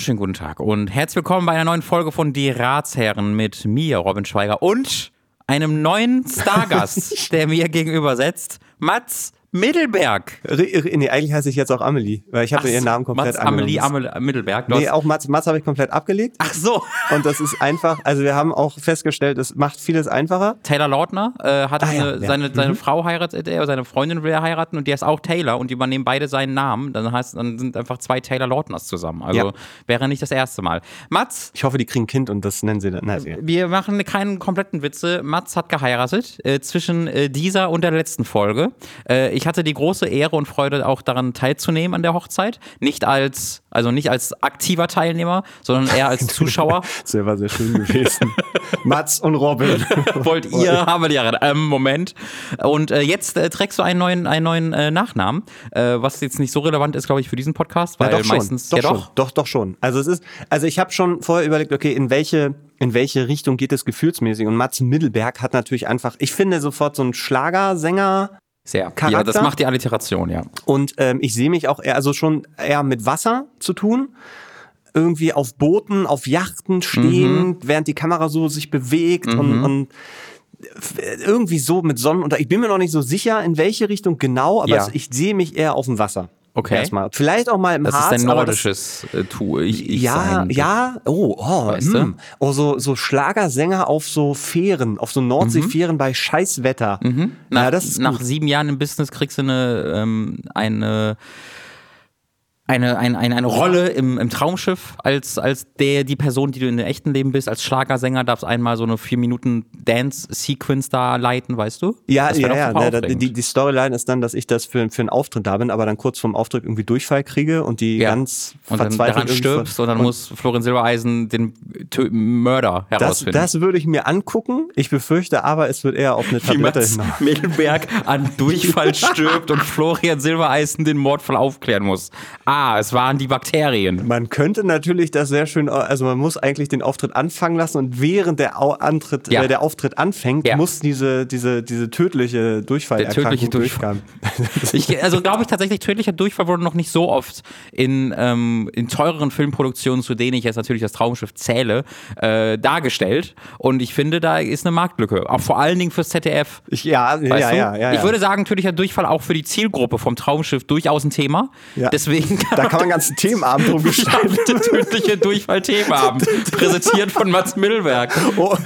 Wunderschönen guten Tag und herzlich willkommen bei einer neuen Folge von Die Ratsherren mit mir, Robin Schweiger, und einem neuen Stargast, der mir gegenüber sitzt, Mats Mittelberg. Nee, eigentlich heiße ich jetzt auch Amelie, weil ich habe ihren Namen komplett Mats Amelie Amel Mittelberg. Du nee, auch Mats, Mats habe ich komplett abgelegt. Ach so. Und das ist einfach, also wir haben auch festgestellt, es macht vieles einfacher. Taylor Lautner äh, hat ah, ja, ja. seine, seine mhm. Frau heiratet er, seine Freundin will er heiraten und die ist auch Taylor und die übernehmen beide seinen Namen. Dann heißt, dann sind einfach zwei Taylor Lautners zusammen. Also ja. wäre nicht das erste Mal. Mats. Ich hoffe, die kriegen ein Kind und das nennen sie dann. Na, wir machen keinen kompletten Witze. Mats hat geheiratet äh, zwischen äh, dieser und der letzten Folge. Äh, ich hatte die große Ehre, und Freude, auch daran teilzunehmen an der Hochzeit. Nicht als, also nicht als aktiver Teilnehmer, sondern eher als Zuschauer. das wäre sehr schön gewesen. Mats und Robin. Wollt ihr, haben wir die Jahre. Ähm, Moment. Und äh, jetzt äh, trägst du einen neuen, einen neuen äh, Nachnamen, äh, was jetzt nicht so relevant ist, glaube ich, für diesen Podcast, weil ja, doch meistens. Doch, ja, doch. Schon. doch, doch schon. Also es ist, also ich habe schon vorher überlegt, okay, in welche in welche Richtung geht es gefühlsmäßig? Und Mats Mittelberg hat natürlich einfach, ich finde sofort so einen Schlagersänger sehr. Charakter. Ja, das macht die Alliteration, ja. Und ähm, ich sehe mich auch eher, also schon eher mit Wasser zu tun. Irgendwie auf Booten, auf Yachten stehen, mhm. während die Kamera so sich bewegt mhm. und, und irgendwie so mit Sonnen. Und ich bin mir noch nicht so sicher, in welche Richtung genau, aber ja. ich sehe mich eher auf dem Wasser. Okay. Erstmal. Vielleicht auch mal im das Harz. Das ist ein nordisches das, äh, Tour. Ich, ich ja, sein. ja. Oh, oh, weißt mh. Hm. oh so, so Schlagersänger auf so Fähren, auf so Nordseefähren mhm. bei Scheißwetter. Mhm. Nach, ja, das ist nach sieben Jahren im Business kriegst du eine, ähm, eine eine, eine, eine, eine Rolle im, im Traumschiff als, als der, die Person, die du in dem echten Leben bist. Als Schlagersänger darfst einmal so eine vier Minuten Dance-Sequence da leiten, weißt du? Ja, ja, ja. Ne, die, die Storyline ist dann, dass ich das für, für einen Auftritt da bin, aber dann kurz vorm Auftritt irgendwie Durchfall kriege und die ja. ganz und dann daran stirbst und dann und muss Florian Silbereisen den Tö Mörder herausfinden. Das, das würde ich mir angucken. Ich befürchte aber, es wird eher auf eine Tablette hinaus. Mittelberg an Durchfall stirbt und Florian Silbereisen den Mordfall aufklären muss. Ah, es waren die Bakterien. Man könnte natürlich das sehr schön, also man muss eigentlich den Auftritt anfangen lassen und während der, Antritt, ja. äh, der Auftritt anfängt, ja. muss diese, diese, diese tödliche Durchfallerkrankung tödliche Durchfall. ich, also glaube ich tatsächlich, tödlicher Durchfall wurde noch nicht so oft in, ähm, in teureren Filmproduktionen, zu denen ich jetzt natürlich das Traumschiff zähle, äh, dargestellt. Und ich finde, da ist eine Marktlücke. Auch vor allen Dingen fürs ZDF. Ich, ja, ja, ja, ja, Ich würde sagen, tödlicher Durchfall auch für die Zielgruppe vom Traumschiff durchaus ein Thema. Deswegen da kann man einen ganzen Themenabend drum gestalten. tödliche Durchfall-Themenabend. Präsentiert von Mats Mittelberg. Oh,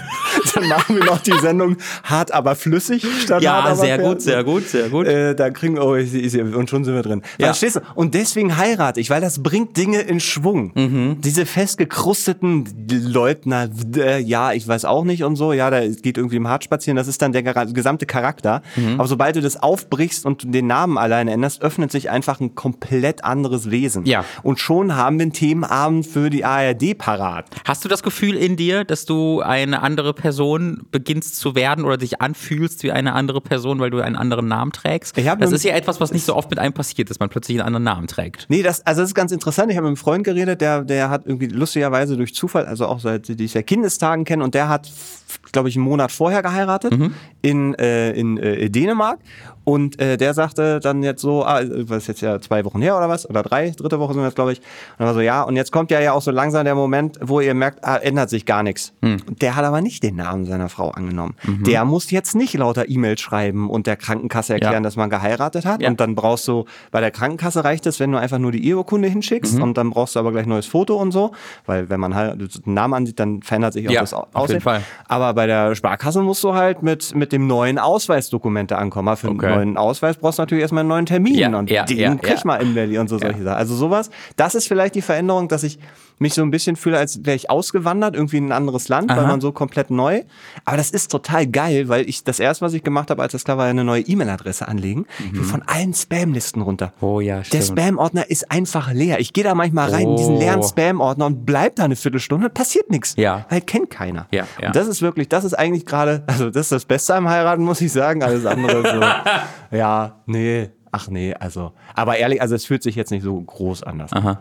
dann machen wir noch die Sendung hart aber flüssig statt Ja, hart, sehr gut, sehr gut, sehr gut. Äh, da kriegen oh, ich, ich, und schon sind wir drin. Ja. Verstehst du? Und deswegen heirate ich, weil das bringt Dinge in Schwung. Mhm. Diese festgekrusteten Leutner, äh, ja, ich weiß auch nicht und so, ja, da geht irgendwie im Hart spazieren, das ist dann der gesamte Charakter. Mhm. Aber sobald du das aufbrichst und den Namen alleine änderst, öffnet sich einfach ein komplett anderes Wesen. Ja. Und schon haben wir einen Themenabend für die ARD parat. Hast du das Gefühl in dir, dass du eine andere Person beginnst zu werden oder dich anfühlst wie eine andere Person, weil du einen anderen Namen trägst? das ist ja etwas, was nicht so oft mit einem passiert, dass man plötzlich einen anderen Namen trägt. Nee, das, also das ist ganz interessant. Ich habe mit einem Freund geredet, der, der hat irgendwie lustigerweise durch Zufall, also auch seit die ich seit Kindestagen kenne, und der hat, glaube ich, einen Monat vorher geheiratet mhm. in, äh, in äh, Dänemark. Und äh, der sagte dann jetzt so, ah, was ist jetzt ja zwei Wochen her oder was? Oder drei, dritte Woche sind das, glaube ich. Und dann war so, ja, und jetzt kommt ja ja auch so langsam der Moment, wo ihr merkt, ah, ändert sich gar nichts. Hm. Der hat aber nicht den Namen seiner Frau angenommen. Mhm. Der muss jetzt nicht lauter E-Mails schreiben und der Krankenkasse erklären, ja. dass man geheiratet hat. Ja. Und dann brauchst du, bei der Krankenkasse reicht es, wenn du einfach nur die Eheurkunde hinschickst mhm. und dann brauchst du aber gleich ein neues Foto und so. Weil wenn man halt den Namen ansieht, dann verändert sich auch ja, das Aussehen. Auf jeden Fall. Aber bei der Sparkasse musst du halt mit, mit dem neuen Ausweisdokumente ankommen. Für okay. einen neuen Ausweis brauchst brauchst natürlich erstmal einen neuen Termin ja, und ja, den ja, krieg ich mal in Berlin und so solche Sachen. Also sowas, das ist vielleicht die Veränderung, dass ich mich so ein bisschen fühle, als wäre ich ausgewandert, irgendwie in ein anderes Land, Aha. weil man so komplett neu. Aber das ist total geil, weil ich das erste, was ich gemacht habe, als das klar war, eine neue E-Mail-Adresse anlegen. Mhm. von allen Spam-Listen runter. Oh ja, stimmt. Der Spam-Ordner ist einfach leer. Ich gehe da manchmal rein oh. in diesen leeren oh. Spam-Ordner und bleib da eine Viertelstunde und passiert nichts. Ja. Weil kennt keiner. Ja, ja. Und das ist wirklich, das ist eigentlich gerade, also das ist das Beste am Heiraten, muss ich sagen. Alles andere so, ja, nee, ach nee, also. Aber ehrlich, also es fühlt sich jetzt nicht so groß anders. Aha.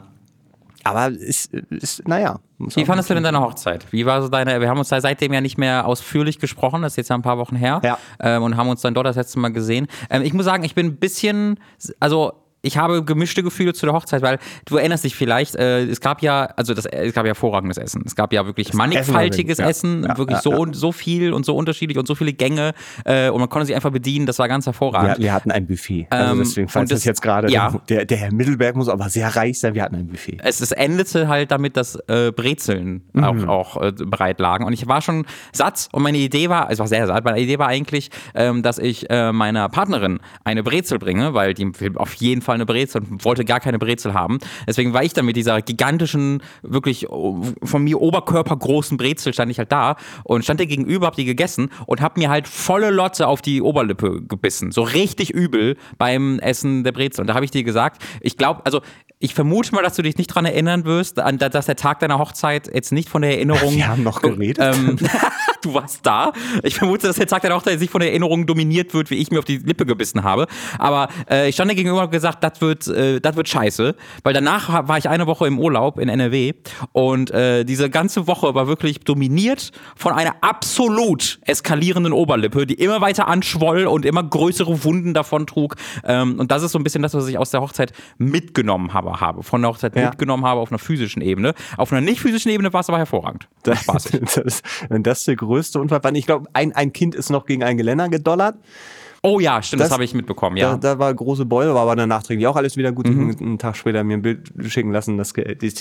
Aber ist, ist naja. Wie fandest du denn deine Hochzeit? Wie war so deine, wir haben uns da seitdem ja nicht mehr ausführlich gesprochen, das ist jetzt ja ein paar Wochen her. Ja. Ähm, und haben uns dann dort das letzte Mal gesehen. Ähm, ich muss sagen, ich bin ein bisschen, also ich habe gemischte Gefühle zu der Hochzeit, weil du erinnerst dich vielleicht, äh, es gab ja, also das, es gab ja hervorragendes Essen. Es gab ja wirklich das mannigfaltiges Essen, ja, wirklich ja, so, ja. so viel und so unterschiedlich und so viele Gänge äh, und man konnte sich einfach bedienen, das war ganz hervorragend. wir hatten ein Buffet. Also ähm, deswegen, falls das, das jetzt gerade, der, der Herr Mittelberg muss aber sehr reich sein, wir hatten ein Buffet. Es, es endete halt damit, dass äh, Brezeln mhm. auch, auch äh, bereit lagen und ich war schon satt und meine Idee war, es war sehr satt, meine Idee war eigentlich, ähm, dass ich äh, meiner Partnerin eine Brezel bringe, weil die auf jeden Fall eine Brezel und wollte gar keine Brezel haben. Deswegen war ich dann mit dieser gigantischen, wirklich von mir oberkörpergroßen Brezel stand ich halt da und stand dir gegenüber, hab die gegessen und hab mir halt volle Lotze auf die Oberlippe gebissen. So richtig übel beim Essen der Brezel. Und da habe ich dir gesagt, ich glaube, also ich vermute mal, dass du dich nicht daran erinnern wirst, an, dass der Tag deiner Hochzeit jetzt nicht von der Erinnerung. Wir haben noch geredet. Ähm, du warst da. Ich vermute, dass der Tag deiner Hochzeit nicht von der Erinnerung dominiert wird, wie ich mir auf die Lippe gebissen habe. Aber äh, ich stand dir gegenüber und gesagt, das wird, äh, das wird scheiße. Weil danach war ich eine Woche im Urlaub in NRW und äh, diese ganze Woche war wirklich dominiert von einer absolut eskalierenden Oberlippe, die immer weiter anschwoll und immer größere Wunden davon trug. Ähm, und das ist so ein bisschen das, was ich aus der Hochzeit mitgenommen habe habe, von der Hochzeit ja. mitgenommen habe auf einer physischen Ebene. Auf einer nicht physischen Ebene war es aber hervorragend. Das, spaßig. Das, wenn das der größte Unfall ich glaube, ein, ein Kind ist noch gegen ein Geländer gedollert. Oh ja, stimmt, das, das habe ich mitbekommen, ja. Da, da, war große Beule, war aber dann nachträglich auch alles wieder gut. Mhm. Einen Tag später mir ein Bild schicken lassen, dass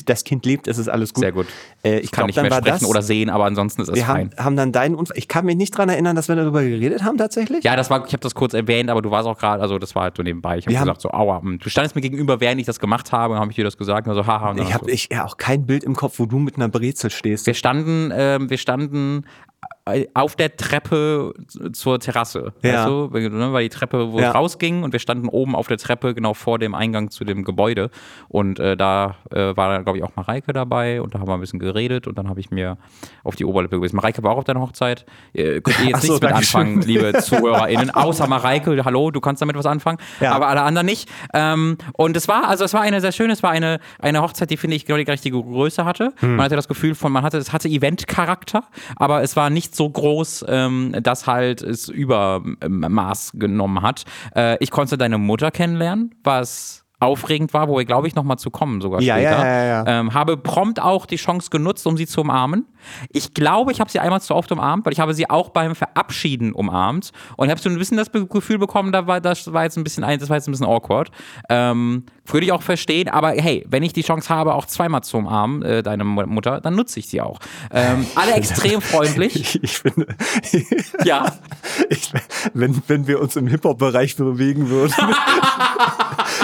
das Kind lebt, es ist alles gut. Sehr gut. Äh, ich kann glaub, nicht mehr sprechen das, oder sehen, aber ansonsten ist es wir fein. Haben, haben dann deinen Unfall. Ich kann mich nicht daran erinnern, dass wir darüber geredet haben tatsächlich. Ja, das war, ich habe das kurz erwähnt, aber du warst auch gerade, also das war halt so nebenbei. Ich habe gesagt so, aua, hm. du standest mir gegenüber, während ich das gemacht habe, habe ich dir das gesagt, und so, haha. Und ich habe so. ich, ja auch kein Bild im Kopf, wo du mit einer Brezel stehst. Wir standen, äh, wir standen auf der Treppe zur Terrasse. Ja. Ne, weil die Treppe wo ja. rausging und wir standen oben auf der Treppe genau vor dem Eingang zu dem Gebäude. Und äh, da äh, war glaube ich, auch Mareike dabei und da haben wir ein bisschen geredet und dann habe ich mir auf die Oberlippe gewissen. Mareike war auch auf deiner Hochzeit. Äh, könnt ihr jetzt so, nichts mit anfangen, liebe ZuhörerInnen. Außer Mareike, hallo, du kannst damit was anfangen, ja. aber alle anderen nicht. Ähm, und es war, also es war eine sehr schöne, es war eine, eine Hochzeit, die, finde ich, genau die richtige Größe hatte. Hm. Man hatte das Gefühl von, man hatte, es hatte Event-Charakter, aber es war nicht so groß, ähm, dass halt es Übermaß genommen hat. Äh, ich konnte deine Mutter kennenlernen, was aufregend war, wo wir, glaube ich, noch mal zu kommen sogar ja, später. Ja, ja. Ähm, habe prompt auch die Chance genutzt, um sie zu umarmen. Ich glaube, ich habe sie einmal zu oft umarmt, weil ich habe sie auch beim Verabschieden umarmt und habe so ein bisschen das Gefühl bekommen, da war, das war jetzt ein bisschen, das war jetzt ein bisschen awkward. Ähm, würde ich auch verstehen, aber hey, wenn ich die Chance habe, auch zweimal zu umarmen, äh, deine Mutter, dann nutze ich sie auch. Ähm, alle extrem freundlich. Ich, ich finde, ja. Ich, wenn, wenn wir uns im Hip-Hop-Bereich bewegen würden,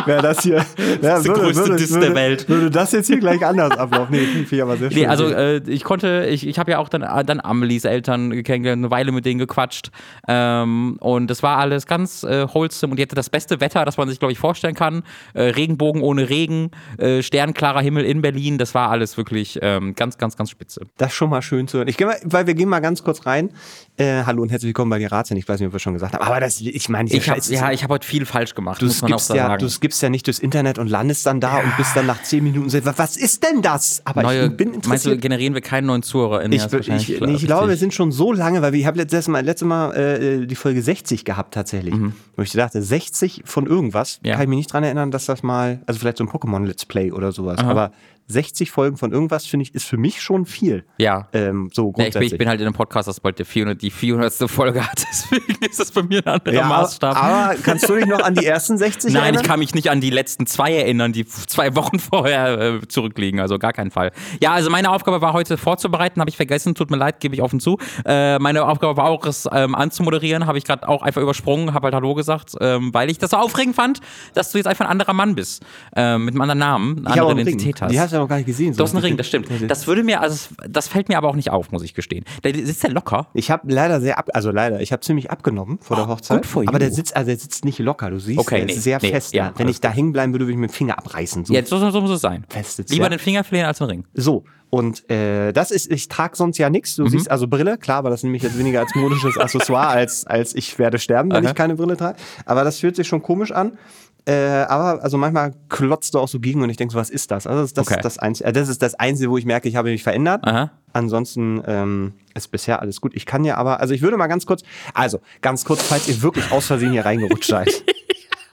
wäre das hier. Ja, das würde, größte würde, Diss würde, der Welt. Würde das jetzt hier gleich anders ablaufen? Nee, finde ich aber sehr schön. Nee, also äh, ich konnte, ich, ich habe ja auch dann, dann Amelies Eltern kennengelernt, eine Weile mit denen gequatscht. Ähm, und das war alles ganz äh, wholesome und die hatte das beste Wetter, das man sich, glaube ich, vorstellen kann. Äh, Regenbogen ohne Regen, äh, sternklarer Himmel in Berlin, das war alles wirklich ähm, ganz, ganz, ganz spitze. Das ist schon mal schön zu hören. Ich gehe mal, weil wir gehen mal ganz kurz rein. Äh, hallo und herzlich willkommen bei den Ratsherren. Ich weiß nicht, ob wir schon gesagt haben, aber das, ich meine, ich hab, ja, ich habe heute viel falsch gemacht. Du muss man auch ja, sagen. Du skippst ja nicht durchs Internet und landest dann da ja. und bist dann nach zehn Minuten so, was ist denn das? Aber Neue, ich bin interessiert. Meinst du, generieren wir keinen neuen Zuhörer in Ich, ich, ich, ich glaube, wir sind schon so lange, weil ich habe letztes Mal, letztes Mal äh, die Folge 60 gehabt tatsächlich. Mhm. Wo ich dachte, 60 von irgendwas, ja. kann ich mich nicht dran erinnern, dass das mal, also vielleicht so ein Pokémon Let's Play oder sowas, Aha. aber 60 Folgen von irgendwas, finde ich, ist für mich schon viel. Ja. Ähm, so grundsätzlich. Ja, ich, bin, ich, bin, halt in einem Podcast, das bald die 400, die 400. Folge hat, deswegen ist das bei mir ein anderer ja, Maßstab. Aber kannst du dich noch an die ersten 60 Nein, erinnern? ich kann mich nicht an die letzten zwei erinnern, die zwei Wochen vorher äh, zurückliegen, also gar keinen Fall. Ja, also meine Aufgabe war heute vorzubereiten, habe ich vergessen, tut mir leid, gebe ich offen zu. Äh, meine Aufgabe war auch, es ähm, anzumoderieren, habe ich gerade auch einfach übersprungen, habe halt Hallo gesagt, ähm, weil ich das so aufregend fand, dass du jetzt einfach ein anderer Mann bist, äh, mit einem anderen Namen, eine andere Identität hast. Die hast du ja noch gar nicht gesehen. So ein Ring, das stimmt. Das würde mir, also das fällt mir aber auch nicht auf, muss ich gestehen. Der sitzt ja locker. Ich habe leider sehr ab, also leider, ich habe ziemlich abgenommen vor oh, der Hochzeit. Aber der sitzt, also der sitzt nicht locker, du siehst, okay, der nee, ist sehr nee, fest. Ja, Wenn ich da hängen bleiben würde, würde ich mit dem Finger abreißen. So. Jetzt so, so muss es sein. Fest Lieber ja. den Finger verlieren als den Ring. So. Und äh, das ist, ich trage sonst ja nichts. Du mhm. siehst also Brille, klar, aber das nehme ich jetzt weniger als modisches Accessoire, als, als ich werde sterben, wenn Aha. ich keine Brille trage. Aber das fühlt sich schon komisch an. Äh, aber also manchmal klotzt du auch so gegen und ich denke so, was ist das? Also das, okay. ist das, Einzige, äh, das ist das Einzige, wo ich merke, ich habe mich verändert. Aha. Ansonsten ähm, ist bisher alles gut. Ich kann ja aber, also ich würde mal ganz kurz, also ganz kurz, falls ihr wirklich aus Versehen hier reingerutscht seid.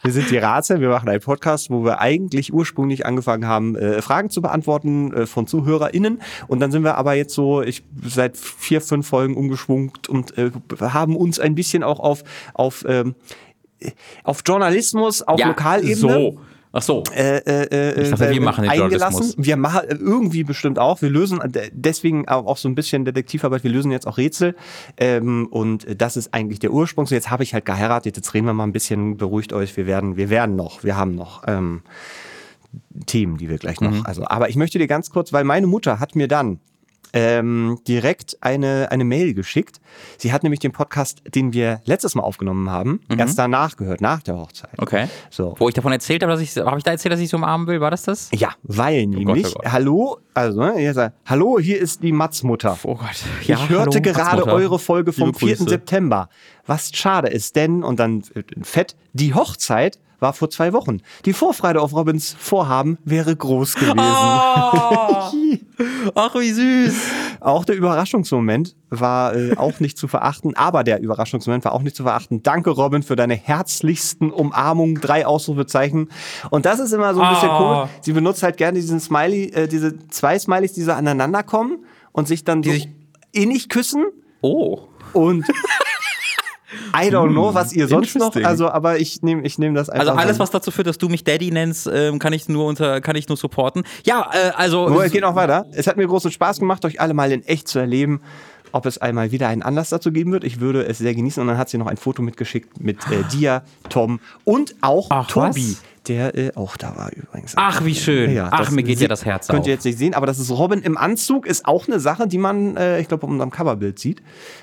Wir sind die Ratsherren, wir machen einen Podcast, wo wir eigentlich ursprünglich angefangen haben, äh, Fragen zu beantworten äh, von ZuhörerInnen. Und dann sind wir aber jetzt so, ich seit vier, fünf Folgen umgeschwungt und äh, haben uns ein bisschen auch auf, auf, ähm, auf Journalismus auf Ja, Lokalebene So. Ach so. äh, äh, Ich dachte, wir äh, machen den eingelassen. Journalismus. Wir machen äh, irgendwie bestimmt auch. Wir lösen äh, deswegen auch auch so ein bisschen Detektivarbeit. Wir lösen jetzt auch Rätsel. Ähm, und das ist eigentlich der Ursprung. So, jetzt habe ich halt geheiratet. Jetzt reden wir mal ein bisschen. Beruhigt euch. Wir werden, wir werden noch. Wir haben noch. Ähm, Themen, die wir gleich noch. Mhm. Also, aber ich möchte dir ganz kurz, weil meine Mutter hat mir dann ähm, direkt eine, eine Mail geschickt. Sie hat nämlich den Podcast, den wir letztes Mal aufgenommen haben, erst danach gehört, nach der Hochzeit. Mhm. Okay. So. Wo ich davon erzählt habe, dass ich, habe ich da erzählt, dass ich so umarmen will? War das das? Ja, weil nämlich, oh Gott. hallo, also, ne, sagt, hallo, hier ist die Matzmutter. Oh Gott. ich hörte gerade Matzmutter. eure Folge vom Liebe 4. Grüße. September. Was schade ist, denn, und dann äh, fett, die Hochzeit war vor zwei Wochen. Die Vorfreude auf Robins Vorhaben wäre groß gewesen. Oh, ach, wie süß. Auch der Überraschungsmoment war äh, auch nicht zu verachten, aber der Überraschungsmoment war auch nicht zu verachten. Danke, Robin, für deine herzlichsten Umarmungen, drei Ausrufezeichen. Und das ist immer so ein bisschen Oh. komisch. Sie benutzt halt gerne diesen Smiley, äh, diese zwei Smileys, die so aneinander kommen und sich dann so sich- innig küssen. Oh. Und I don't know, was ihr sonst noch, also, aber ich nehme ich nehm das einfach. Also alles, was dazu führt, dass du mich Daddy nennst, ähm, kann ich nur unter, kann ich nur supporten. Ja, äh, also. Nur, es geht noch weiter. Es hat mir großen Spaß gemacht, euch alle mal in echt zu erleben. Ob es einmal wieder einen Anlass dazu geben wird, ich würde es sehr genießen. Und dann hat sie noch ein Foto mitgeschickt mit äh, dir, Tom und auch Ach, Tobi, was? Der äh, auch da war übrigens. Ach, wie schön. Ach, das mir geht ja das Herz Könnt auf. ihr jetzt nicht sehen, aber das ist Robin im Anzug, ist auch eine Sache, die man, äh, ich glaube, unserem Coverbild sieht.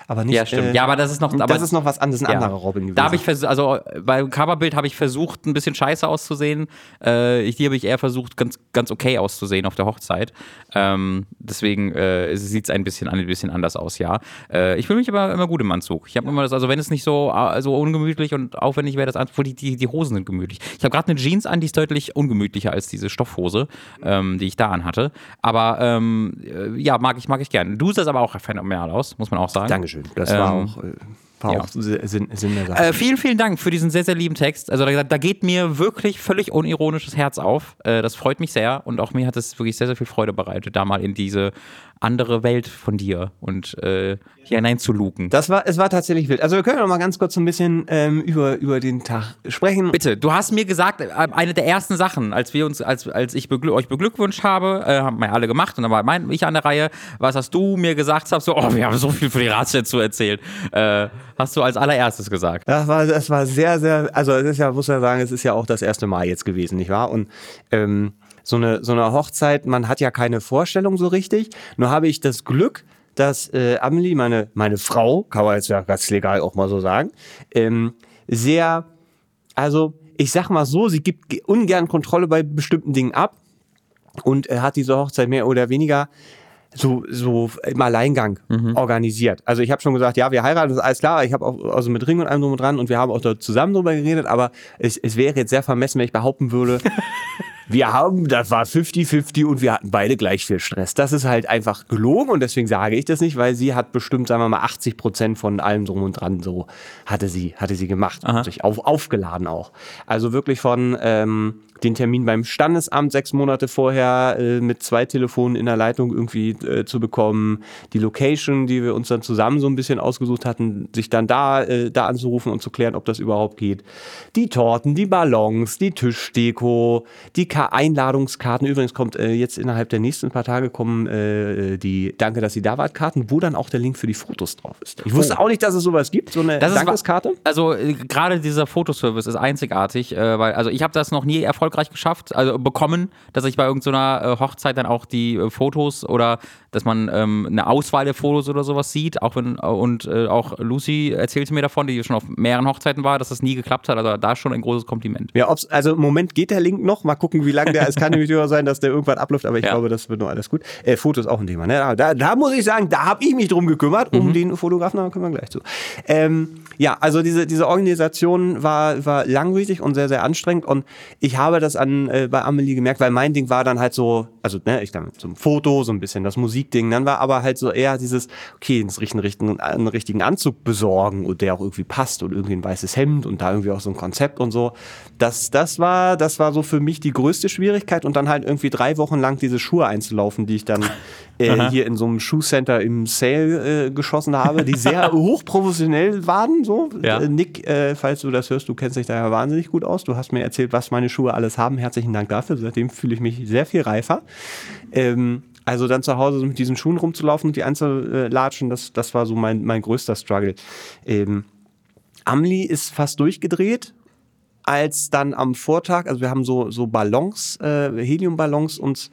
Aber nicht. Ja, stimmt. Äh, ja, aber das ist noch. Aber, das ist noch was anderes, ein ja. anderer Robin gewesen. Da habe ich versucht, also beim Coverbild habe ich versucht, ein bisschen scheiße auszusehen. Äh, hier habe ich eher versucht, ganz, ganz okay auszusehen auf der Hochzeit. Ähm, deswegen äh, sieht es ein bisschen, ein bisschen anders aus, ja. Äh, ich fühle mich aber immer gut im Anzug. Ich habe immer das, also wenn es nicht so, äh, so ungemütlich und aufwendig wäre, das Anzug, die, die, die Hosen sind gemütlich. Ich habe gerade eine Jeans an, die ist deutlich ungemütlicher als diese Stoffhose, ähm, die ich da anhatte. Aber ähm, äh, ja, mag ich, mag ich gern. Du siehst aber auch phänomenal aus, muss man auch sagen. Dankeschön. Das war Ähm, auch, äh, war ja. auch Sinn, Sinn der Sache. Äh, vielen, vielen Dank für diesen sehr, sehr lieben Text. Also da, da geht mir wirklich völlig unironisches Herz auf. Äh, das freut mich sehr und auch mir hat es wirklich sehr, sehr viel Freude bereitet, da mal in diese andere Welt von dir und äh, hier hineinzuluken. Das war, es war tatsächlich wild. Also wir können noch mal ganz kurz so ein bisschen ähm, über, über den Tag sprechen. Bitte, du hast mir gesagt, äh, eine der ersten Sachen, als wir uns, als, als ich beglü euch beglückwünscht habe, äh, haben wir alle gemacht und dann war mein, ich an der Reihe, was hast du mir gesagt hast, so, oh, wir haben so viel für die Ratio zu erzählen. Äh, hast du als allererstes gesagt. Das war, das war sehr, sehr, also es ist ja, muss ja sagen, es ist ja auch das erste Mal jetzt gewesen, nicht wahr? Und ähm, so, eine, so eine Hochzeit, man hat ja keine Vorstellung so richtig. Nur habe ich das Glück, dass äh, Amelie, meine, meine Frau, kann man jetzt ja ganz legal auch mal so sagen, ähm, sehr, also ich sag mal so, sie gibt ge- ungern Kontrolle bei bestimmten Dingen ab und äh, hat diese Hochzeit mehr oder weniger so, so im Alleingang organisiert. Also ich habe schon gesagt, ja, wir heiraten, das ist alles klar. Ich habe auch also mit Ring und allem drum und dran und wir haben auch da zusammen drüber geredet, aber es, es wäre jetzt sehr vermessen, wenn ich behaupten würde, wir haben, das war 50-50 und wir hatten beide gleich viel Stress. Das ist halt einfach gelogen und deswegen sage ich das nicht, weil sie hat bestimmt, sagen wir mal, 80 Prozent von allem drum und dran so hatte sie, hatte sie gemacht. Sich auf, aufgeladen auch. Also wirklich von ähm, den Termin beim Standesamt sechs Monate vorher äh, mit zwei Telefonen in der Leitung irgendwie äh, zu bekommen, die Location, die wir uns dann zusammen so ein bisschen ausgesucht hatten, sich dann da, äh, da anzurufen und zu klären, ob das überhaupt geht. Die Torten, die Ballons, die Tischdeko, die Ka Einladungskarten. Übrigens kommt äh, jetzt innerhalb der nächsten paar Tage kommen äh, die Danke, dass Sie da wart Karten, wo dann auch der Link für die Fotos drauf ist. Ich wusste auch nicht, dass es sowas gibt, so eine Das Dankeskarte. Also äh, gerade dieser Fotoservice ist einzigartig, weil also ich habe das noch nie erfolgreich geschafft, also bekommen, dass ich bei irgendeiner äh, Hochzeit dann auch die äh, Fotos oder dass man ähm, eine Auswahl der Fotos oder sowas sieht, auch wenn äh, und äh, auch Lucy erzählte mir davon, die schon auf mehreren Hochzeiten war, dass das nie geklappt hat, also da schon ein großes Kompliment. Ja, ob's, also im Moment geht der Link noch. Mal gucken, wie lange der ist. Kann nämlich durchaus sein, dass der irgendwann abläuft, aber ich Ja. glaube, das wird noch alles gut. Äh, Fotos auch ein Thema. Ne? Da, da muss ich sagen, da habe ich mich drum gekümmert, um den Fotografen, da kommen wir gleich zu. Ähm, ja, also diese, diese Organisation war, war langwierig und sehr, sehr anstrengend und ich habe das an äh, bei Amelie gemerkt, weil mein Ding war dann halt so, also ne, ich dann ein Foto, so ein bisschen das Musikding, dann war aber halt so eher dieses, okay, einen richtigen, richtigen, einen richtigen Anzug besorgen und der auch irgendwie passt und irgendwie ein weißes Hemd und da irgendwie auch so ein Konzept und so. Das, das war, das war so für mich die größte Schwierigkeit und dann halt irgendwie drei Wochen lang diese Schuhe einzulaufen, die ich dann äh, hier in so einem Schuhcenter im Sale äh, geschossen habe, die sehr hochprofessionell waren. So. Ja. Äh, Nick, äh, falls du das hörst, du kennst dich da ja wahnsinnig gut aus. Du hast mir erzählt, was meine Schuhe alles haben. Herzlichen Dank dafür. Seitdem fühle ich mich sehr viel reifer. Ähm, also dann zu Hause mit diesen Schuhen rumzulaufen und die einzulatschen, das, das war so mein, mein größter Struggle. Ähm, Amli ist fast durchgedreht, als dann am Vortag, also wir haben so, so Ballons, äh, Heliumballons uns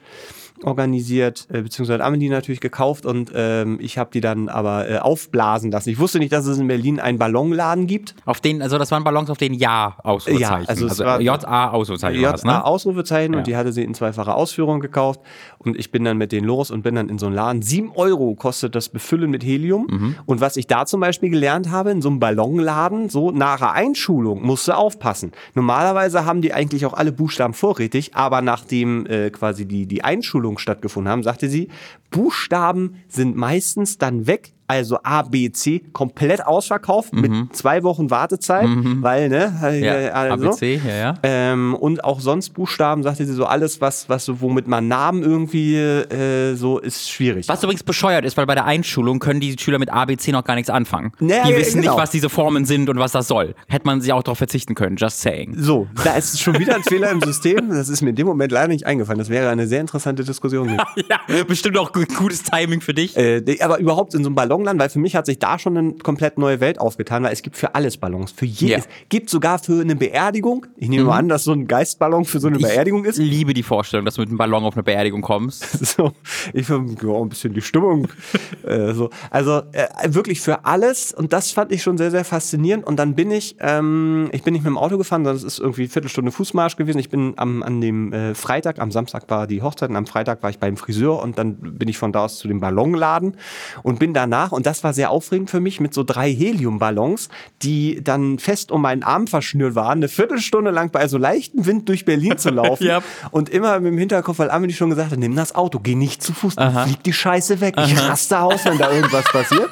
organisiert, äh, beziehungsweise Amelie natürlich gekauft und ähm, ich habe die dann aber äh, aufblasen lassen. Ich wusste nicht, dass es in Berlin einen Ballonladen gibt. Auf den, also das waren Ballons, auf denen Ja Ausrufezeichen. Ja, also war- JA Ausrufezeichen. JA ne? Ausrufezeichen Ja. und die hatte sie in zweifacher Ausführung gekauft und ich bin dann mit denen los und bin dann in so einen Laden. Sieben Euro kostet das Befüllen mit Helium Mhm. und was ich da zum Beispiel gelernt habe, in so einem Ballonladen, so nach Einschulung musst du aufpassen. Normalerweise haben die eigentlich auch alle Buchstaben vorrätig, aber nachdem äh, quasi die, die Einschulung stattgefunden haben, sagte sie, Buchstaben sind meistens dann weg, also A, B, C, komplett ausverkauft mit zwei Wochen Wartezeit, weil, ne, Mhm. Ja, also, ABC, ja, ja. ähm, und auch sonst Buchstaben, sagte sie so, alles, was, was so, womit man Namen irgendwie äh, so ist schwierig. Was übrigens bescheuert ist, weil bei der Einschulung können die Schüler mit ABC noch gar nichts anfangen. Naja, die wissen genau. nicht, was diese Formen sind und was das soll. Hätte man sie auch darauf verzichten können, just saying. So, da ist schon wieder ein Fehler im System. Das ist mir in dem Moment leider nicht eingefallen. Das wäre eine sehr interessante Diskussion. ja, bestimmt auch gu- gutes Timing für dich. Äh, aber überhaupt in so einem Ballonland, weil für mich hat sich da schon eine komplett neue Welt aufgetan, weil es gibt für alles Ballons. Für jedes. Ja. Mhm. Gibt sogar für eine Beerdigung. Ich nehme mal an, dass so ein Geistballon für so eine Beerdigung ist. Ich liebe die Vorstellung, dass du mit einem Ballon auf eine Beerdigung kommst. So, ich finde ja, ein bisschen die Stimmung. äh, so. Also äh, wirklich für alles und das fand ich schon sehr, sehr faszinierend. Und dann bin ich, ähm, ich bin nicht mit dem Auto gefahren, sondern es ist irgendwie eine Viertelstunde Fußmarsch gewesen. Ich bin am, an dem äh, Freitag, am Samstag war die Hochzeit und am Freitag war ich beim Friseur und dann bin ich von da aus zu dem Ballonladen und bin danach, und das war sehr aufregend für mich, mit so drei Heliumballons, die dann fest um meinen Arm verschnürt waren, eine Viertelstunde lang bei so leichtem Wind durch Berlin zu laufen. Ja. Und immer mit dem Hinterkopf, weil Amelie schon gesagt hat, nimm das Auto, geh nicht zu Fuß, dann fliegt die Scheiße weg. Ich raste aus, wenn da irgendwas passiert.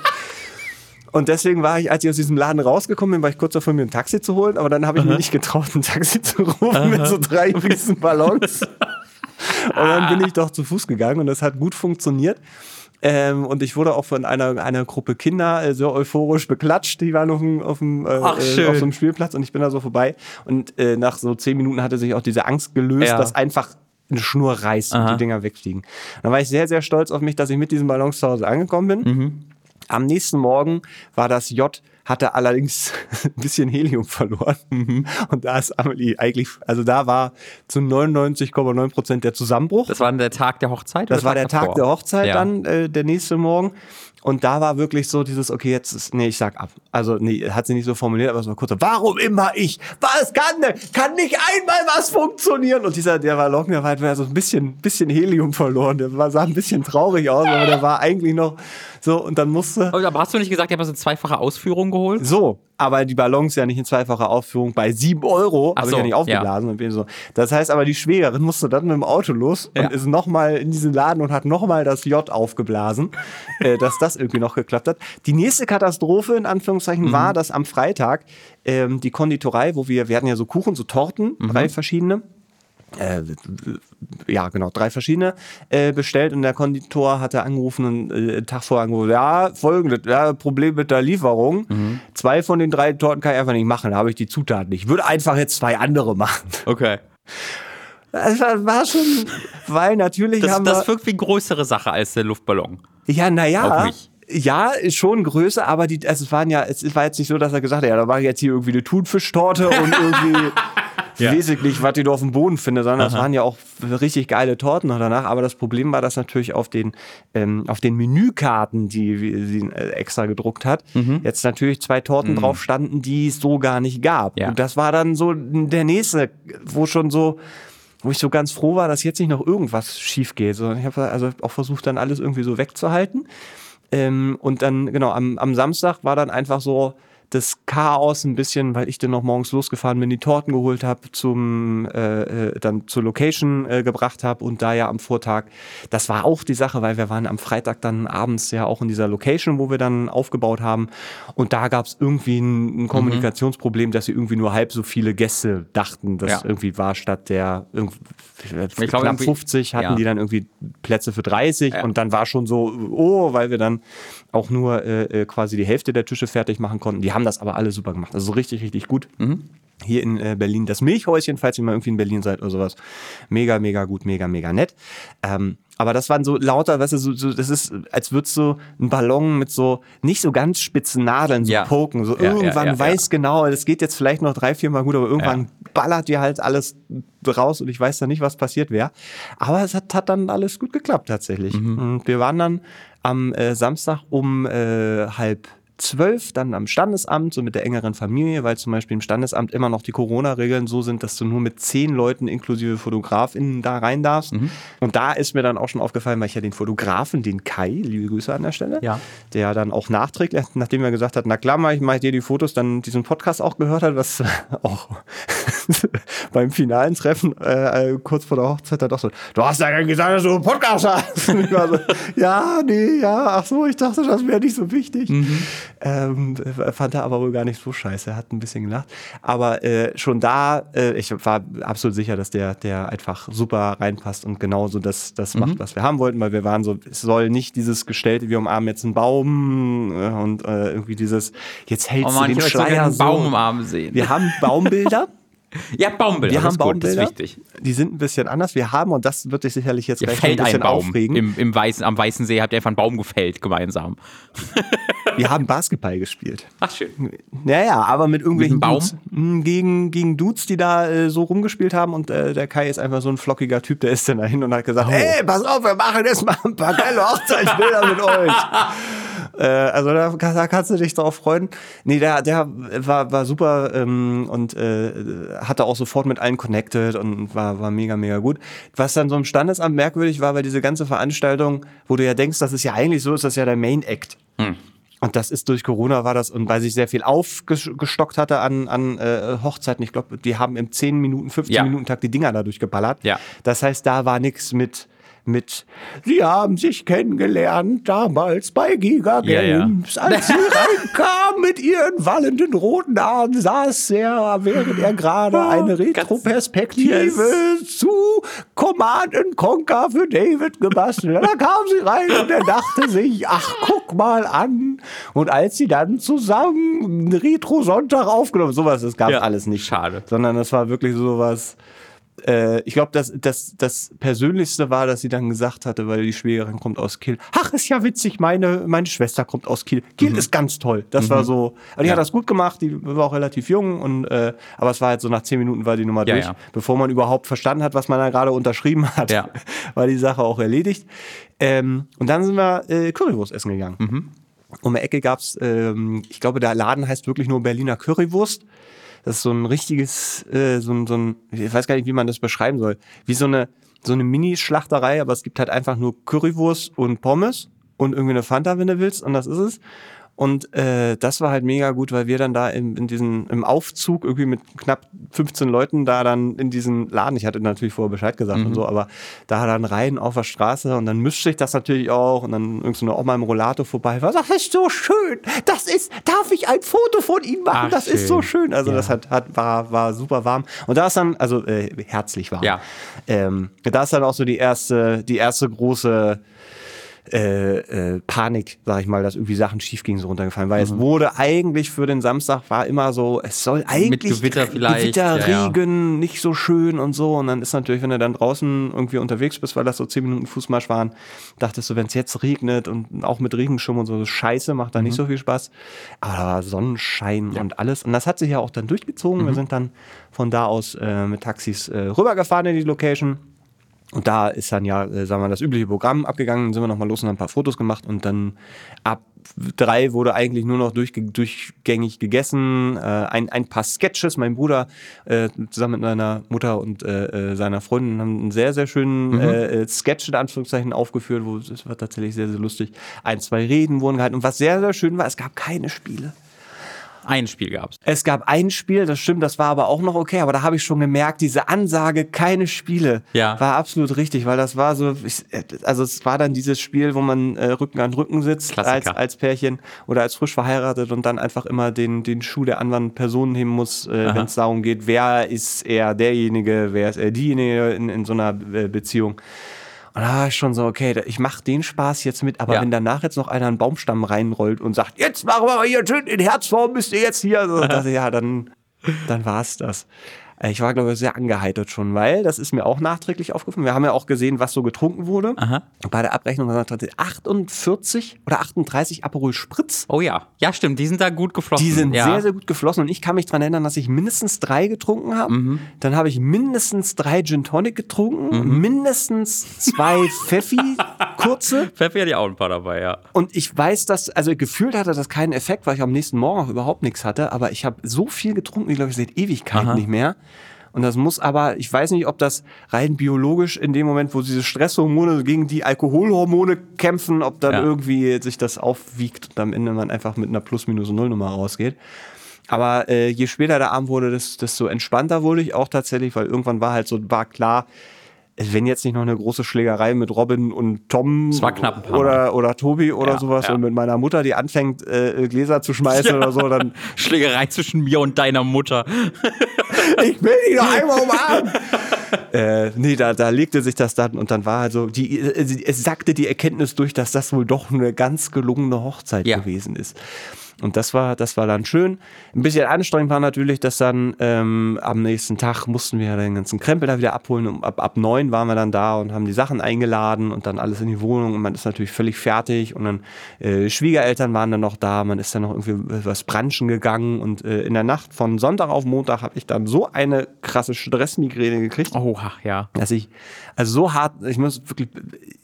Und deswegen war ich, als ich aus diesem Laden rausgekommen bin, war ich kurz davor, mir ein Taxi zu holen, aber dann habe ich mir nicht getraut, ein Taxi zu rufen mit so drei riesen Ballons. Und dann bin ich doch zu Fuß gegangen und das hat gut funktioniert. Ähm, und ich wurde auch von einer, einer Gruppe Kinder äh, sehr euphorisch beklatscht. Die waren auf dem, auf, dem, äh, Ach, äh, auf so einem Spielplatz und ich bin da so vorbei. Und äh, nach so zehn Minuten hatte sich auch diese Angst gelöst, Ja. dass einfach eine Schnur reißt und Aha. die Dinger wegfliegen. Dann war ich sehr, sehr stolz auf mich, dass ich mit diesen Ballons zu Hause angekommen bin. Mhm. Am nächsten Morgen war das J, hatte allerdings ein bisschen Helium verloren. Mhm. Und da ist Amelie eigentlich, also da war zu 99,9 Prozent der Zusammenbruch. Das war der Tag der Hochzeit? Das war der Tag davor? der Hochzeit Ja. dann, äh, der nächste Morgen. Und da war wirklich so dieses, okay, jetzt ist, nee, ich sag ab. Also, nee, hat sie nicht so formuliert, aber es war kurz so, warum immer ich? Was kann denn? Kann nicht einmal was funktionieren? Und dieser, der war Locken, der war halt so ein bisschen, bisschen Helium verloren. Der war, sah ein bisschen traurig aus, aber der war eigentlich noch so, und dann musste, Aber hast du nicht gesagt, ihr habt so eine zweifache Ausführung geholt? so, aber die Ballons ja nicht in zweifacher Aufführung bei 7 Euro, habe so, ich ja nicht aufgeblasen. Und bin so. Das heißt aber, die Schwägerin musste dann mit dem Auto los Ja. und ist nochmal in diesen Laden und hat nochmal das J aufgeblasen, äh, dass das irgendwie noch geklappt hat. Die nächste Katastrophe, in Anführungszeichen, Mhm. war, dass am Freitag ähm, die Konditorei, wo wir, wir hatten ja so Kuchen, so Torten, Mhm. drei verschiedene, äh, ja, genau, drei verschiedene äh, bestellt und der Konditor hatte angerufen und äh, einen Tag vorher angerufen, ja, folgendes, ja, Problem mit der Lieferung. Mhm. Zwei von den drei Torten kann ich einfach nicht machen, da habe ich die Zutaten nicht. Ich würde einfach jetzt zwei andere machen. Okay. Das war, schon, weil natürlich Das, haben das wir, wirkt wie eine größere Sache als der Luftballon. ja, naja, ja, schon größer, aber die, also es waren ja, es war jetzt nicht so, dass er gesagt hat, ja, da mache ich jetzt hier irgendwie eine Thunfischtorte und irgendwie Ja. weiß ich nicht, was ich auf dem Boden finde, sondern es waren ja auch richtig geile Torten noch danach. Aber das Problem war, dass natürlich auf den, ähm, auf den Menükarten, die sie äh, extra gedruckt hat, Mhm. jetzt natürlich zwei Torten drauf standen, die es so gar nicht gab. Ja. Und das war dann so der nächste, wo schon so, wo ich so ganz froh war, dass jetzt nicht noch irgendwas schief geht. Sondern ich habe also auch versucht, dann alles irgendwie so wegzuhalten. Ähm, und dann, genau, am, am Samstag war dann einfach so, das Chaos ein bisschen, weil ich dann noch morgens losgefahren bin, die Torten geholt habe, zum äh, äh, dann zur Location äh, gebracht habe und da ja am Vortag, das war auch die Sache, weil wir waren am Freitag dann abends ja auch in dieser Location, wo wir dann aufgebaut haben und da gab es irgendwie ein, ein Kommunikationsproblem, dass sie irgendwie nur halb so viele Gäste dachten, das Ja. irgendwie war statt der irgendwie, Ich glaube, knapp irgendwie- 50 hatten ja. die dann irgendwie Plätze für 30 Ja. und dann war schon so, oh, weil wir dann auch nur äh, äh, quasi die Hälfte der Tische fertig machen konnten. Die haben das aber alle super gemacht. Also richtig, richtig gut. Hier in äh, Berlin, das Milchhäuschen, falls ihr mal irgendwie in Berlin seid oder sowas. Mega, mega gut, mega, mega nett. Ähm, aber das waren so lauter, weißt du, so, so, das ist, als würdest du einen Ballon mit so nicht so ganz spitzen Nadeln so Ja. poken. So Ja, irgendwann ja, weiß genau, das geht jetzt vielleicht noch drei, vier Mal gut, aber irgendwann ballert dir halt alles raus und ich weiß dann nicht, was passiert wäre. Aber es hat, hat dann alles gut geklappt tatsächlich. Mhm. Und wir waren dann am äh, Samstag um äh, halb zwölf dann am Standesamt, so mit der engeren Familie, weil zum Beispiel im Standesamt immer noch die Corona-Regeln so sind, dass du nur mit zehn Leuten inklusive FotografInnen da rein darfst. Mhm. Und da ist mir dann auch schon aufgefallen, weil ich ja den Fotografen, den Kai, liebe Grüße an der Stelle, Ja. der dann auch nachträglich, nachdem er gesagt hat, na klar, mach ich, mach ich dir die Fotos, dann diesen Podcast auch gehört hat, was auch beim finalen Treffen äh, äh, kurz vor der Hochzeit dann doch so, du hast ja gesagt, dass du einen Podcast hast. Und ich war so, ja, nee, ja, ach so, ich dachte, das wäre nicht so wichtig. Ähm, äh, fand er aber wohl gar nicht so scheiße, er hat ein bisschen gelacht. Aber äh, schon da, äh, ich war absolut sicher, dass der, der einfach super reinpasst und genauso das, das macht, was wir haben wollten, weil wir waren so, es soll nicht dieses gestellte, wir umarmen jetzt einen Baum äh, und äh, irgendwie dieses, jetzt hältst Oh Mann, du den Schleier so. Baum im Arm sehen. Wir haben Baumbilder. ja, Baumbilder. Wir haben ist gut, Baumbilder. Ist wichtig. Die sind ein bisschen anders. Wir haben, und das wird dich sicherlich jetzt gleich ein bisschen Baum. aufregen. Im, im Weißen, am Weißen See habt ihr einfach einen Baum gefällt gemeinsam. Wir haben Basketball gespielt. Ach, schön. Ja, ja, aber mit irgendwelchen Mit Baum? Dudes. Mm, Gegen, gegen Dudes, die da äh, so rumgespielt haben. Und äh, der Kai ist einfach so ein flockiger Typ, der ist dann dahin und hat Oh. gesagt, ey, pass auf, wir machen jetzt mal ein paar geile Hochzeitsbilder mit euch. Äh, also da, da kannst du dich drauf freuen. Nee, der, der war, war super ähm, und äh, hatte auch sofort mit allen connected und war, war mega, mega gut. Was dann so im Standesamt merkwürdig war, weil diese ganze Veranstaltung, wo du ja denkst, das ist ja eigentlich so, ist das ja der Main Act. Und das ist durch Corona war das und weil sich sehr viel aufgestockt hatte an, an äh, Hochzeiten. Ich glaube, die haben im 10 Minuten, 15 Ja. Minuten Tag die Dinger dadurch geballert. Ja. Das heißt, da war nichts mit mit Sie haben sich kennengelernt damals bei Giga Ja, ja. Games. Als sie reinkam mit ihren wallenden roten Haaren, saß er, während er gerade eine Retroperspektive zu Command and Conquer für David gebastelt hat. Da kam sie rein und er dachte sich, ach, guck mal an. Und als sie dann zusammen einen Retro-Sonntag aufgenommen, sowas, das gab Ja. alles nicht. Schade. Sondern das war wirklich sowas, äh, ich glaube, das, das, das Persönlichste war, dass sie dann gesagt hatte, weil die Schwägerin kommt aus Kiel. Ach, ist ja witzig, meine, meine Schwester kommt aus Kiel. Kiel ist ganz toll. Das war so, aber die Mhm. Ja. hat das gut gemacht, die war auch relativ jung und äh, aber es war halt so nach zehn Minuten war die Nummer Ja, durch. ja. Bevor man überhaupt verstanden hat, was man da gerade unterschrieben hat, Ja. war die Sache auch erledigt. Ähm, und dann sind wir äh, Currywurst essen gegangen. Mhm. Um die Ecke gab's, ähm, ich glaube, der Laden heißt wirklich nur Berliner Currywurst. Das ist so ein richtiges, äh, so, ein, so ein, ich weiß gar nicht, wie man das beschreiben soll. Wie so eine, so eine Mini-Schlachterei, aber es gibt halt einfach nur Currywurst und Pommes und irgendwie eine Fanta, wenn du willst, und das ist es. Und äh, das war halt mega gut, weil wir dann da in, in diesen, im Aufzug irgendwie mit knapp 15 Leuten da dann in diesen Laden, ich hatte natürlich vorher Bescheid gesagt und so, aber da dann rein auf der Straße und dann mischt sich das natürlich auch und dann irgend so eine Oma im Rollator vorbei war, das ist so schön, das ist, darf ich ein Foto von Ihnen machen, Ach, das ist so schön. schön. Also Ja. das hat, hat, war, war super warm. Und da ist dann, also äh, herzlich warm. Ja. Ähm, da ist dann auch so die erste, die erste große äh, äh, Panik, sag ich mal, dass irgendwie Sachen schief gingen, so runtergefallen. Weil es wurde eigentlich für den Samstag war immer so, es soll eigentlich Gewitter vielleicht, Gewitter, ja, ja. Regen, nicht so schön und so. Und dann ist natürlich, wenn du dann draußen irgendwie unterwegs bist, weil das so zehn Minuten Fußmarsch waren, dachtest du, wenn es jetzt regnet und auch mit Regenschirm und so, scheiße, macht da nicht so viel Spaß. Aber Sonnenschein und alles. Und das hat sich ja auch dann durchgezogen. Wir sind dann von da aus äh, mit Taxis äh, rübergefahren in die Location. Und da ist dann ja, äh, sagen wir mal, das übliche Programm abgegangen, dann sind wir nochmal los und haben ein paar Fotos gemacht und dann ab drei wurde eigentlich nur noch durchge durchgängig gegessen. Äh, ein, ein paar Sketches, mein Bruder äh, zusammen mit meiner Mutter und äh, äh, seiner Freundin haben einen sehr, sehr schönen äh, äh, Sketch in Anführungszeichen aufgeführt, wo es war tatsächlich sehr, sehr lustig. Ein, zwei Reden wurden gehalten und was sehr, sehr schön war, es gab keine Spiele. Ein Spiel gab's. Es gab ein Spiel, das stimmt, das war aber auch noch okay, aber da habe ich schon gemerkt, diese Ansage, keine Spiele, Ja. war absolut richtig, weil das war so, ich, also es war dann dieses Spiel, wo man äh, Rücken an Rücken sitzt als, Klassiker. als Pärchen oder als frisch verheiratet und dann einfach immer den, den Schuh der anderen Person nehmen muss, äh, wenn es darum geht, wer ist er derjenige, wer ist er diejenige in, in so einer äh, Beziehung. Und da war ich schon so, okay, ich mache den Spaß jetzt mit, aber Ja. wenn danach jetzt noch einer einen Baumstamm reinrollt und sagt, jetzt machen wir mal hier schön in Herzform, müsst ihr jetzt hier, so, ich, ja, dann, dann war's das. Äh, Ich war, glaube ich, sehr angeheitert schon, weil das ist mir auch nachträglich aufgefallen. Wir haben ja auch gesehen, was so getrunken wurde. Aha. Bei der Abrechnung war es 48 oder 38 Aperol Spritz. Oh ja. Ja, stimmt, die sind da gut geflossen. Die sind ja. sehr, sehr gut geflossen und ich kann mich daran erinnern, dass ich mindestens drei getrunken habe. Mhm. Dann habe ich mindestens drei Gin Tonic getrunken, Mhm. mindestens zwei Pfeffi, kurze. Pfeffi hat ja auch ein paar dabei, ja. Und ich weiß, dass, also gefühlt hatte das keinen Effekt, weil ich am nächsten Morgen auch überhaupt nichts hatte, aber ich habe so viel getrunken, ich glaube, ich seit Ewigkeiten nicht mehr. Und das muss aber, ich weiß nicht, ob das rein biologisch in dem Moment, wo diese Stresshormone gegen die Alkoholhormone kämpfen, ob dann Ja. irgendwie sich das aufwiegt und am Ende man einfach mit einer Plus-Minus-Null-Nummer rausgeht. Aber äh, je später der Abend wurde, desto, entspannter wurde ich auch tatsächlich, weil irgendwann war halt so, war klar, wenn jetzt nicht noch eine große Schlägerei mit Robin und Tom knapp oder, oder Tobi oder Ja, sowas ja. und mit meiner Mutter, die anfängt, äh, Gläser zu schmeißen oder so, dann Schlägerei zwischen mir und deiner Mutter. Ich will die doch einmal umarmen. äh, nee, da, da legte sich das dann und dann war also, die, äh, es sagte die Erkenntnis durch, dass das wohl doch eine ganz gelungene Hochzeit Ja. gewesen ist. Und das war, das war dann schön. Ein bisschen anstrengend war natürlich, dass dann ähm, am nächsten Tag mussten wir den ganzen Krempel da wieder abholen. Und ab, ab neun waren wir dann da und haben die Sachen eingeladen und dann alles in die Wohnung und man ist natürlich völlig fertig und dann äh, Schwiegereltern waren dann noch da, man ist dann noch irgendwie was branchen gegangen und äh, in der Nacht von Sonntag auf Montag habe ich dann so eine krasse Stressmigräne gekriegt Oha, ja. dass ich, also so hart, ich muss wirklich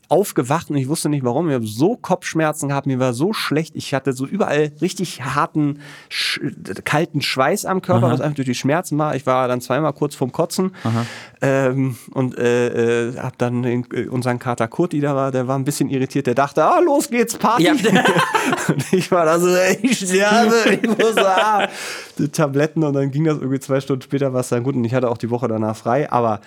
aufgewacht und ich wusste nicht warum. Ich habe so Kopfschmerzen gehabt, mir war so schlecht. Ich hatte so überall richtig harten, kalten Schweiß am Körper, was einfach durch die Schmerzen war. Ich war dann zweimal kurz vorm Kotzen ähm, und äh, äh, habe dann den, äh, unseren Kater Kurti, der war, der war ein bisschen irritiert. Der dachte, ah, los geht's, Party. Ja. und ich war da so, ey, ich sterbe, ich muss ah, die Tabletten und dann ging das irgendwie zwei Stunden später, war es dann gut und ich hatte auch die Woche danach frei, aber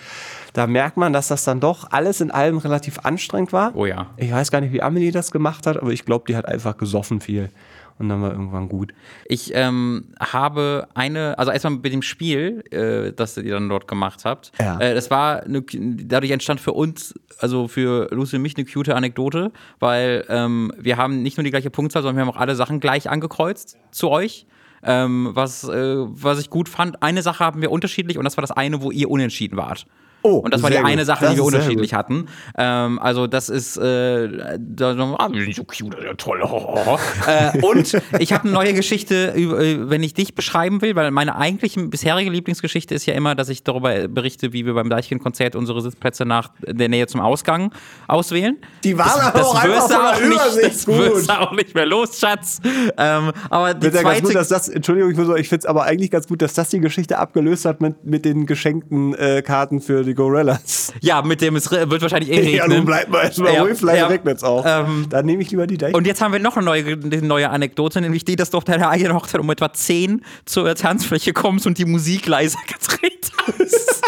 da merkt man, dass das dann doch alles in allem relativ anstrengend war. Oh ja. Ich weiß gar nicht, wie Amelie das gemacht hat, aber ich glaube, die hat einfach gesoffen viel und dann war irgendwann gut. Ich ähm, habe eine, also erstmal mit dem Spiel, äh, das ihr dann dort gemacht habt. Ja. Äh, das war, eine, dadurch entstand für uns, also für Lucy und mich, eine cute Anekdote, weil ähm, wir haben nicht nur die gleiche Punktzahl, sondern wir haben auch alle Sachen gleich angekreuzt zu euch. Ähm, was, äh, was ich gut fand. Eine Sache haben wir unterschiedlich und das war das eine, wo ihr unentschieden wart. Oh, und das war die eine Sache, Das die wir unterschiedlich hatten. Ähm, also das ist, äh, da, ah, wir sind so cute, ja, toll. äh, und ich habe eine neue Geschichte, äh, wenn ich dich beschreiben will, weil meine eigentliche bisherige Lieblingsgeschichte ist ja immer, dass ich darüber berichte, wie wir beim Deichkind-Konzert unsere Sitzplätze nach der Nähe zum Ausgang auswählen. Die waren das, aber das auch wirst einfach auch nicht, das gut. wirst auch nicht mehr los, Schatz. Ähm, aber die ja ganz zweite gut, dass das, Entschuldigung, ich, ich finde es aber eigentlich ganz gut, dass das die Geschichte abgelöst hat mit, mit den geschenkten äh, Karten für die Gorillas. ja, mit dem es wird wahrscheinlich eh regnen. Ja, nun bleibt mal erstmal Ja, ruhig, vielleicht ja. regnet's auch. Ähm, Dann nehme ich lieber die Deich. Und jetzt haben wir noch eine neue, eine neue Anekdote, nämlich die, dass du auf deiner eigenen Hochzeit um etwa 10 zur Tanzfläche kommst und die Musik leiser gedreht hast.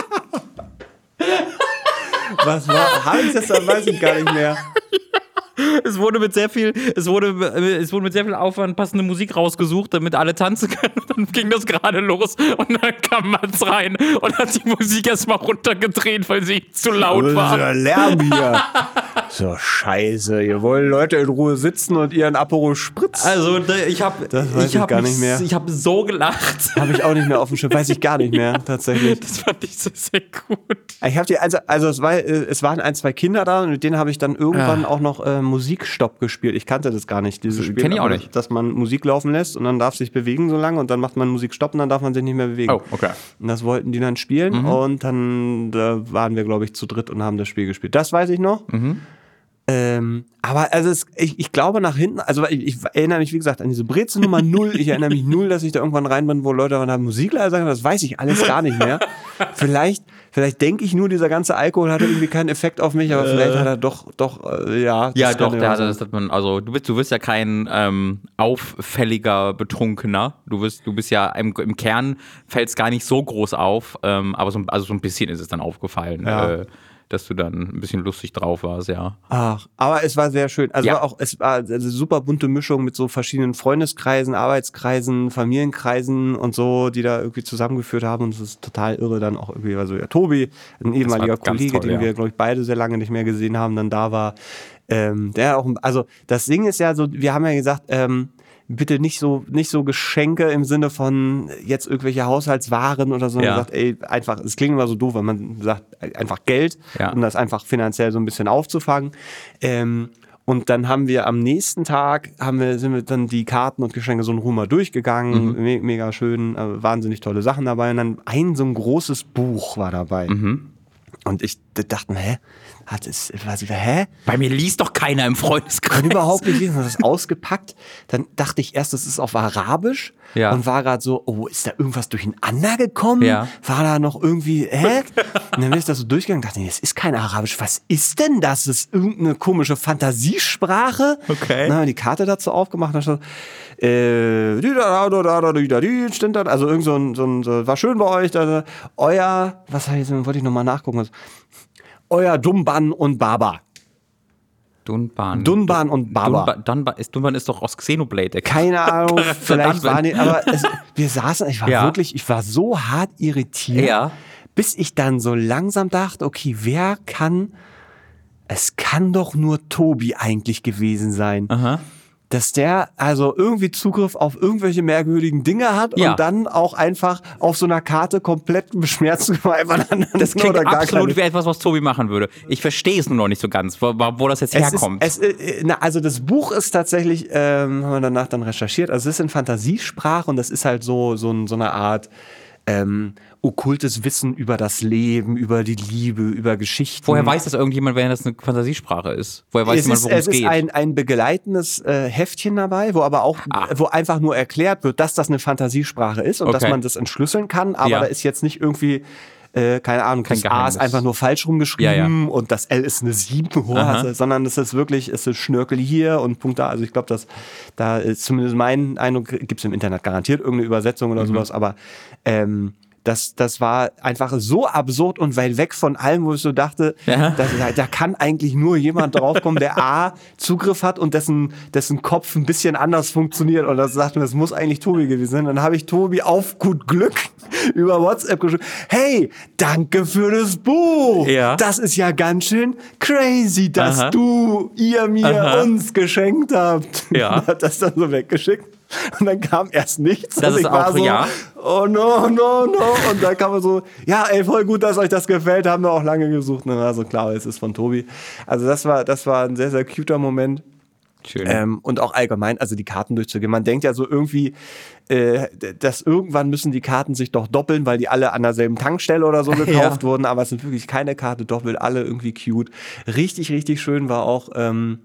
Was war? Habe ich das dann? Weiß ich gar nicht mehr. Es wurde mit sehr viel, es wurde, es wurde mit sehr viel Aufwand passende Musik rausgesucht, damit alle tanzen können. Und dann ging das gerade los und dann kam Mats rein und hat die Musik erstmal runtergedreht, weil sie zu laut So war. Lärm hier. So scheiße. Ihr wollt Leute in Ruhe sitzen und ihren Aperol Spritz. Also ich habe, ich hab gar nicht mehr. Ich habe so gelacht. Habe ich auch nicht mehr auf dem Schirm. Weiß ich gar nicht mehr, tatsächlich. Das fand ich so sehr gut. Ich habe die, also, also es, war, äh, es waren ein, zwei Kinder da und mit denen habe ich dann irgendwann auch noch äh, Musikstopp gespielt. Ich kannte das gar nicht, dieses Spiel. kenn ich auch nicht. Dass man Musik laufen lässt und dann darf sich bewegen so lange und dann macht man Musikstopp und dann darf man sich nicht mehr bewegen. Oh, okay. Und das wollten die dann spielen und dann da waren wir, glaube ich, zu dritt und haben das Spiel gespielt. Das weiß ich noch. Ähm, aber also es, ich, ich glaube nach hinten, also ich, ich erinnere mich, wie gesagt, an diese Brezel Nummer null. Ich erinnere mich null, dass ich da irgendwann rein bin, wo Leute haben Musik leiser gesagt haben. Das weiß ich alles gar nicht mehr. vielleicht, vielleicht denke ich nur, dieser ganze Alkohol hatte irgendwie keinen Effekt auf mich, aber vielleicht hat er doch, doch, äh, ja. Ja, doch, der hatte das hat man, also du bist, du bist ja kein ähm, auffälliger Betrunkener. Du bist, du bist ja im, im Kern fällt es gar nicht so groß auf, ähm, aber so, also so ein bisschen ist es dann aufgefallen, Ja. äh, dass du dann ein bisschen lustig drauf warst, ja. Ach, aber es war sehr schön. Also Ja. war auch, es war eine super bunte Mischung mit so verschiedenen Freundeskreisen, Arbeitskreisen, Familienkreisen und so, die da irgendwie zusammengeführt haben. Und es ist total irre dann auch irgendwie, also ja, Tobi, ein ehemaliger Kollege, toll, den ja. wir, glaube ich, beide sehr lange nicht mehr gesehen haben, dann da war. Ähm, der auch, also das Ding ist ja so, wir haben ja gesagt, ähm, bitte nicht so, nicht so Geschenke im Sinne von jetzt irgendwelche Haushaltswaren oder so. Ja. Man sagt, ey, einfach, es klingt immer so doof, wenn man sagt, einfach Geld, Ja. um das einfach finanziell so ein bisschen aufzufangen. Ähm, und dann haben wir am nächsten Tag, haben wir, sind wir dann die Karten und Geschenke so in Ruhe mal durchgegangen. Mhm. Me mega schön, äh, wahnsinnig tolle Sachen dabei. Und dann ein so ein großes Buch war dabei. Mhm. Und ich dachte mir, hä? Hat es, was, hä? Bei mir liest doch keiner im Freundeskreis. kann überhaupt nicht lesen, hat das ausgepackt. Dann dachte ich erst, das ist auf Arabisch Ja. und war gerade so, oh, ist da irgendwas durcheinander gekommen? Ja. War da noch irgendwie, hä? Und dann bin ich das so durchgegangen und dachte, nee, das ist kein Arabisch. Was ist denn das? Das ist irgendeine komische Fantasiesprache. Okay. Dann haben wir die Karte dazu aufgemacht und da stand, äh, da da da da di da di, stand da, also irgend so ein, so ein, so, war schön bei euch, da, euer, was wollte ich nochmal nachgucken, was, euer Dumban und Baba. Dunban. Dunban und Baba. Dunban, Dunban, ist, Dunban ist doch aus Xenoblade. Keine Ahnung, vielleicht Verdammt. war nicht, aber es, wir saßen, ich war Ja. wirklich, ich war so hart irritiert, Ja. bis ich dann so langsam dachte, okay, wer kann, es kann doch nur Tobi eigentlich gewesen sein. Aha. Dass der also irgendwie Zugriff auf irgendwelche merkwürdigen Dinge hat Ja. und dann auch einfach auf so einer Karte komplett beschmerzt einfach dann Das klingt oder gar absolut wie etwas, was Tobi machen würde. Ich verstehe es nur noch nicht so ganz, wo, wo das jetzt Es herkommt. Ist, es, äh, na, also das Buch ist tatsächlich, ähm, haben wir danach dann recherchiert, also es ist in Fantasiesprache und das ist halt so, so, so eine Art ähm, okkultes Wissen über das Leben, über die Liebe, über Geschichten. Woher weiß das irgendjemand, wenn das eine Fantasiesprache ist? Woher weiß es jemand, ist, worum es es ist geht? ein, ein begleitendes äh, Heftchen dabei, wo aber auch, Ah. wo einfach nur erklärt wird, dass das eine Fantasiesprache ist und dass Okay. man das entschlüsseln kann, aber Ja. da ist jetzt nicht irgendwie, äh, keine Ahnung, Kein das A Geheimnis. ist einfach nur falsch rumgeschrieben Ja, ja. und das L ist eine 7, oh, Aha. also, sondern es ist wirklich, es ist Schnörkel hier und Punkt da. Also ich glaube, dass da ist zumindest mein Eindruck, gibt es im Internet garantiert irgendeine Übersetzung Mhm. oder sowas, aber ähm, das, das war einfach so absurd und weit weg von allem, wo ich so dachte, Ja. da, da, da kann eigentlich nur jemand draufkommen, der A, Zugriff hat und dessen, dessen Kopf ein bisschen anders funktioniert. Und das sagte mir, das muss eigentlich Tobi gewesen sein. Dann habe ich Tobi auf gut Glück über WhatsApp geschrieben. Hey, danke für das Buch. Ja. Das ist ja ganz schön crazy, dass Aha. du, ihr mir Aha. uns geschenkt habt. Ja. Hat das dann so weggeschickt. Und dann kam erst nichts. Das und ist ich war auch- so, ja. oh no, no, no. Und dann kam man so, ja, ey, voll gut, dass euch das gefällt, haben wir auch lange gesucht. Und dann war so klar, es ist von Tobi. Also das war, das war ein sehr, sehr cuter Moment. Schön. Ähm, und auch allgemein, also die Karten durchzugehen. Man denkt ja so irgendwie, äh, dass irgendwann müssen die Karten sich doch doppeln, weil die alle an derselben Tankstelle oder so gekauft wurden. Aber es sind wirklich keine Karte doppelt, alle irgendwie cute. Richtig, richtig schön war auch, ähm,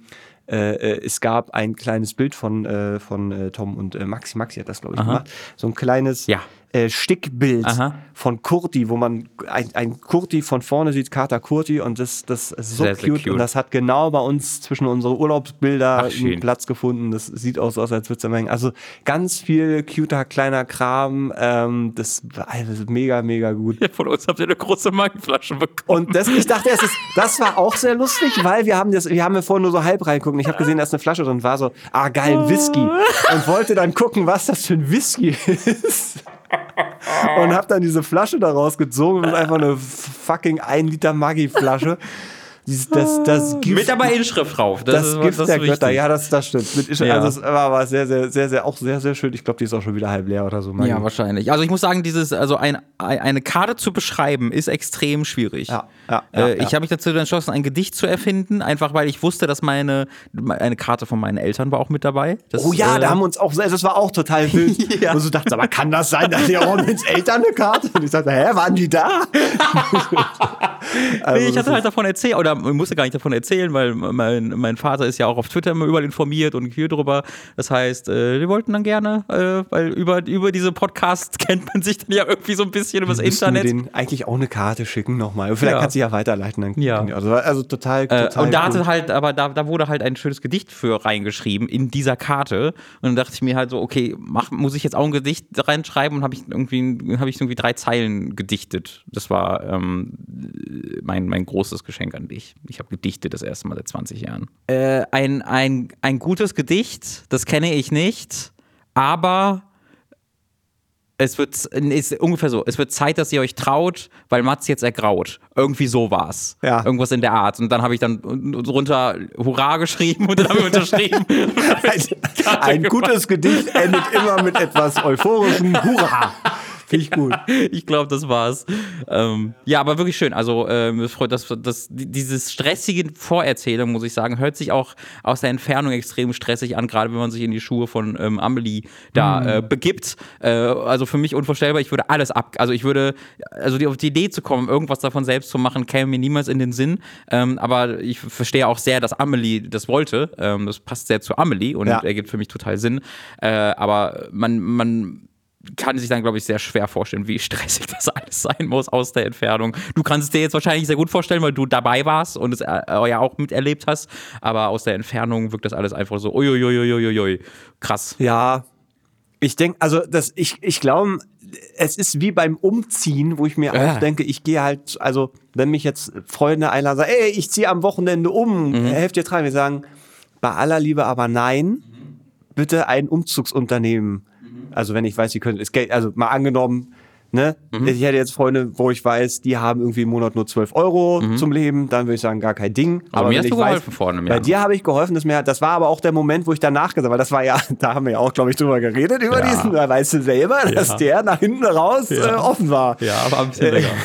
äh, äh, es gab ein kleines Bild von, äh, von äh, Tom und äh, Maxi. Maxi hat das, glaube ich, gemacht. So ein kleines Ja. Äh, Stickbild Aha. von Kurti, wo man ein, ein Kurti von vorne sieht, Kater Kurti, und das, das ist so Sehr, sehr cute. cute. Und das hat genau bei uns zwischen unsere Urlaubsbilder Ach, einen Platz gefunden. Das sieht aus, aus als würde es hängen. Also ganz viel cuter kleiner Kram. Ähm, das, also, ist mega, mega gut. Von uns habt ihr eine große Magenflasche bekommen. Und das, ich dachte, es ist, das war auch sehr lustig, weil wir haben das, wir haben ja vorhin nur so halb reingucken. Ich habe gesehen, da ist eine Flasche drin, war so, ah geil, Whisky. Und wollte dann gucken, was das für ein Whisky ist. Und habe dann diese Flasche da rausgezogen und einfach eine fucking 1 Liter Maggi-Flasche. Dieses- Das, das Gift, Mit aber Inschrift drauf. das, ist- Gift ist der Götter, ja, das, das stimmt. Mit, Ja. Also es war, war sehr, sehr, sehr, sehr, auch sehr, sehr schön. Ich glaube, die ist auch schon wieder halb leer oder so. Maggi. Ja, wahrscheinlich. Also ich muss sagen, dieses, also ein, ein, eine Karte zu beschreiben, ist extrem schwierig. Ja, ja, ja, äh, ich ja. habe mich dazu entschlossen, ein Gedicht zu erfinden, einfach weil ich wusste, dass meine eine Karte von meinen Eltern war auch mit dabei. Das, Oh ja, äh, da haben wir uns auch, das war auch total wild. Ja. Und so dachte, aber kann das sein, dass die Ronins Eltern eine Karte? Und ich sagte, hä, waren die da? Also nee, ich das hatte halt davon erzählt, oder ich musste gar nicht davon erzählen, weil mein, mein Vater ist ja auch auf Twitter immer überall informiert und hier drüber. Das heißt, äh, wir wollten dann gerne, äh, weil über, über diese Podcasts kennt man sich dann ja irgendwie so ein bisschen übers Wir müssten Internet. denen eigentlich auch eine Karte schicken nochmal. Vielleicht Ja. kannst du ja weiterleiten. Dann Ja. Also, also total, Äh, total und da cool. hatte halt, aber da, da wurde halt ein schönes Gedicht für reingeschrieben in dieser Karte. Und dann dachte ich mir halt so, okay, mach, muss ich jetzt auch ein Gedicht reinschreiben? Und habe ich irgendwie, habe ich irgendwie drei Zeilen gedichtet. Das war ähm, mein, mein großes Geschenk an dich. Ich habe gedichtet das erste Mal seit 20 Jahren. Äh, ein, ein, ein gutes Gedicht, das kenne ich nicht, aber es wird ist ungefähr so, es wird Zeit, dass ihr euch traut, weil Mats jetzt ergraut. Irgendwie so war's. Ja. Irgendwas in der Art. Und dann habe ich dann drunter Hurra geschrieben und dann habe ich unterschrieben. Ein, ein gutes Gedicht endet immer mit etwas euphorischem Hurra. Finde ich gut. ich glaube, das war's. Ähm, ja, aber wirklich schön. Also, ähm, freut, dass, dass dieses stressige Vorerzählung, muss ich sagen, hört sich auch aus der Entfernung extrem stressig an, gerade wenn man sich in die Schuhe von ähm, Amelie da äh, begibt. Äh, also für mich unvorstellbar. Ich würde alles ab. Also ich würde, also die, auf die Idee zu kommen, irgendwas davon selbst zu machen, käme mir niemals in den Sinn. Ähm, aber ich verstehe auch sehr, dass Amelie das wollte. Ähm, das passt sehr zu Amelie und Ja. ergibt für mich total Sinn. Äh, aber man, man kann sich dann, glaube ich, sehr schwer vorstellen, wie stressig das alles sein muss aus der Entfernung. Du kannst es dir jetzt wahrscheinlich sehr gut vorstellen, weil du dabei warst und es äh, ja auch miterlebt hast, aber aus der Entfernung wirkt das alles einfach so, uiuiuiuiui, krass. Ja, ich denke, also das, ich, ich glaube, es ist wie beim Umziehen, wo ich mir Ja. auch denke, ich gehe halt, also wenn mich jetzt Freunde einladen, sagen, ey, ich ziehe am Wochenende um, Mhm. helft ihr tragen, wir sagen, bei aller Liebe aber nein, bitte ein Umzugsunternehmen. Also wenn ich weiß, sie können, es Geld, also mal angenommen, ne, Mhm. ich hätte jetzt Freunde, wo ich weiß, die haben irgendwie im Monat nur 12 Euro zum Leben, dann würde ich sagen, gar kein Ding. Aber Mhm. mir hast ich du geholfen vor einem Bei dir habe ich geholfen, das, mir, das war aber auch der Moment, wo ich danach gesagt habe, weil das war ja, da haben wir ja auch, glaube ich, drüber geredet, über Ja. diesen, da weißt du selber, dass der nach hinten raus äh, offen war. Ja, aber ein bisschen länger.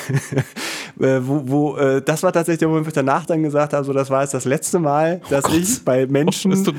Äh, wo, wo, äh, das war tatsächlich der Moment, wo ich danach dann gesagt habe, so, das war jetzt das letzte Mal, dass ich bei Menschen, Oh so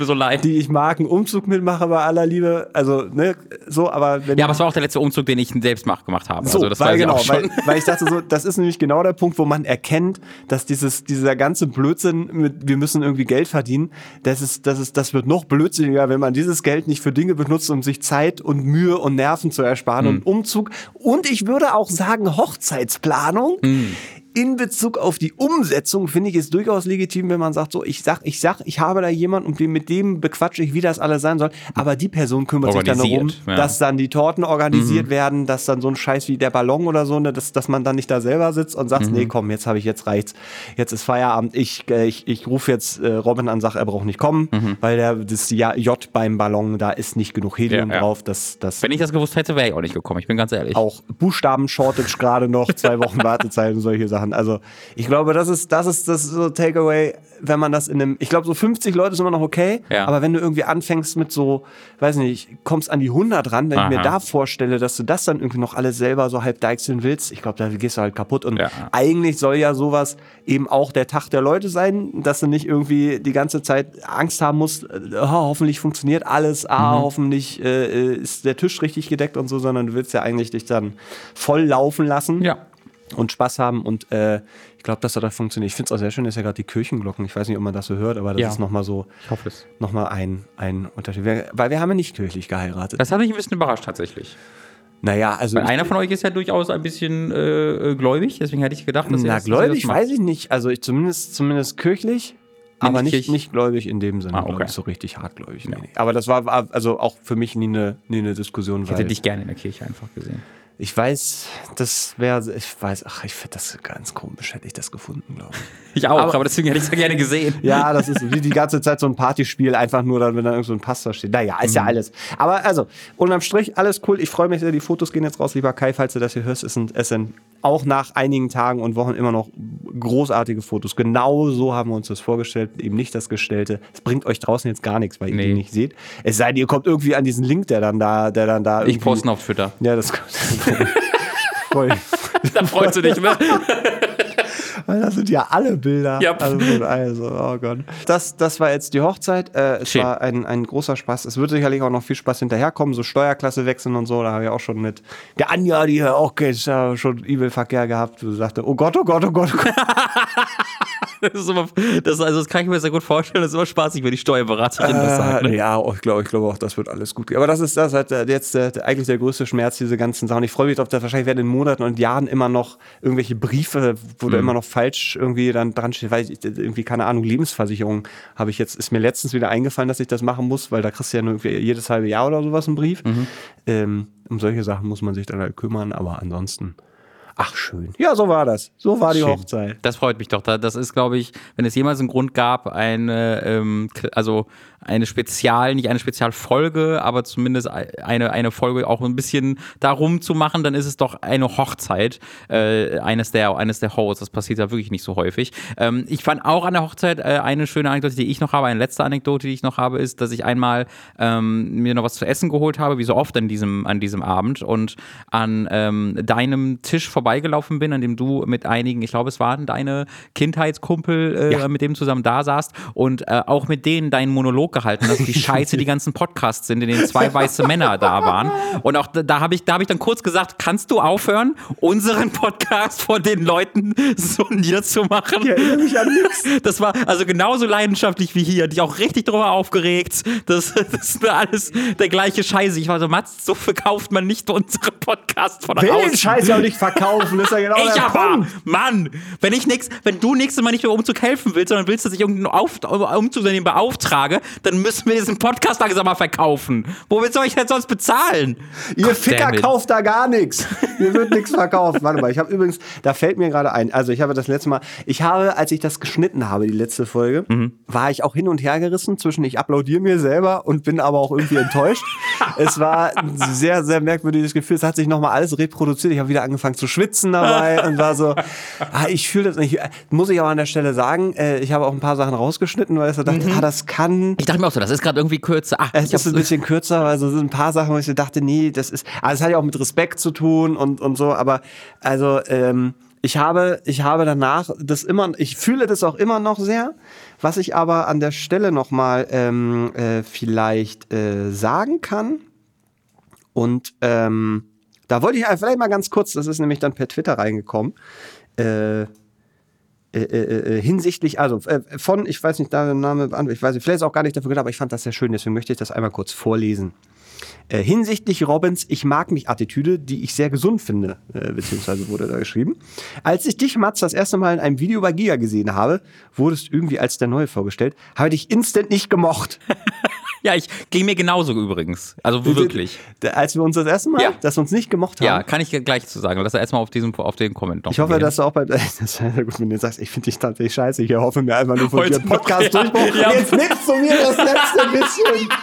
die ich mag, einen Umzug mitmache bei aller Liebe. Also, ne, so, aber wenn Ja, aber es war auch der letzte Umzug, den ich selbst mach, gemacht habe. so, also das weil, genau, weil, weil ich dachte so, das ist nämlich genau der Punkt, wo man erkennt, dass dieses, dieser ganze Blödsinn mit, wir müssen irgendwie Geld verdienen, das ist, das ist, das wird noch blödsinniger, wenn man dieses Geld nicht für Dinge benutzt, um sich Zeit und Mühe und Nerven zu ersparen Hm. und Umzug und ich würde auch sagen Hochzeitsplanung. Hm. In Bezug auf die Umsetzung finde ich es durchaus legitim, wenn man sagt, so, ich sag, ich sag, ich habe da jemanden und mit dem bequatsche ich, wie das alles sein soll. Aber die Person kümmert sich dann darum, ja. dass dann die Torten organisiert werden, dass dann so ein Scheiß wie der Ballon oder so, ne, dass, dass man dann nicht da selber sitzt und sagt, nee, komm, jetzt habe ich, jetzt reicht's, jetzt ist Feierabend, ich, äh, ich, ich rufe jetzt äh, Robin an, sag, er braucht nicht kommen, weil der, das Ja- J beim Ballon, da ist nicht genug Helium Ja, ja. drauf, das, das Wenn ich das gewusst hätte, wäre ich auch nicht gekommen. Ich bin ganz ehrlich. auch Buchstaben-Shortage gerade noch, zwei Wochen Wartezeit und solche Sachen. Also ich glaube, das ist, das ist das so Takeaway, wenn man das in einem, ich glaube, so 50 Leute sind immer noch okay, Ja. aber wenn du irgendwie anfängst mit so, weiß nicht, kommst an die 100 ran, wenn ich mir Aha. da vorstelle, dass du das dann irgendwie noch alles selber so halb deichseln willst, ich glaube, da gehst du halt kaputt und Ja. eigentlich soll ja sowas eben auch der Tag der Leute sein, dass du nicht irgendwie die ganze Zeit Angst haben musst, äh, oh, hoffentlich funktioniert alles, ah, Mhm. hoffentlich äh, ist der Tisch richtig gedeckt und so, sondern du willst ja eigentlich dich dann voll laufen lassen Ja. Und Spaß haben und äh, ich glaube, dass das da funktioniert. Ich finde es auch sehr schön, ist ja gerade die Kirchenglocken. Ich weiß nicht, ob man das so hört, aber das Ja. ist nochmal so, Ich hoffe es. nochmal ein, ein Unterschied. Weil wir haben ja nicht kirchlich geheiratet. Das hat mich ein bisschen überrascht tatsächlich. naja, also Weil einer von euch ist ja durchaus ein bisschen äh, äh, gläubig, deswegen hätte ich gedacht, dass ihr na, das, dass ihr gläubig das weiß ich nicht. Also ich zumindest, zumindest kirchlich. Aber nicht nicht, kirch- nicht gläubig in dem Sinne, Ah, okay. so richtig hartgläubig. Nee, nee. Aber das war also auch für mich nie eine, nie eine Diskussion. Ich hätte dich gerne in der Kirche einfach gesehen. Ich weiß, das wäre, ich weiß, ach, ich finde das ganz komisch, hätte ich das gefunden, glaube ich. Ich auch, Aber- aber, deswegen hätte ich es ja gerne gesehen. Ja, das ist wie die ganze Zeit so ein Partyspiel, einfach nur dann, wenn da irgend so ein Pastor steht. Naja, ist ja alles. Aber also, unterm Strich, alles cool. Ich freue mich sehr, die Fotos gehen jetzt raus, lieber Kai, falls du das hier hörst. Es sind, es sind auch nach einigen Tagen und Wochen immer noch großartige Fotos. Genau so haben wir uns das vorgestellt, eben nicht das Gestellte. Es bringt euch draußen jetzt gar nichts, weil ihr Nee. die nicht seht. Es sei denn, ihr kommt irgendwie an diesen Link, der dann da, der dann da Ich irgendwie- poste auf Twitter. Ja, das Voll. Da freust du dich, ne? Weil das sind ja alle Bilder. Ja. Also, also, oh Gott. Das, das war jetzt die Hochzeit. Äh, es Schön. war ein, ein großer Spaß. Es wird sicherlich auch noch viel Spaß hinterherkommen, so Steuerklasse wechseln und so. Da habe ich auch schon mit der Anja, die ja auch ja, schon E-Mail-Verkehr gehabt. Du sagte, oh Gott, oh Gott, oh Gott, oh Gott. Das, ist immer, das, also das kann ich mir sehr gut vorstellen. Das ist immer spaßig, wenn die Steuerberaterin das sagt. Äh, Ne? ja, ich glaube ich glaube auch, das wird alles gut gehen. Aber das ist das halt äh, jetzt äh, eigentlich der größte Schmerz, diese ganzen Sachen. Ich freue mich drauf, dass wahrscheinlich werden in Monaten und Jahren immer noch irgendwelche Briefe, wo Mhm. da immer noch falsch irgendwie dann dran steht, weil ich, äh, irgendwie, keine Ahnung, Lebensversicherung habe ich jetzt, ist mir letztens wieder eingefallen, dass ich das machen muss, weil da kriegst du ja nur irgendwie jedes halbe Jahr oder sowas einen Brief. Mhm. Ähm, um solche Sachen muss man sich dann halt kümmern, aber ansonsten, ach schön. Ja, so war das. So war die Schön. Hochzeit. Das freut mich doch. Da- Das ist, glaube ich, wenn es jemals einen Grund gab, eine, ähm, also eine Spezial, nicht eine Spezialfolge, aber zumindest eine, eine Folge auch ein bisschen darum zu machen, dann ist es doch eine Hochzeit äh, eines der eines der Hosts. Das passiert ja wirklich nicht so häufig. Ähm, ich fand auch an der Hochzeit äh, eine schöne Anekdote, die ich noch habe, eine letzte Anekdote, die ich noch habe, ist, dass ich einmal ähm, mir noch was zu essen geholt habe, wie so oft an diesem an diesem Abend und an ähm, deinem Tisch vorbeigelaufen bin, an dem du mit einigen, ich glaube, es waren deine Kindheitskumpel, äh, Ja. mit dem zusammen da saßt und äh, auch mit denen deinen Monolog gehalten hast, wie scheiße die ganzen Podcasts sind, in denen zwei weiße Männer da waren. Und auch da, habe ich, da habe ich dann kurz gesagt, kannst du aufhören, unseren Podcast vor den Leuten so niederzumachen? Ich erinnere mich an nichts. Das war also genauso leidenschaftlich wie hier, dich auch richtig drüber aufgeregt. Das, das ist mir alles der gleiche Scheiße. Ich war so, Mats, so verkauft man nicht unseren Podcast von Will den außen. Scheiß ja auch nicht verkaufen, ist ja genau Ich der aber, Punkt. Mann, wenn ich nix, wenn du nächstes Mal nicht mehr Umzug helfen willst, sondern willst, dass ich irgendeinen Auf, Umzugsunternehmen beauftrage, dann müssen wir diesen Podcast langsam mal verkaufen. Womit soll ich denn sonst bezahlen? Ihr Gott Ficker kauft da gar nichts. Mir wird nichts verkauft. Warte mal, ich habe übrigens, da fällt mir gerade ein, also ich habe das letzte Mal, ich habe, als ich das geschnitten habe, die letzte Folge, Mhm. war ich auch hin und her gerissen zwischen ich applaudiere mir selber und bin aber auch irgendwie enttäuscht. es war ein sehr, sehr merkwürdiges Gefühl. Es hat sich nochmal alles reproduziert. Ich habe wieder angefangen zu schwitzen dabei und war so, ah, ich fühle das nicht. Muss ich aber an der Stelle sagen, äh, ich habe auch ein paar Sachen rausgeschnitten, weil ich so dachte, ah, das kann Ich dachte mir auch so, das ist gerade irgendwie kürzer. Ach, es ist ein bisschen kürzer, weil so sind ein paar Sachen, wo ich dachte, nee, das ist, also es hat ja auch mit Respekt zu tun und, und so, aber also ähm, ich habe, ich habe danach das immer, ich fühle das auch immer noch sehr. Was ich aber an der Stelle nochmal ähm, äh, vielleicht äh, sagen kann, und ähm, da wollte ich vielleicht mal ganz kurz, das ist nämlich dann per Twitter reingekommen, äh, äh, äh, äh, hinsichtlich, also äh, von, ich weiß nicht, da der Name, ich weiß nicht, vielleicht ist auch gar nicht dafür gedacht, aber ich fand das sehr schön, deswegen möchte ich das einmal kurz vorlesen. Hinsichtlich Robins Ich mag mich Attitüde, die ich sehr gesund finde, beziehungsweise wurde da geschrieben. Als ich dich, Mats, das erste Mal in einem Video bei Giga gesehen habe, wurdest irgendwie als der Neue vorgestellt, habe ich dich instant nicht gemocht. Ja, ich ging mir genauso übrigens. Also wirklich. D- Als wir uns das erste Mal, Ja. dass wir uns nicht gemocht haben. Ja, kann ich gleich zu sagen. Lass erstmal auf diesem auf den Comment noch. Ich hoffe, gehen. dass du auch bei, das ja gut, wenn du sagst, ich finde dich tatsächlich scheiße, ich hoffe mir einfach nur von dir Podcast ja. durchbruch. Ja. Jetzt nimmst du mir das letzte bisschen.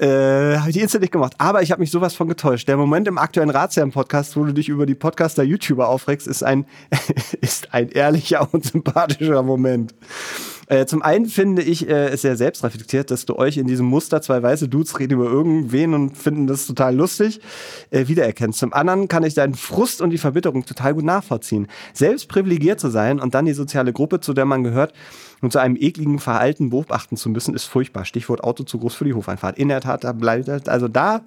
Äh, habe ich die instant nicht gemacht. Aber ich habe mich sowas von getäuscht. Der Moment im aktuellen Ratsherren-Podcast, wo du dich über die Podcaster-YouTuber aufregst, ist ein, ist ein ehrlicher und sympathischer Moment. Äh, zum einen finde ich äh, es sehr selbstreflektiert, dass du euch in diesem Muster, zwei weiße Dudes reden über irgendwen und finden das total lustig, äh, wiedererkennst. Zum anderen kann ich deinen Frust und die Verbitterung total gut nachvollziehen. Selbst privilegiert zu sein und dann die soziale Gruppe, zu der man gehört, und zu einem ekligen Verhalten beobachten zu müssen, ist furchtbar. Stichwort Auto zu groß für die Hofeinfahrt. In der Tat, da bleibt, also da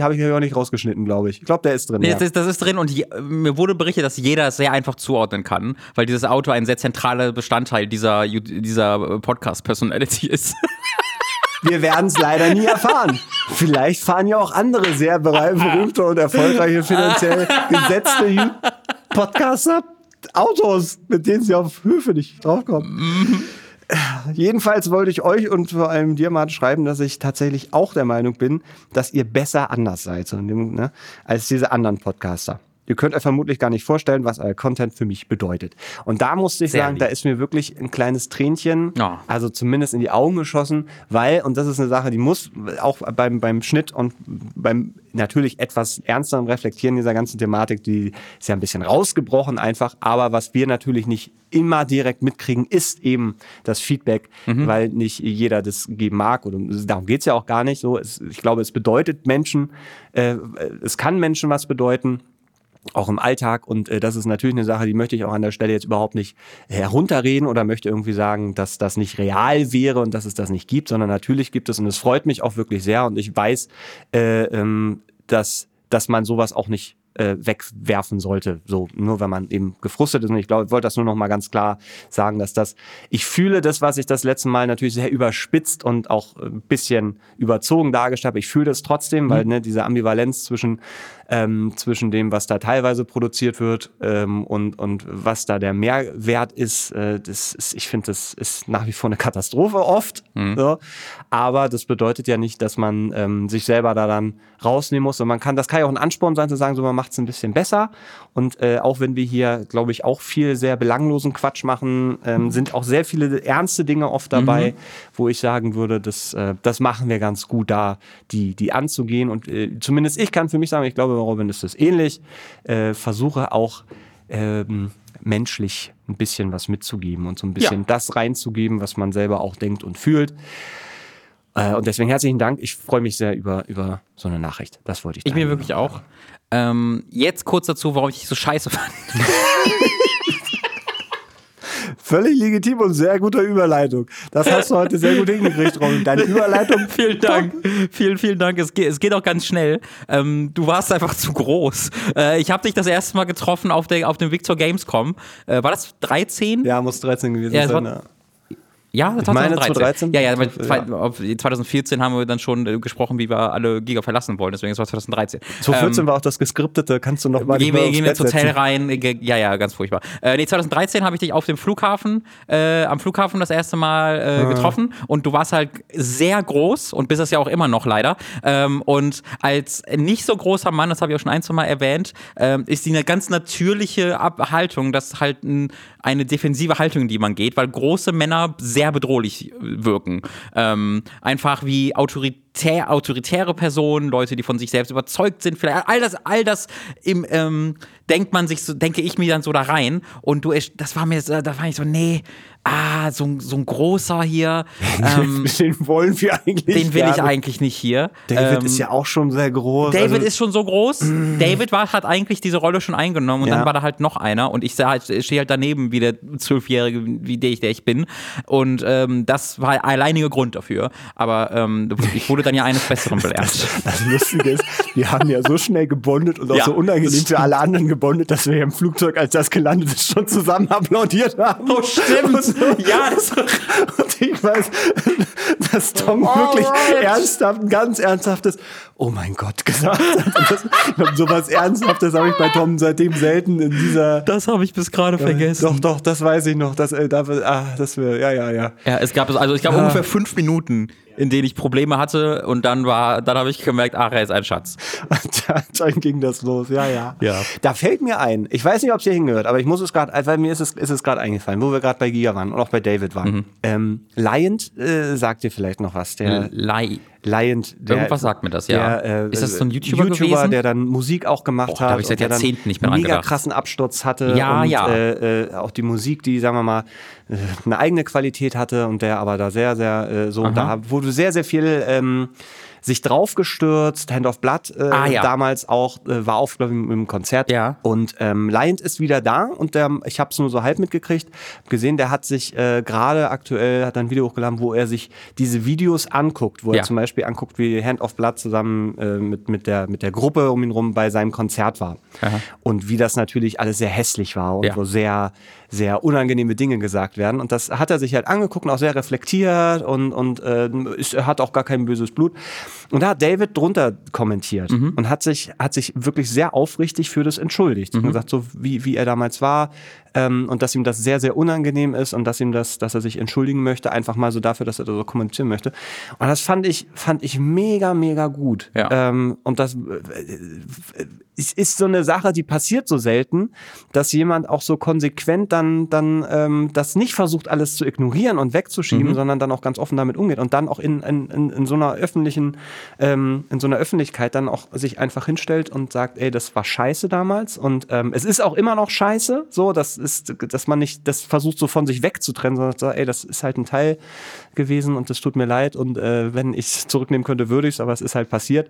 habe ich auch nicht rausgeschnitten, glaube ich. Ich glaube, der ist drin. Nee, ja. das, ist, das ist drin und je, mir wurde berichtet, dass jeder es sehr einfach zuordnen kann, weil dieses Auto ein sehr zentraler Bestandteil dieser, dieser Podcast-Personality ist. Wir werden es leider nie erfahren. Vielleicht fahren ja auch andere sehr berühmte und erfolgreiche, finanziell gesetzte Podcaster Autos, mit denen sie auf Höfe nicht draufkommen. Jedenfalls wollte ich euch und vor allem dir mal schreiben, dass ich tatsächlich auch der Meinung bin, dass ihr besser anders seid ne, als diese anderen Podcaster. Ihr könnt euch vermutlich gar nicht vorstellen, was euer Content für mich bedeutet. Und da musste ich Sehr sagen, lieb. da ist mir wirklich ein kleines Tränchen, Ja. also zumindest in die Augen geschossen, weil, und das ist eine Sache, die muss auch beim, beim Schnitt und beim natürlich etwas ernsteren Reflektieren dieser ganzen Thematik, die ist ja ein bisschen rausgebrochen einfach, aber was wir natürlich nicht immer direkt mitkriegen, ist eben das Feedback, weil nicht jeder das geben mag oder darum geht's ja auch gar nicht so. Es, ich glaube, es bedeutet Menschen, äh, es kann Menschen was bedeuten. Auch im Alltag. Und äh, das ist natürlich eine Sache, die möchte ich auch an der Stelle jetzt überhaupt nicht herunterreden oder möchte irgendwie sagen, dass das nicht real wäre und dass es das nicht gibt, sondern natürlich gibt es und es freut mich auch wirklich sehr und ich weiß, äh, ähm, dass, dass man sowas auch nicht äh, wegwerfen sollte. So, nur wenn man eben gefrustet ist. Und ich glaube, ich wollte das nur noch mal ganz klar sagen, dass das, ich fühle das, was ich das letzte Mal natürlich sehr überspitzt und auch ein bisschen überzogen dargestellt habe. Ich fühle das trotzdem, mhm. weil ne, diese Ambivalenz zwischen ähm, zwischen dem, was da teilweise produziert wird ähm, und, und was da der Mehrwert ist. Äh, das ist ich finde, das ist nach wie vor eine Katastrophe oft. Mhm. So. Aber das bedeutet ja nicht, dass man ähm, sich selber da dann rausnehmen muss. Und man kann, das kann ja auch ein Ansporn sein, zu sagen, so man macht es ein bisschen besser. Und äh, auch wenn wir hier, glaube ich, auch viel sehr belanglosen Quatsch machen, ähm, mhm. sind auch sehr viele ernste Dinge oft dabei, mhm. wo ich sagen würde, das, äh, das machen wir ganz gut da, die, die anzugehen. Und äh, zumindest ich kann für mich sagen, ich glaube, Robin ist es ähnlich. Äh, versuche auch ähm, menschlich ein bisschen was mitzugeben und so ein bisschen ja. das reinzugeben, was man selber auch denkt und fühlt. Äh, und deswegen herzlichen Dank. Ich freue mich sehr über, über so eine Nachricht. Das wollte ich Ich mir wirklich auch. Ähm, jetzt kurz dazu, warum ich dich so scheiße fand. Völlig legitim und sehr guter Überleitung. Das hast du heute sehr gut hingekriegt, Robin. Deine Überleitung. vielen Dank. Vielen, vielen Dank. Es geht, es geht auch ganz schnell. Ähm, du warst einfach zu groß. Äh, ich habe dich das erste Mal getroffen auf, der, auf dem Victor Gamescom. Äh, war das 13? Ja, muss 13 gewesen ja, sein. Ja. Ja, ich meine 2013. Ja, ja, aber ja. 2014 haben wir dann schon äh, gesprochen, wie wir alle Giga verlassen wollen, deswegen ist es 2013. 2014 ähm, war auch das geskriptete, kannst du noch mal Gehen wir, gehen wir ins Hotel rein, ja, ja, ganz furchtbar. Äh, nee, 2013 habe ich dich auf dem Flughafen, äh, am Flughafen das erste Mal äh, ah. getroffen und du warst halt sehr groß und bist es ja auch immer noch leider. Ähm, und als nicht so großer Mann, das habe ich auch schon ein, zwei Mal erwähnt, ähm, ist die eine ganz natürliche Haltung, dass halt ein, eine defensive Haltung, die man geht, weil große Männer sehr bedrohlich wirken. Ähm, einfach wie autoritär, autoritäre Personen, Leute, die von sich selbst überzeugt sind, vielleicht all das, all das im, ähm, denkt man sich so, denke ich mir dann so da rein. Und du, das war mir, da war ich so, nee, ah, so, so ein großer hier. Ähm, den wollen wir eigentlich Den will ich eigentlich nicht hier. David ähm, ist ja auch schon sehr groß. David also, ist schon so groß. Mm. David war, hat eigentlich diese Rolle schon eingenommen und ja. dann war da halt noch einer und ich halt, stehe halt daneben wie der Zwölfjährige, wie der ich, der ich bin. Und ähm, das war alleinige Grund dafür. Aber ähm, ich wurde dann ja eines Besseren belehrt. Das, das Lustige ist, wir haben ja so schnell gebondet und auch ja. so unangenehm für alle anderen gebondet, dass wir ja im Flugzeug, als das gelandet ist, schon zusammen applaudiert haben. Oh, stimmt. ja, das und ich weiß, dass Tom oh, wirklich right. ernsthaft, ein ganz ernsthaftes Oh mein Gott gesagt hat. So was Ernsthaftes habe ich bei Tom seitdem selten in dieser. Das habe ich bis gerade vergessen. Doch, doch, das weiß ich noch. Das, äh, da, ah, das ja, ja, ja. Ja, es gab also ich glaube ah. ungefähr fünf Minuten, in denen ich Probleme hatte und dann war, dann habe ich gemerkt, ach, er ist ein Schatz. dann ging das los, ja, ja. Ja. Da fällt mir ein, ich weiß nicht, ob es hier hingehört, aber ich muss es gerade, weil mir ist es, ist es gerade eingefallen, wo wir gerade bei Giga waren und auch bei David waren. Mhm. Ähm, Lion äh, sagt dir vielleicht noch was, der. Lion. Lion, der, Irgendwas sagt mir das, ja. Der, äh, ist das so ein YouTuber, YouTuber gewesen? der dann Musik auch gemacht Boah, hat. habe ich seit Jahrzehnten nicht mehr mega krassen Absturz hatte. Ja, und, ja. Äh, äh, auch die Musik, die, sagen wir mal, äh, eine eigene Qualität hatte und der aber da sehr, sehr äh, so, Aha. da wurde sehr, sehr viel ähm, sich draufgestürzt, Hand of Blood äh, ah, ja. damals auch, äh, war auf, glaube ich, im Konzert. Ja. Und ähm, Lion ist wieder da und der, ich habe es nur so halb mitgekriegt, gesehen, der hat sich äh, gerade aktuell, hat ein Video hochgeladen, wo er sich diese Videos anguckt, wo ja. er zum Beispiel anguckt, wie Hand of Blood zusammen äh, mit, mit, der, mit der Gruppe um ihn rum bei seinem Konzert war. Aha. Und wie das natürlich alles sehr hässlich war und ja. so sehr sehr unangenehme Dinge gesagt werden. Und das hat er sich halt angeguckt und auch sehr reflektiert und, und äh, ist, er hat auch gar kein böses Blut. Und da hat David drunter kommentiert mhm. und hat sich, hat sich wirklich sehr aufrichtig für das entschuldigt. Mhm. Und gesagt, so wie, wie er damals war, ähm, und dass ihm das sehr, sehr unangenehm ist und dass ihm das, dass er sich entschuldigen möchte, einfach mal so dafür, dass er da so kommentieren möchte. Und das fand ich, fand ich mega, mega gut. Ja. Ähm, und das äh, ist so eine Sache, die passiert so selten, dass jemand auch so konsequent dann, dann ähm, das nicht versucht, alles zu ignorieren und wegzuschieben, mhm. sondern dann auch ganz offen damit umgeht und dann auch in, in, in, in so einer öffentlichen ähm, in so einer Öffentlichkeit dann auch sich einfach hinstellt und sagt, ey, das war scheiße damals und ähm, es ist auch immer noch scheiße, so, das ist, dass man nicht, das versucht so von sich wegzutrennen, sondern sagt, ey, das ist halt ein Teil gewesen und das tut mir leid und äh, wenn ich es zurücknehmen könnte, würde ich es, aber es ist halt passiert.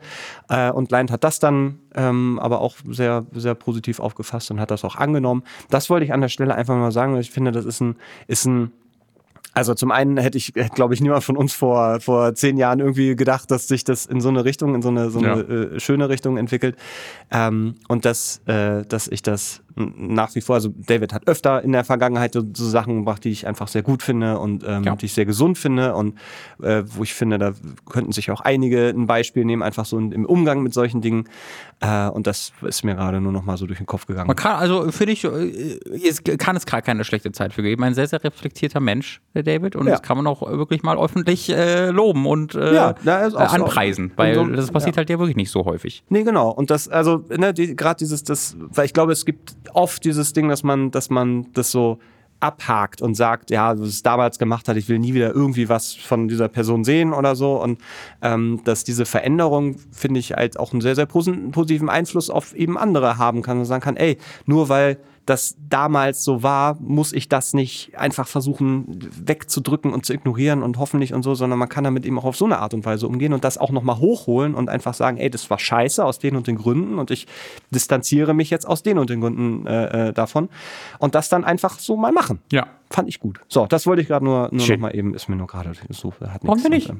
Äh, und Leint hat das dann ähm, aber auch sehr, sehr positiv aufgefasst und hat das auch angenommen. Das wollte ich an der Stelle einfach mal sagen, weil ich finde, das ist ein, ist ein also zum einen hätte ich, glaube ich, niemand von uns vor, vor zehn Jahren irgendwie gedacht, dass sich das in so eine Richtung, in so eine, so eine ja. äh, schöne Richtung entwickelt. Ähm, und dass, äh, dass ich das nach wie vor, also David hat öfter in der Vergangenheit so, so Sachen gemacht, die ich einfach sehr gut finde und ähm, ja. die ich sehr gesund finde und äh, wo ich finde, da könnten sich auch einige ein Beispiel nehmen, einfach so im Umgang mit solchen Dingen. Äh, und das ist mir gerade nur noch mal so durch den Kopf gegangen. Man kann, also finde ich, äh, es kann es gerade keine schlechte Zeit für geben. Ein sehr, sehr reflektierter Mensch, der David, und ja. das kann man auch wirklich mal öffentlich äh, loben und äh, ja, anpreisen, weil so, das passiert halt ja wirklich nicht so häufig. Nee, genau. Und das, also, ne, die, gerade dieses, das, weil ich glaube, es gibt oft dieses Ding, dass man, dass man das so abhakt und sagt, ja, was es damals gemacht hat, ich will nie wieder irgendwie was von dieser Person sehen oder so. Und ähm, dass diese Veränderung, finde ich, halt auch einen sehr, sehr positiven Einfluss auf eben andere haben kann und sagen kann, ey, nur weil das damals so war, muss ich das nicht einfach versuchen wegzudrücken und zu ignorieren und hoffentlich und so, sondern man kann damit eben auch auf so eine Art und Weise umgehen und das auch nochmal hochholen und einfach sagen, ey, das war scheiße aus den und den Gründen und ich distanziere mich jetzt aus den und den Gründen äh, äh davon und das dann einfach so mal machen. Ja. Fand ich gut. So, das wollte ich gerade nur, nur nochmal eben, ist mir nur gerade so, hat Warum wir nicht?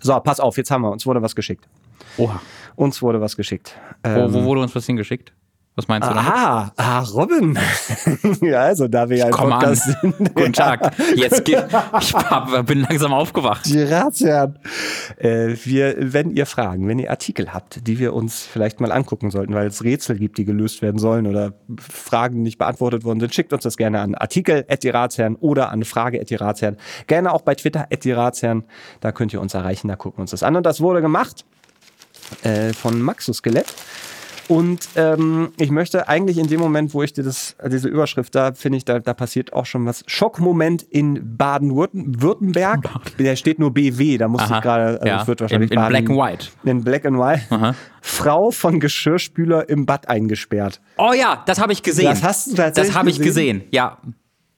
So, pass auf, jetzt haben wir, uns wurde was geschickt. Oha. Uns wurde was geschickt. Wo, wo ähm, wurde uns was hingeschickt? Was meinst du damit? Ah, Robin. ja, also da wir ja ein Komm Podcast an. sind. Guten Tag. Jetzt geht, ich hab, bin langsam aufgewacht. Die Ratsherren. Äh, wir, wenn ihr Fragen, wenn ihr Artikel habt, die wir uns vielleicht mal angucken sollten, weil es Rätsel gibt, die gelöst werden sollen oder Fragen, die nicht beantwortet worden sind, schickt uns das gerne an Artikel Ratsherren oder an Frage Ratsherren. Gerne auch bei Twitter Ratsherren. Da könnt ihr uns erreichen, da gucken wir uns das an. Und das wurde gemacht äh, von Maxus Skelett. Und ähm, ich möchte eigentlich in dem Moment, wo ich dir das, diese Überschrift da finde ich, da, da passiert auch schon was. Schockmoment in Baden-Württemberg. Der steht nur BW, da muss ich gerade, also ja. wird wahrscheinlich in, in Black and White. In Black and White. Aha. Frau von Geschirrspüler im Bad eingesperrt. Oh ja, das habe ich gesehen. Das hast du tatsächlich Das habe ich gesehen, ja.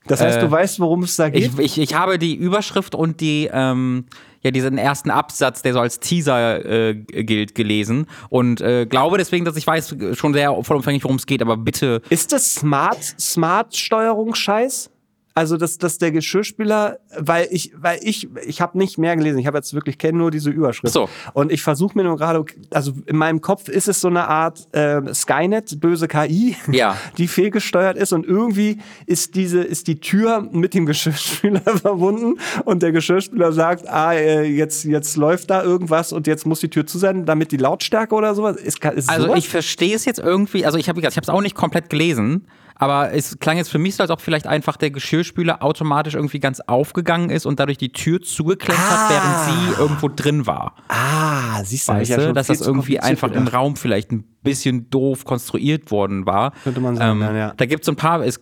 Das heißt, äh, du weißt, worum es da geht? Ich, ich, ich habe die Überschrift und die ähm, ja diesen ersten Absatz, der so als Teaser äh, gilt, gelesen und äh, glaube deswegen, dass ich weiß schon sehr vollumfänglich, worum es geht, aber bitte. Ist das Smart, Smart Steuerung Scheiß? Also, dass, dass der Geschirrspüler, weil ich, weil ich, ich habe nicht mehr gelesen. Ich habe jetzt wirklich kenne nur diese Überschrift. So. Und ich versuche mir nur gerade, also in meinem Kopf ist es so eine Art äh, Skynet, böse KI, ja. die fehlgesteuert ist und irgendwie ist diese, ist die Tür mit dem Geschirrspüler verbunden und der Geschirrspüler sagt, ah, äh, jetzt, jetzt läuft da irgendwas und jetzt muss die Tür zu sein, damit die Lautstärke oder sowas ist. ist also sowas? ich verstehe es jetzt irgendwie. Also ich habe, ich habe es auch nicht komplett gelesen. Aber es klang jetzt für mich so, als ob vielleicht einfach der Geschirrspüler automatisch irgendwie ganz aufgegangen ist und dadurch die Tür zugeklemmt ah. hat, während sie irgendwo drin war. Ah, siehst du, weißt ja du dass das irgendwie einfach im Raum vielleicht ein bisschen doof konstruiert worden war. Könnte man sagen, ähm, ja. Da gibt es ein paar, es,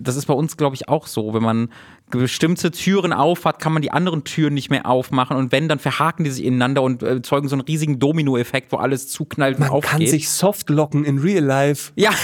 das ist bei uns, glaube ich, auch so. Wenn man bestimmte Türen aufhat, kann man die anderen Türen nicht mehr aufmachen und wenn, dann verhaken die sich ineinander und äh, zeugen so einen riesigen Domino-Effekt, wo alles zuknallt man und aufgeht. Man kann sich softlocken in real life. Ja.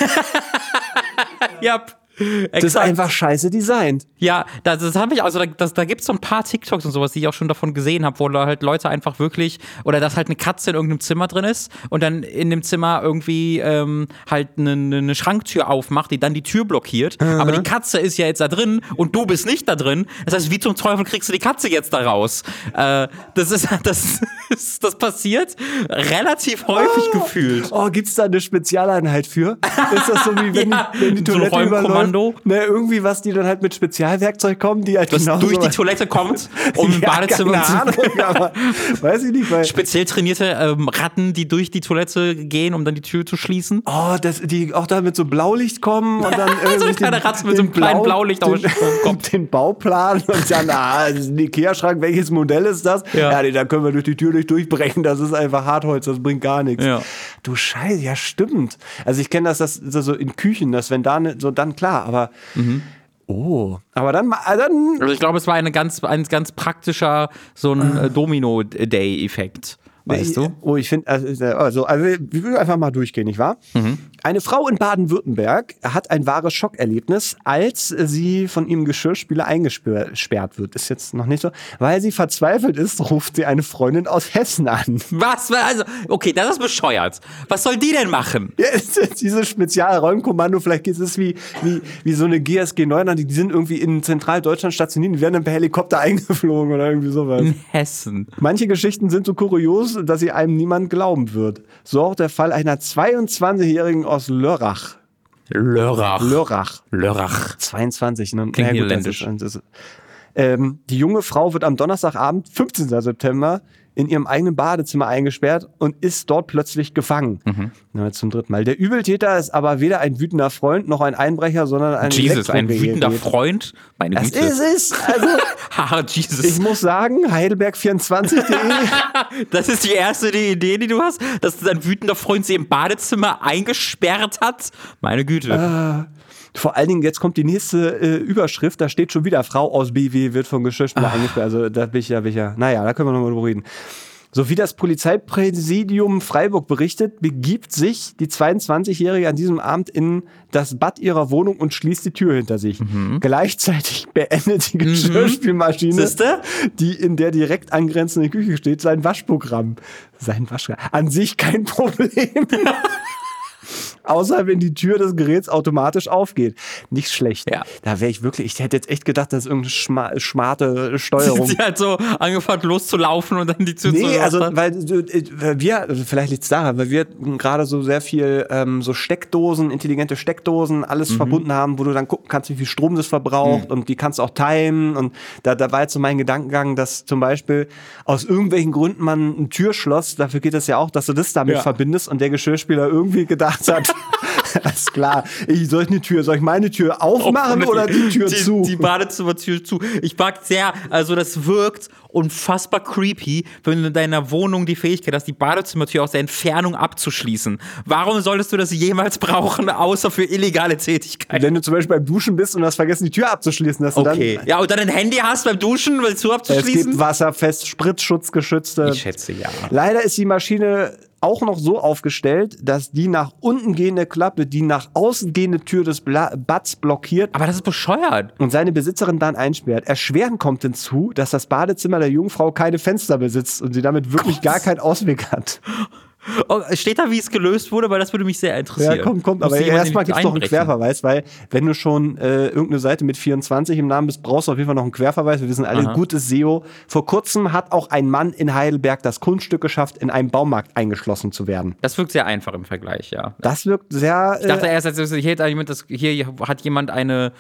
yep. Exakt. Das ist einfach scheiße designt. Ja, das, das habe ich, also da, das, da gibt es so ein paar TikToks und sowas, die ich auch schon davon gesehen habe, wo halt Leute einfach wirklich, oder dass halt eine Katze in irgendeinem Zimmer drin ist und dann in dem Zimmer irgendwie ähm, halt eine, eine Schranktür aufmacht, die dann die Tür blockiert. Mhm. Aber die Katze ist ja jetzt da drin und du bist nicht da drin. Das heißt, wie zum Teufel kriegst du die Katze jetzt da raus? Äh, das ist, das, ist, das passiert relativ häufig oh. gefühlt. Oh, gibt es da eine Spezialeinheit für? Ist das so wie wenn, ja, die, wenn die Toilette so überläuft? Kommando. Ne, irgendwie was, die dann halt mit Spezialwerkzeug kommen, die halt Was durch die Toilette kommt, um ja, im Badezimmer keine Ahnung, aber weiß ich nicht, weil speziell trainierte ähm, Ratten, die durch die Toilette gehen, um dann die Tür zu schließen. Oh, das, die auch da mit so Blaulicht kommen und dann so eine kleine Ratte mit so einem kleinen Blaulicht auf den, kommt. den Bauplan und dann, ah, das ist ein Ikea-Schrank, welches Modell ist das? Ja, ja nee, da können wir durch die Tür nicht durchbrechen, das ist einfach Hartholz, das bringt gar nichts. Ja. Du Scheiße, ja stimmt. Also ich kenne das, das so in Küchen, dass wenn da ne, so dann klar, aber mhm. Oh, aber dann, äh, dann. Also ich glaube, es war eine ganz, ein ganz praktischer so ein ah. Domino-Day-Effekt. weißt du? Oh, ich finde, also, also, also wir würden einfach mal durchgehen, nicht wahr? Mhm. Eine Frau in Baden-Württemberg hat ein wahres Schockerlebnis, als sie von ihrem Geschirrspüler eingesperrt wird. Ist jetzt noch nicht so. Weil sie verzweifelt ist, ruft sie eine Freundin aus Hessen an. Was? Also, okay, das ist bescheuert. Was soll die denn machen? Ja, dieses Spezialräumkommando, vielleicht ist es wie, wie, wie so eine GSG 9, die, die sind irgendwie in Zentraldeutschland stationiert, die werden dann per Helikopter eingeflogen oder irgendwie sowas. In Hessen. Manche Geschichten sind so kurios, dass sie einem niemand glauben wird. So auch der Fall einer 22-Jährigen aus Lörrach. Lörrach. Lörrach. Lörrach. 22, ne? Klingt Ja, gut, das ist- das ist- Ähm, die junge Frau wird am Donnerstagabend, 15. September, in ihrem eigenen Badezimmer eingesperrt und ist dort plötzlich gefangen. Mhm. Na, zum dritten Mal. Der Übeltäter ist aber weder ein wütender Freund noch ein Einbrecher, sondern ein Jesus, ein wütender Freund. Meine Das Güte. ist es. Also, Haha, ich Jesus. muss sagen, heidelberg24.de. Das ist die erste Idee, die du hast, dass dein wütender Freund sie im Badezimmer eingesperrt hat. Meine Güte. Vor allen Dingen, jetzt kommt die nächste äh, Überschrift, da steht schon wieder, Frau aus BW wird von Geschirrspüler eingesperrt. Also da bin ich ja, bin ich ja, naja, da können wir nochmal drüber reden. So wie das Polizeipräsidium Freiburg berichtet, begibt sich die 22-Jährige an diesem Abend in das Bad ihrer Wohnung und schließt die Tür hinter sich. Gleichzeitig beendet die Geschirrspülmaschine, Siehste? die in der direkt angrenzenden Küche steht, sein Waschprogramm. Sein Waschprogramm. An sich kein Problem. Außer wenn die Tür des Geräts automatisch aufgeht. Nicht schlecht. Ja. Da wäre ich wirklich, ich hätte jetzt echt gedacht, das ist irgendeine schma schmarte Steuerung. Sie hat so angefangen loszulaufen und dann die Tür Nee, zu also weil äh, wir, also vielleicht liegt es daran, weil wir gerade so sehr viel ähm, so Steckdosen, intelligente Steckdosen, alles Mhm. verbunden haben, wo du dann gucken kannst, wie viel Strom das verbraucht und die kannst auch timen. Und da, da war jetzt so mein Gedankengang, dass zum Beispiel aus irgendwelchen Gründen man ein Türschloss, dafür geht es ja auch, dass du das damit Ja. verbindest und der Geschirrspüler irgendwie gedacht hat, alles klar, ich, soll ich eine Tür, soll ich meine Tür aufmachen oder die Tür die, zu? Die Badezimmertür zu. Ich mag sehr, also das wirkt unfassbar creepy, wenn du in deiner Wohnung die Fähigkeit hast, die Badezimmertür aus der Entfernung abzuschließen. Warum solltest du das jemals brauchen, außer für illegale Tätigkeiten? wenn du zum Beispiel beim Duschen bist und hast vergessen, die Tür abzuschließen, dass du Okay. dann Ja, und dann ein Handy hast beim Duschen, weil Es abzuschließen? gibt wasserfest, spritzschutzgeschützte. Ich schätze ja. Leider ist die Maschine auch noch so aufgestellt, dass die nach unten gehende Klappe die nach außen gehende Tür des Bla Bads blockiert Aber das ist bescheuert. und seine Besitzerin dann einsperrt. Erschwerend kommt hinzu, dass das Badezimmer der Jungfrau keine Fenster besitzt und sie damit wirklich gar keinen Ausweg hat. Oh, steht da, wie es gelöst wurde? Weil das würde mich sehr interessieren. Ja, kommt, kommt. Muss Aber erstmal gibt es doch einen. Querverweis, weil wenn du schon äh, irgendeine Seite mit 24 im Namen bist, brauchst du auf jeden Fall noch einen Querverweis. Wir wissen alle, Aha. gutes SEO. Vor kurzem hat auch ein Mann in Heidelberg das Kunststück geschafft, in einem Baumarkt eingeschlossen zu werden. Das wirkt sehr einfach im Vergleich, ja. Das wirkt sehr. Ich dachte erst, als hier, das, hier hat jemand eine,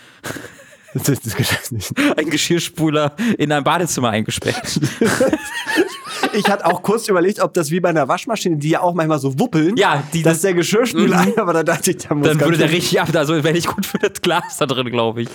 äh, das, das, das, einen Geschirrspüler in ein Badezimmer eingesperrt. ich hatte auch kurz überlegt, ob das wie bei einer Waschmaschine, die ja auch manchmal so wuppeln, Ja, die- dass der Geschirrspüler, ein, aber da dachte ich, da muss Dann würde der richtig ab. Also wäre nicht gut für das Glas da drin, glaube ich.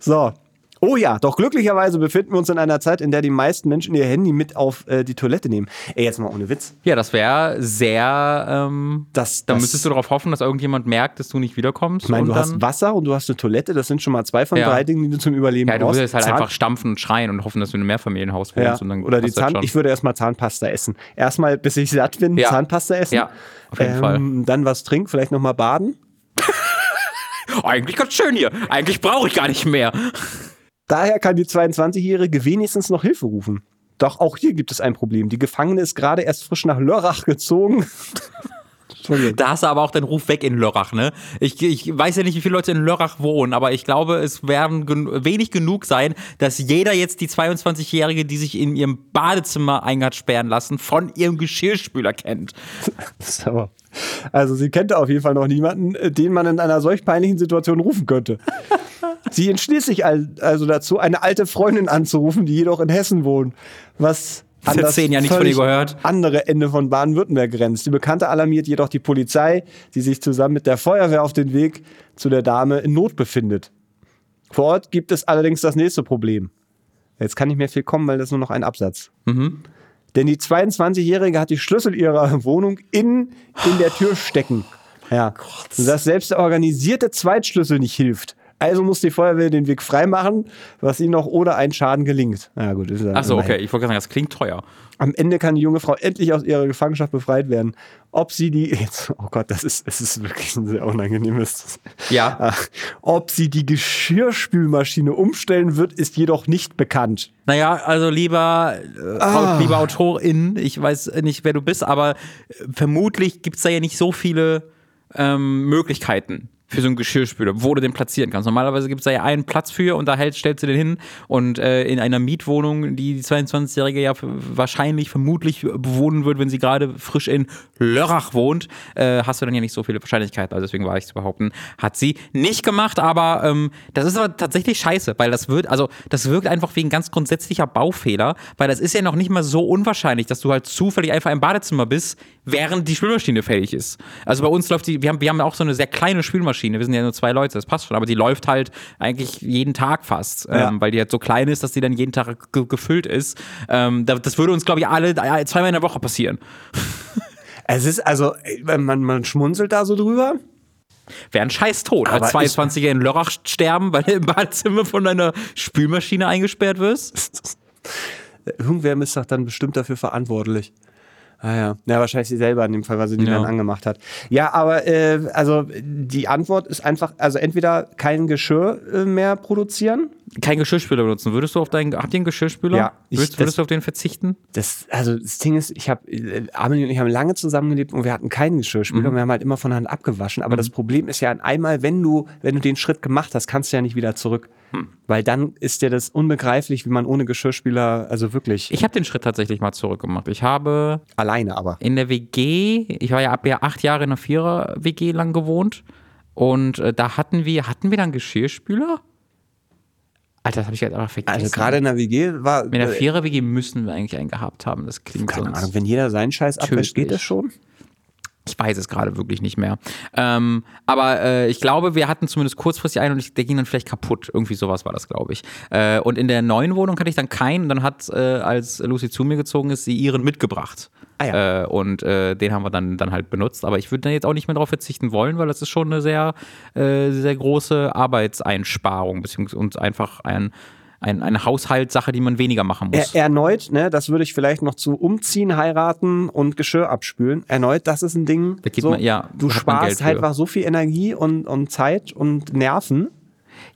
So. Oh ja, doch glücklicherweise befinden wir uns in einer Zeit, in der die meisten Menschen ihr Handy mit auf äh, die Toilette nehmen. Ey, jetzt mal ohne Witz. Ja, das wäre sehr. Ähm, Das, da das, müsstest du darauf hoffen, dass irgendjemand merkt, dass du nicht wiederkommst. Ich meine, du hast Wasser und du hast eine Toilette. Das sind schon mal zwei von Ja. drei Dingen, die du zum Überleben Ja, du brauchst. würdest halt Zahn- einfach stampfen und schreien und hoffen, dass du in einem Mehrfamilienhaus wohnst. ja. Und dann Oder die Zahn. schon. Ich würde erstmal Zahnpasta essen. Erstmal, bis ich satt bin, Ja. Zahnpasta essen. Ja, auf jeden Fall. Dann was trinken, vielleicht nochmal baden. Eigentlich ganz schön hier. Eigentlich brauche ich gar nicht mehr. Daher kann die 22-Jährige wenigstens noch Hilfe rufen. Doch auch hier gibt es ein Problem. Die Gefangene ist gerade erst frisch nach Lörrach gezogen. Da hast du aber auch den Ruf weg in Lörrach, ne? Ich, ich weiß ja nicht, wie viele Leute in Lörrach wohnen, aber ich glaube, es werden gen wenig genug sein, dass jeder jetzt die 22-Jährige, die sich in ihrem Badezimmer ein sperren lassen, von ihrem Geschirrspüler kennt. So. Also sie kennt auf jeden Fall noch niemanden, den man in einer solch peinlichen Situation rufen könnte. Sie entschließt sich al- also dazu, eine alte Freundin anzurufen, die jedoch in Hessen wohnt, was an das zehn Jahren nichts von ihr gehört. andere Ende von Baden-Württemberg grenzt. Die Bekannte alarmiert jedoch die Polizei, die sich zusammen mit der Feuerwehr auf den Weg zu der Dame in Not befindet. Vor Ort gibt es allerdings das nächste Problem. Jetzt kann nicht mehr viel kommen, weil das nur noch ein Absatz. Denn die 22-Jährige hat die Schlüssel ihrer Wohnung in, in der Tür stecken. Ja. Sodass selbst der organisierte Zweitschlüssel nicht hilft. Also muss die Feuerwehr den Weg freimachen, was ihnen noch ohne einen Schaden gelingt. Na gut, ist Achso, okay. Ich wollte sagen, das klingt teuer. Am Ende kann die junge Frau endlich aus ihrer Gefangenschaft befreit werden. Ob sie die, jetzt, oh Gott, das ist, es ist wirklich ein sehr unangenehmes. Ja. Ach, Ob sie die Geschirrspülmaschine umstellen wird, ist jedoch nicht bekannt. Naja, also lieber, äh, Ah. lieber Autorin, ich weiß nicht, wer du bist, aber äh, vermutlich gibt es da ja nicht so viele ähm, Möglichkeiten für so einen Geschirrspüler, wo du den platzieren kannst. Normalerweise gibt es da ja einen Platz für und da hält, stellst du den hin und äh, in einer Mietwohnung, die die 22-Jährige ja wahrscheinlich, vermutlich bewohnen wird, wenn sie gerade frisch in Lörrach wohnt, äh, hast du dann ja nicht so viele Wahrscheinlichkeiten. Also deswegen war ich zu behaupten, hat sie nicht gemacht, aber ähm, das ist aber tatsächlich scheiße, weil das wird, also das wirkt einfach wegen ganz grundsätzlicher Baufehler, weil das ist ja noch nicht mal so unwahrscheinlich, dass du halt zufällig einfach im Badezimmer bist, während die Spülmaschine fertig ist. Also bei uns läuft die, wir haben, wir haben ja auch so eine sehr kleine Spülmaschine, wir sind ja nur zwei Leute, das passt schon, aber die läuft halt eigentlich jeden Tag fast, Ja. ähm, weil die halt so klein ist, dass die dann jeden Tag ge gefüllt ist. Ähm, da- das würde uns, glaube ich, alle zweimal in der Woche passieren. Es ist also, äh, man, man schmunzelt da so drüber. Wäre ein scheiß Tod, als 22er in Lörrach sterben, weil du im Badezimmer von einer Spülmaschine eingesperrt wirst. Irgendwer ist doch dann bestimmt dafür verantwortlich. Ah ja. Ja, wahrscheinlich sie selber in dem Fall, weil sie die Ja. dann angemacht hat. Ja, aber äh, also die Antwort ist einfach, also entweder kein Geschirr äh, mehr produzieren. Kein Geschirrspüler benutzen. Würdest du auf deinen, habt ihr einen Geschirrspüler? Ja, ich- würdest, das- würdest du auf den verzichten? Das, also das Ding ist, ich habe, äh, Amelie und ich haben lange zusammengelebt und wir hatten keinen Geschirrspüler und wir haben halt immer von Hand abgewaschen. Aber das Problem ist ja einmal, wenn du, wenn du den Schritt gemacht hast, kannst du ja nicht wieder zurück. Weil dann ist dir das unbegreiflich, wie man ohne Geschirrspüler, also wirklich Ich habe den Schritt tatsächlich mal zurückgemacht. Ich habe alleine aber. in der WG, ich war ja ab ja acht Jahre in einer Vierer-WG lang gewohnt und äh, da hatten wir, hatten wir dann Geschirrspüler? Alter, das habe ich jetzt einfach vergessen. Also gerade in der WG war. mit der äh, Vierer-WG müssen wir eigentlich einen gehabt haben. Das klingt keine sonst. Ahnung, wenn jeder seinen Scheiß abwäscht, geht Tödlich. das schon? Ich weiß es gerade wirklich nicht mehr. Ähm, aber äh, ich glaube, wir hatten zumindest kurzfristig einen und ich, der ging dann vielleicht kaputt. Irgendwie sowas war das, glaube ich. Äh, und in der neuen Wohnung hatte ich dann keinen. Und dann hat, äh, als Lucy zu mir gezogen ist, sie ihren mitgebracht. Ah ja. äh, und äh, den haben wir dann, dann halt benutzt. Aber ich würde dann jetzt auch nicht mehr darauf verzichten wollen, weil das ist schon eine sehr, äh, sehr große Arbeitseinsparung, beziehungsweise und einfach ein, ein, eine Haushaltssache, die man weniger machen muss. Er, erneut, ne, das würde ich vielleicht noch zu umziehen, heiraten und Geschirr abspülen. Erneut, das ist ein Ding. Da geht so, man- ja, du sparst halt einfach so viel Energie und, und Zeit und Nerven.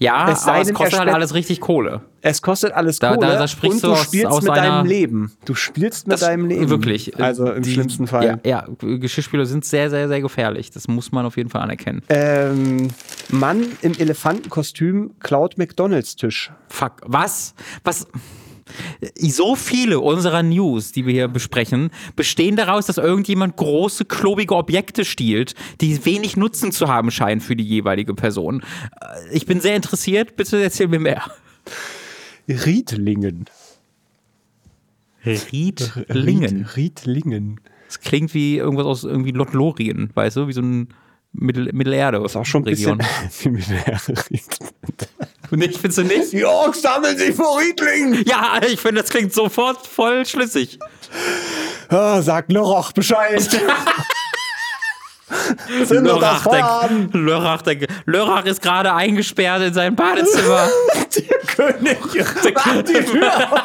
Ja, es sei aber es kostet halt alles richtig Kohle. Es kostet alles Da- Kohle da- da sprichst und du du aus- spielst aus mit deinem Leben. Du spielst mit Das- deinem Leben. Wirklich. Also im Die- schlimmsten Fall. Ja, ja, Geschirrspüler sind sehr, sehr, sehr gefährlich. Das muss man auf jeden Fall anerkennen. Ähm, Mann im Elefantenkostüm klaut McDonalds-Tisch. Fuck. Was? Was? So viele unserer News, die wir hier besprechen, bestehen daraus, dass irgendjemand große, klobige Objekte stiehlt, die wenig Nutzen zu haben scheinen für die jeweilige Person. Äh, Ich bin sehr interessiert. Bitte erzähl mir mehr. Riedlingen. Riedlingen. Ried, Riedlingen. Das klingt wie irgendwas aus irgendwie Lothlorien, weißt du? Wie so ein Mittel Mittelerde. Ist auch schon ein bisschen. wie mit der Ried- Nicht, findest du nicht? Die Orks sammeln sich vor Riedlingen. Ja, ich finde, das klingt sofort voll schlüssig. Ah, sag Lörrach Bescheid. Sind doch das Lörrach. Lörrach, Lörrach ist gerade eingesperrt in seinem Badezimmer. Der König macht die Tür auf.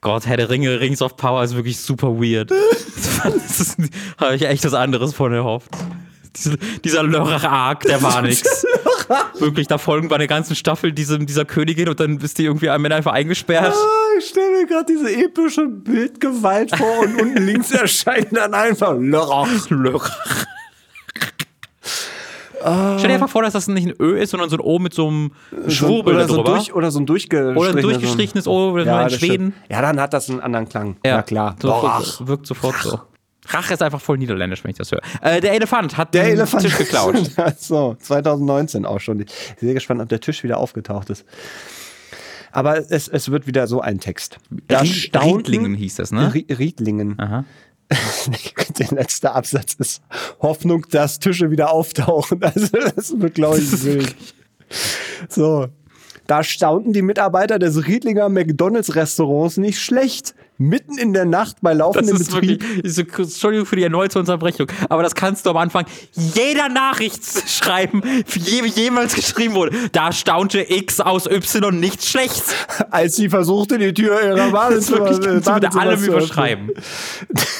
Gott, Herr der Ringe, Rings of Power ist wirklich super weird. Habe ich echt was anderes von erhofft. Diese, dieser Lörrach-Arc, der war nix. Wirklich, da folgen bei der ganzen Staffel diesem, dieser Königin und dann ist die irgendwie am Ende einfach eingesperrt. Ah, Ich stelle mir gerade diese epische Bildgewalt vor und unten links erscheint dann einfach Lörrach. Lörrach. Stell dir einfach vor, dass das nicht ein Ö ist, sondern so ein O mit so einem Schwurbel oder, so durch, oder so ein durchgestrichenes. Oder ein durchgestrichenes O, oder nur in Schweden. stimmt. Ja, dann hat das einen anderen Klang. Ja, klar. Sofort, wirkt sofort so. Rach ist einfach voll niederländisch, wenn ich das höre. Äh, der Elefant hat Der den Elefant Tisch geklaut. so, 2019 auch schon. Ich bin sehr gespannt, ob der Tisch wieder aufgetaucht ist. Aber es, es wird wieder so ein Text. Da Ried- staunten- Riedlingen hieß das, ne? Ri- Riedlingen. Aha. Der letzte Absatz ist Hoffnung, dass Tische wieder auftauchen. Also das wird, glaube ich, wild. So. Da staunten die Mitarbeiter des Riedlinger McDonalds-Restaurants nicht schlecht. Mitten in der Nacht bei laufendem Das ist Betrieb. wirklich, Entschuldigung für die erneute Unterbrechung, aber das kannst du am Anfang jeder Nachricht schreiben, je, jemals geschrieben wurde. Da staunte X aus Y nichts Schlechtes. als sie versuchte, die Tür ihrer Das ist zu, äh, du bitte Badezimmer allem öffnen. überschreiben.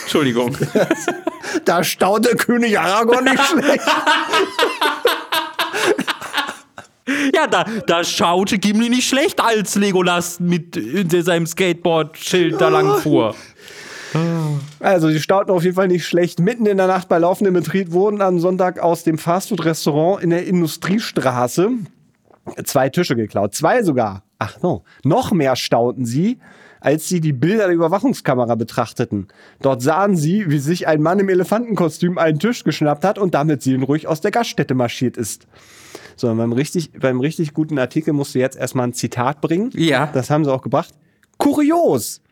Entschuldigung. Da staunte König Aragorn nicht schlecht. Ja, da, da schaute Gimli nicht schlecht, als Legolas mit äh, seinem Skateboard-Schild da lang fuhr. Also, sie staunten auf jeden Fall nicht schlecht. Mitten in der Nacht bei laufendem Betrieb wurden am Sonntag aus dem Fastfood-Restaurant in der Industriestraße zwei Tische geklaut. Zwei sogar. Ach no. Noch mehr staunten sie, als sie die Bilder der Überwachungskamera betrachteten. Dort sahen sie, wie sich ein Mann im Elefantenkostüm einen Tisch geschnappt hat und damit seelenruhig aus der Gaststätte marschiert ist. So, beim richtig, beim richtig guten Artikel musst du jetzt erstmal ein Zitat bringen. Ja. Das haben sie auch gebracht. Kurios!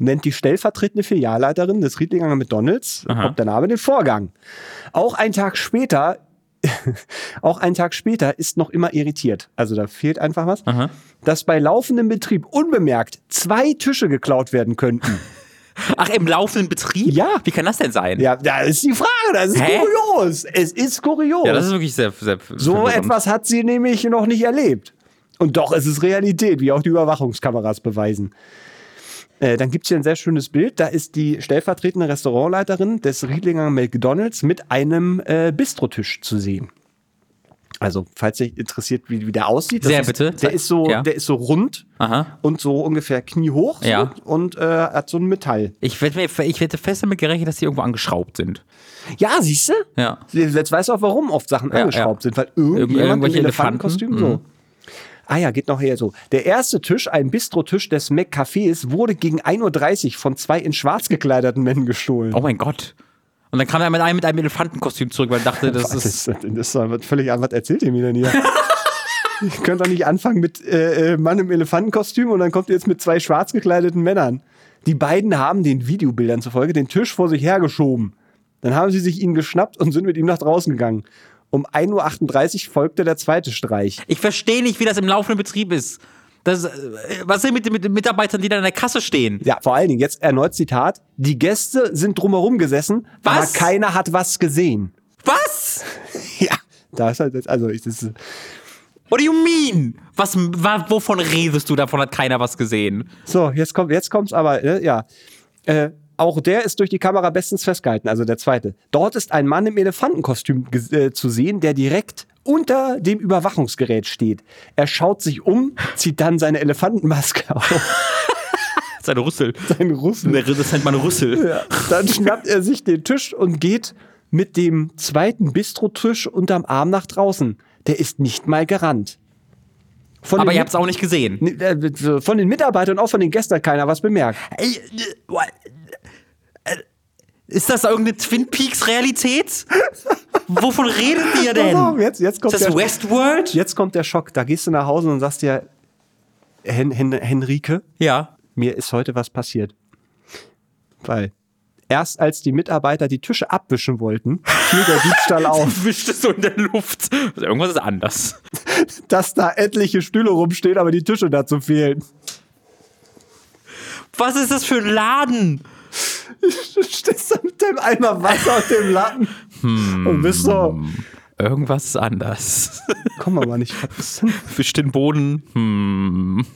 nennt die stellvertretende Filialleiterin des Riedlinger McDonalds, ob der Name, den Vorgang. Auch ein Tag später, auch ein Tag später ist noch immer irritiert. Also da fehlt einfach was. Dass bei laufendem Betrieb unbemerkt zwei Tische geklaut werden könnten. Ach, im laufenden Betrieb? Ja. Wie kann das denn sein? ja, da ist die Frage, das ist Hä? kurios. Es ist kurios. Ja, das ist wirklich sehr, sehr so verwirrend. etwas hat sie nämlich noch nicht erlebt. Und doch ist es Realität, wie auch die Überwachungskameras beweisen. Äh, dann gibt es hier ein sehr schönes Bild. Da ist die stellvertretende Restaurantleiterin des Riedlinger McDonalds mit einem äh, Bistrotisch zu sehen. Also, falls dich interessiert, wie, wie der aussieht. Sehr ist, bitte. Der ist so, Ja. der ist so rund Aha. und so ungefähr kniehoch so, Ja. und äh, hat so ein Metall. Ich wette, ich wette fest damit gerechnet, dass die irgendwo angeschraubt sind. Ja, siehst du? Ja. Jetzt weißt du auch, warum oft Sachen Ja, angeschraubt sind, weil irgendjemand irgendwelche im Elefantenkostüm Elefanten, so. Ah ja, geht noch her so. Der erste Tisch, ein Bistrotisch des McCafés, wurde gegen 1.30 Uhr von zwei in schwarz gekleideten Männern gestohlen. Oh mein Gott. Und dann kam er mit einem mit einem Elefantenkostüm zurück, weil er dachte, das das, ist. das ist doch völlig an. Was erzählt ihr mir denn hier? ich könnte doch nicht anfangen mit äh, äh, Mann im Elefantenkostüm und dann kommt ihr jetzt mit zwei schwarz gekleideten Männern. Die beiden haben den Videobildern zufolge den Tisch vor sich hergeschoben. Dann haben sie sich ihn geschnappt und sind mit ihm nach draußen gegangen. Um 1.38 Uhr folgte der zweite Streich. Ich verstehe nicht, wie das im laufenden Betrieb ist. Das, äh, was ist mit, den- mit den Mitarbeitern, die da in der Kasse stehen? Ja, vor allen Dingen, jetzt erneut Zitat. Die Gäste sind drumherum gesessen, Was? aber keiner hat was gesehen. Was? Ja, da ist halt also ich, das ist, What do you mean? Was, wa, wovon redest du? Davon hat keiner was gesehen. so, jetzt kommt, jetzt kommt's aber, äh, ja. Äh, auch der ist durch die Kamera bestens festgehalten, also der zweite. Dort ist ein Mann im Elefantenkostüm äh, zu sehen, der direkt unter dem Überwachungsgerät steht. Er schaut sich um, zieht dann seine Elefantenmaske auf, Seine Rüssel. seinen Russen. Das nennt man Rüssel. Ja, dann schnappt er sich den Tisch und geht mit dem zweiten Bistrotisch unterm Arm nach draußen. Der ist nicht mal gerannt. Von Aber ihr habt es auch nicht gesehen. Äh, Von den Mitarbeitern und auch von den Gästen hat keiner was bemerkt. Ey, äh? Äh, Ist das irgendeine Twin Peaks Realität? Wovon redet ihr denn? Auf, jetzt, jetzt, kommt Ist das der, Westworld? jetzt kommt der Schock. Da gehst du nach Hause und sagst dir, Hen, Hen, Henrike, Ja. mir ist heute was passiert. Weil erst als die Mitarbeiter die Tische abwischen wollten, fiel der Diebstahl auf. Wischt es so in der Luft. Also irgendwas ist anders. dass da etliche Stühle rumstehen, aber die Tische dazu fehlen. Was ist das für ein Laden? Du stehst da mit dem Eimer Wasser auf dem Lappen und bist so, Irgendwas ist anders. komm aber nicht? Wischt den Boden. Hm.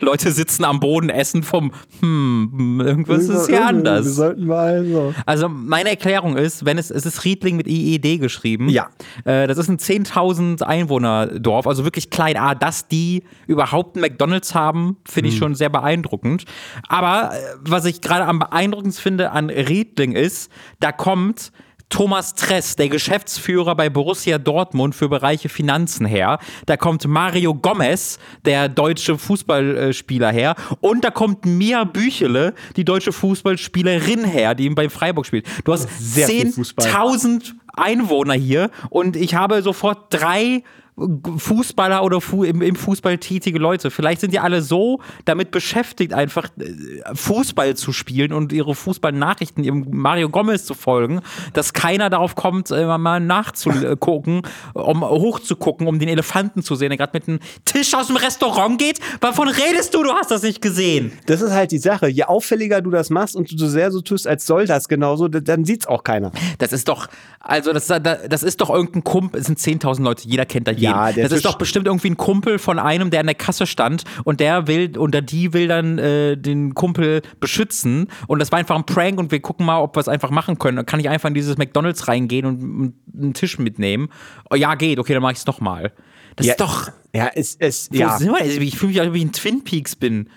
Leute sitzen am Boden, essen vom Hm. Irgendwas ist hier Wir anders. sollten mal so. Also meine Erklärung ist, wenn es, es ist Riedling mit IED geschrieben. Ja. Äh, das ist ein 10.000 Einwohner-Dorf, also wirklich klein. Ah, dass die überhaupt einen McDonalds haben, finde Hm. ich schon sehr beeindruckend. Aber äh, was ich gerade am beeindruckendsten finde an Riedling ist, da kommt Thomas Tress, der Geschäftsführer bei Borussia Dortmund für Bereiche Finanzen her. Da kommt Mario Gomez, der deutsche Fußballspieler her. Und da kommt Mia Büchele, die deutsche Fußballspielerin her, die beim Freiburg spielt. Du hast Sehr viel Fußball. 10.000 Einwohner hier und ich habe sofort drei Fußballer oder Fu im, im, Fußball tätige Leute. Vielleicht sind die alle so damit beschäftigt, einfach äh, Fußball zu spielen und ihre Fußballnachrichten ihrem Mario Gomez zu folgen, dass keiner darauf kommt, äh, mal nachzugucken, um hochzugucken, um den Elefanten zu sehen, der gerade mit einem Tisch aus dem Restaurant geht. Wovon redest du? Du hast das nicht gesehen. Das ist halt die Sache. Je auffälliger du das machst und du so sehr so tust, als soll das genauso, dann sieht's auch keiner. Das ist doch, also das, das ist doch irgendein Kumpel, es sind 10.000 Leute, jeder kennt da jeden. Ja, das ist doch bestimmt irgendwie ein Kumpel von einem, der an der Kasse stand und der will, oder die will dann äh, den Kumpel beschützen und das war einfach ein Prank und wir gucken mal, ob wir es einfach machen können. Dann kann ich einfach in dieses McDonalds reingehen und einen Tisch mitnehmen. Oh, ja, geht, okay, dann mache ich es nochmal. Das ja, ist doch. Ja, es, es, ja. Ich fühle mich, als ob ich in Twin Peaks bin.